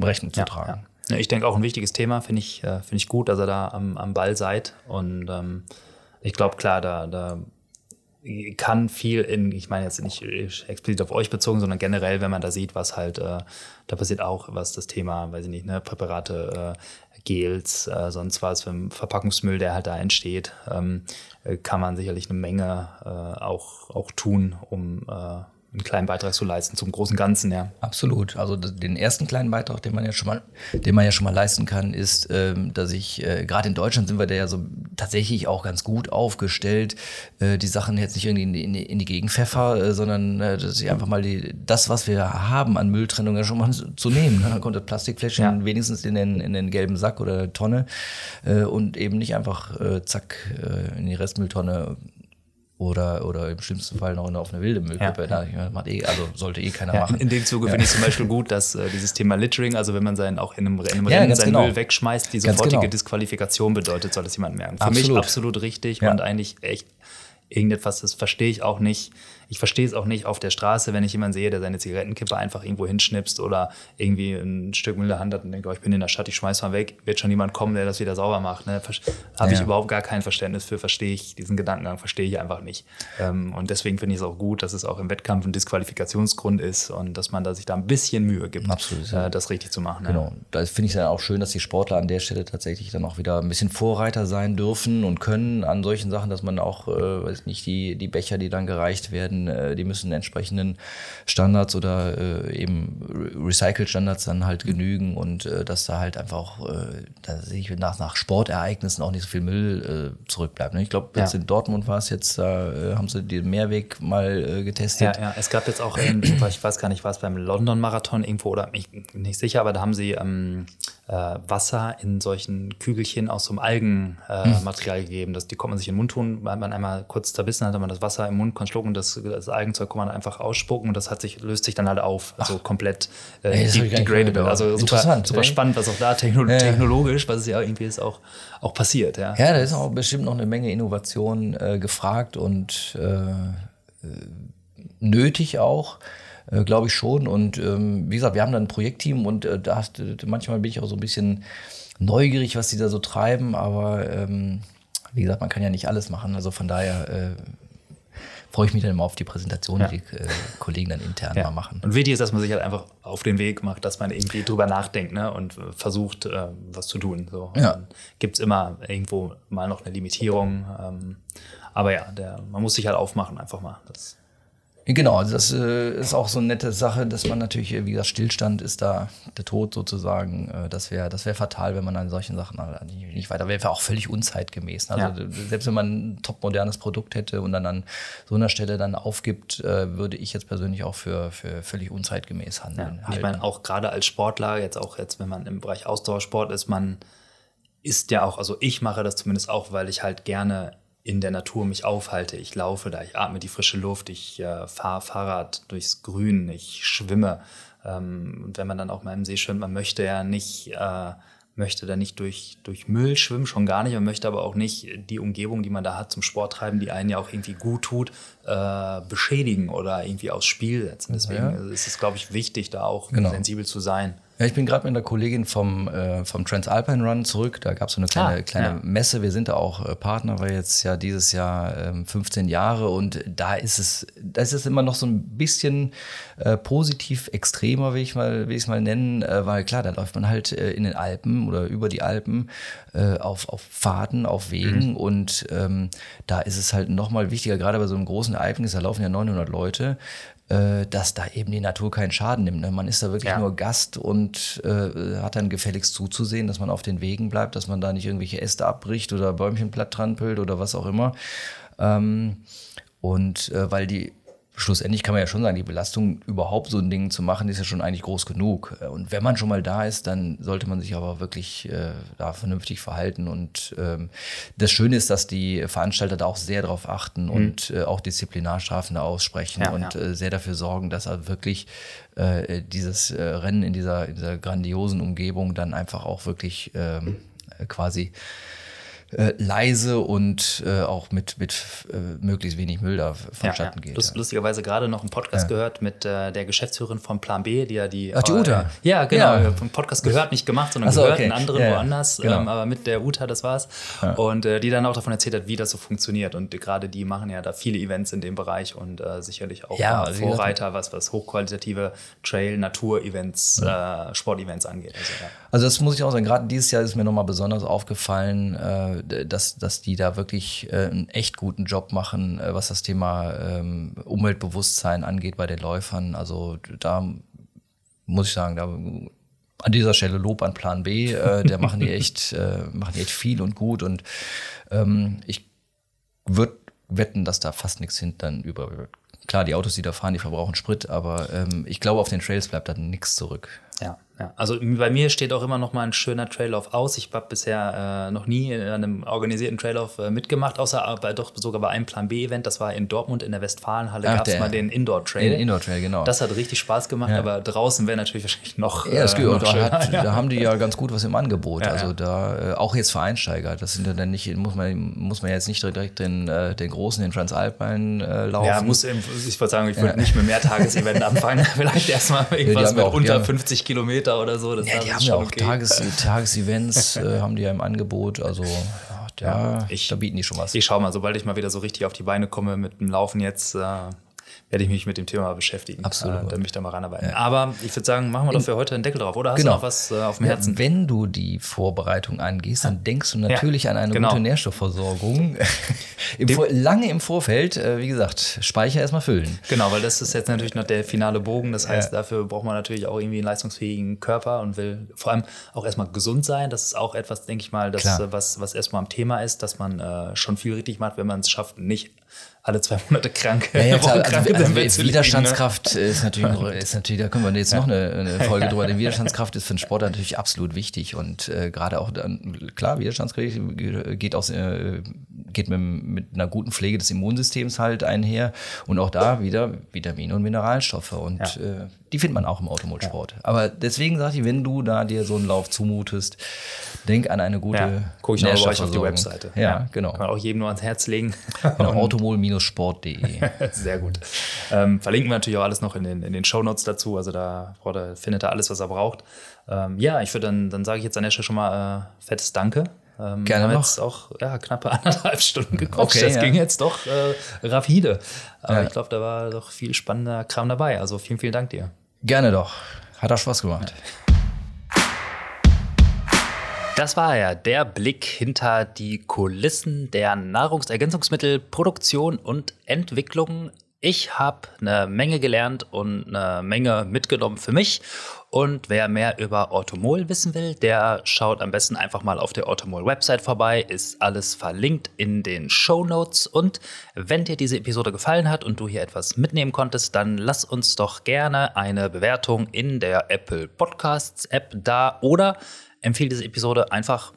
Rechnung zu ja, tragen. Ja. Ja, ich denke auch ein wichtiges Thema, finde ich, äh, find ich gut, dass ihr da am, am Ball seid. Und ähm, ich glaube, klar, da, da kann viel in, ich meine jetzt nicht explizit auf euch bezogen, sondern generell, wenn man da sieht, was halt, äh, da passiert auch, was das Thema, weiß ich nicht, ne, Präparate, äh, Gels, äh, sonst was, für Verpackungsmüll, der halt da entsteht, ähm, kann man sicherlich eine Menge äh, auch, auch tun, um äh, einen kleinen Beitrag zu leisten zum großen Ganzen, ja. Absolut. Also den ersten kleinen Beitrag, den man ja schon mal, den man ja schon mal leisten kann, ist, ähm, dass ich, äh, gerade in Deutschland sind wir da ja so tatsächlich auch ganz gut aufgestellt, äh, die Sachen jetzt nicht irgendwie in die, in die, Gegenpfeffer, äh, sondern dass ich einfach mal die, das, was wir haben an Mülltrennung, ja schon mal zu nehmen. Ne? Dann kommt das Plastikfläschchen ja. wenigstens in den, in den gelben Sack oder Tonne und eben nicht einfach zack in die Restmülltonne oder, oder im schlimmsten Fall noch auf eine wilde Müllkippe. Ja. Ja, eh, also sollte eh keiner ja, machen. In dem Zuge ja. finde ich zum Beispiel gut, dass äh, dieses Thema Littering, also wenn man seinen auch in einem, in einem Rennen seinen genau. Müll wegschmeißt, die sofortige genau. Disqualifikation bedeutet, soll das jemand merken. Für absolut. mich absolut richtig und eigentlich echt irgendetwas, das verstehe ich auch nicht ich verstehe es auch nicht auf der Straße, wenn ich jemanden sehe, der seine Zigarettenkippe einfach irgendwo hinschnipst oder irgendwie ein Stück Müll in der Hand hat und denkt, oh, ich bin in der Stadt, ich schmeiß mal weg, wird schon jemand kommen, der das wieder sauber macht. Ne? Habe ja. ich überhaupt gar kein Verständnis für, verstehe ich, diesen Gedankengang verstehe ich einfach nicht. Ähm, und deswegen finde ich es auch gut, dass es auch im Wettkampf ein Disqualifikationsgrund ist und dass man da sich da ein bisschen Mühe gibt, Absolut, ja. äh, das richtig zu machen. Genau. Ja. Da finde ich es dann auch schön, dass die Sportler an der Stelle tatsächlich dann auch wieder ein bisschen Vorreiter sein dürfen und können an solchen Sachen, dass man auch, äh, weiß nicht, die, die Becher, die dann gereicht werden, äh, die müssen entsprechenden Standards oder äh, eben Recycle-Standards dann halt genügen und äh, dass da halt einfach auch, äh, da sehe ich nach, nach Sportereignissen auch nicht so viel Müll äh, zurückbleibt. Ne? Ich glaube, jetzt ja. in Dortmund war es jetzt, da äh, haben sie den Mehrweg mal äh, getestet. Ja, ja, es gab jetzt auch, in, ich weiß gar nicht, war es beim London-Marathon irgendwo oder ich bin nicht sicher, aber da haben sie ähm, äh, Wasser in solchen Kügelchen aus so einem Algenmaterial äh, gegeben. Das, die konnte man sich in den Mund tun, weil man einmal kurz zerbissen hat, man das Wasser im Mund kann schlucken, das, das Algenzeug kann man einfach ausspucken und das hat sich, löst sich dann halt auf, also Ach. komplett äh, hey, degradable. Also super, super spannend, was auch da techno ja. technologisch, was es ja irgendwie ist, auch, auch passiert. Ja. ja, da ist auch bestimmt noch eine Menge Innovation äh, gefragt und äh, äh, nötig auch. Äh, Glaube ich schon. Und ähm, wie gesagt, wir haben da ein Projektteam und äh, da hast, manchmal bin ich auch so ein bisschen neugierig, was die da so treiben, aber ähm, wie gesagt, man kann ja nicht alles machen. Also von daher äh, freue ich mich dann immer auf die Präsentation, ja. die die äh, Kollegen dann intern ja. mal machen. Und wichtig ist, dass man sich halt einfach auf den Weg macht, dass man irgendwie drüber nachdenkt ne? und äh, versucht, äh, was zu tun. So. Ja. Gibt es immer irgendwo mal noch eine Limitierung. Ähm, aber ja, der, man muss sich halt aufmachen, einfach mal. Das Genau, also das äh, ist auch so eine nette Sache, dass man natürlich, äh, wie gesagt, Stillstand ist da der Tod sozusagen. Äh, das wäre das wär fatal, wenn man an solchen Sachen nicht weiter wäre. Wäre auch völlig unzeitgemäß. Also ja. selbst wenn man ein topmodernes Produkt hätte und dann an so einer Stelle dann aufgibt, äh, würde ich jetzt persönlich auch für, für völlig unzeitgemäß handeln. Ja, ich meine, auch gerade als Sportler, jetzt auch jetzt, wenn man im Bereich Ausdauersport ist, man ist ja auch, also ich mache das zumindest auch, weil ich halt gerne in der Natur mich aufhalte. Ich laufe da, ich atme die frische Luft, ich äh, fahre Fahrrad durchs Grün, ich schwimme. Ähm, und wenn man dann auch mal im See schwimmt, man möchte ja nicht, äh, möchte da nicht durch, durch Müll schwimmen, schon gar nicht. Man möchte aber auch nicht die Umgebung, die man da hat zum Sport treiben, die einen ja auch irgendwie gut tut, äh, beschädigen oder irgendwie aufs Spiel setzen. Deswegen ja. ist es, glaube ich, wichtig, da auch genau. sensibel zu sein. Ja, ich bin gerade mit einer Kollegin vom, äh, vom Transalpine Run zurück. Da gab es so eine kleine, ah, kleine ja. Messe. Wir sind da auch äh, Partner, weil jetzt ja dieses Jahr ähm, 15 Jahre und da ist es, da ist es immer noch so ein bisschen äh, positiv extremer, will ich mal, will ich es mal nennen, äh, weil klar, da läuft man halt äh, in den Alpen oder über die Alpen auf, auf Fahrten, auf Wegen mhm. und ähm, da ist es halt noch mal wichtiger, gerade bei so einem großen Alpen, da laufen ja 900 Leute, dass da eben die Natur keinen Schaden nimmt. Ne? Man ist da wirklich ja. nur Gast und äh, hat dann gefälligst zuzusehen, dass man auf den Wegen bleibt, dass man da nicht irgendwelche Äste abbricht oder Bäumchen platt trampelt oder was auch immer. Ähm, und äh, weil die schlussendlich kann man ja schon sagen, die Belastung, überhaupt so ein Ding zu machen, ist ja schon eigentlich groß genug. Und wenn man schon mal da ist, dann sollte man sich aber wirklich äh, da vernünftig verhalten. Und ähm, das Schöne ist, dass die Veranstalter da auch sehr darauf achten mhm. und äh, auch Disziplinarstrafen da aussprechen ja, und ja. Äh, sehr dafür sorgen, dass er wirklich äh, dieses äh, Rennen in dieser, in dieser grandiosen Umgebung dann einfach auch wirklich ähm, quasi äh, leise und äh, auch mit, mit äh, möglichst wenig Müll da vonstatten ja, ja. geht. Lust, ja. Lustigerweise gerade noch einen Podcast gehört mit äh, der Geschäftsführerin von Plan B, die ja die. Ach, die Uta. Äh, ja, genau. Ja. Vom Podcast gehört, nicht gemacht, sondern so, gehört, okay. einen anderen woanders. Genau. Ähm, aber mit der Uta, das war's. Und äh, die dann auch davon erzählt hat, wie das so funktioniert. Und gerade die machen ja da viele Events in dem Bereich und sicherlich auch Vorreiter, was, was hochqualitative Trail, Natur-Events, Sport-Events angeht. Also, also, das muss ich auch sagen, gerade dieses Jahr ist mir nochmal besonders aufgefallen, äh, dass, dass die da wirklich äh, einen echt guten Job machen, äh, was das Thema ähm, Umweltbewusstsein angeht bei den Läufern. Also da muss ich sagen, da an dieser Stelle Lob an Plan B. Äh, der machen die echt, äh, machen die echt viel und gut. Und ähm, ich würde wetten, dass da fast nichts hinten über wird. Klar, die Autos, die da fahren, die verbrauchen Sprit, aber ähm, ich glaube, auf den Trails bleibt da nichts zurück. Ja, ja. Also bei mir steht auch immer noch mal ein schöner Traillauf aus. Ich habe bisher äh, noch nie in einem organisierten Traillauf äh, mitgemacht, außer bei, doch sogar bei einem Plan B-Event. Das war in Dortmund in der Westfalenhalle. Gab es mal den Indoor-Trail. Den Indoor-Trail, genau. Das hat richtig Spaß gemacht, ja. aber draußen wäre natürlich wahrscheinlich noch. Ja, das äh, noch da, hat, da, haben die ja ganz gut was im Angebot. Ja, also da, äh, auch jetzt für Einsteiger. Das sind ja dann nicht, muss man, muss man jetzt nicht direkt den, äh, den großen, den Transalpine äh, laufen. Ja, muss, ich würde sagen, ich würde nicht mit Mehrtages-Event anfangen. Vielleicht erstmal irgendwas mit unter 50 Kilometer oder so. Das ja, die haben ja auch okay. Tages, Tagesevents, äh, haben die ja im Angebot. Also ja, da, ich, da bieten die schon was. Ich schau mal, sobald ich mal wieder so richtig auf die Beine komme mit dem Laufen jetzt, äh, werde ich mich mit dem Thema beschäftigen. Absolut. Äh, dann mich da mal ranarbeiten. Ja. Aber ich würde sagen, machen wir doch für heute einen Deckel drauf. Oder hast genau. du noch was äh, auf dem Herzen? Ja, wenn du die Vorbereitung angehst, dann denkst du natürlich ja, an eine genau. gute Nährstoffversorgung. Im lange im Vorfeld, äh, wie gesagt, Speicher erstmal füllen. Genau, weil das ist jetzt natürlich noch der finale Bogen. Das heißt, dafür braucht man natürlich auch irgendwie einen leistungsfähigen Körper und will vor allem auch erstmal gesund sein. Das ist auch etwas, denke ich mal, das, was, was erstmal am Thema ist, dass man äh, schon viel richtig macht, wenn man es schafft, nicht alle zwei Monate krank. Ja, ja, klar, also, also Widerstandskraft liegen, ne? ist, natürlich, ist natürlich, da können wir jetzt noch eine, eine Folge drüber. Denn Widerstandskraft ist für den Sport natürlich absolut wichtig und äh, gerade auch dann, klar, Widerstandskraft geht auch äh, geht mit, mit einer guten Pflege des Immunsystems halt einher und auch da wieder Vitamine und Mineralstoffe und ja. äh, die findet man auch im Automobilsport. Ja. Aber deswegen sage ich, wenn du da dir so einen Lauf zumutest, denk an eine gute ja, Guck ich noch auf die Webseite. Ja, ja, genau. Kann man auch jedem nur ans Herz legen. Genau, automol-sport.de. Sehr gut. Ähm, verlinken wir natürlich auch alles noch in den, in den Shownotes dazu. Also da findet er alles, was er braucht. Ähm, ja, ich würde dann, dann sage ich jetzt an der Stelle schon mal äh, fettes Danke ähm, Gerne haben noch. jetzt auch ja, knappe anderthalb Stunden gequatscht. Okay, das ja. ging jetzt doch äh, rapide. Aber ja. ich glaube, da war doch viel spannender Kram dabei. Also vielen, vielen Dank dir. Gerne doch. Hat auch Spaß gemacht. Das war ja der Blick hinter die Kulissen der Nahrungsergänzungsmittelproduktion und Entwicklung. Ich habe eine Menge gelernt und eine Menge mitgenommen für mich und wer mehr über Automol wissen will, der schaut am besten einfach mal auf der Automol-Website vorbei. Ist alles verlinkt in den Show Notes. Und wenn dir diese Episode gefallen hat und du hier etwas mitnehmen konntest, dann lass uns doch gerne eine Bewertung in der Apple Podcasts App da oder empfehle diese Episode einfach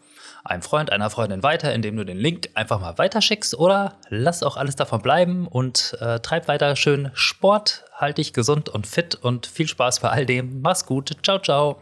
einem Freund, einer Freundin weiter, indem du den Link einfach mal weiterschickst oder lass auch alles davon bleiben und äh, treib weiter schön Sport, halt dich gesund und fit und viel Spaß bei all dem. Mach's gut. Ciao, ciao.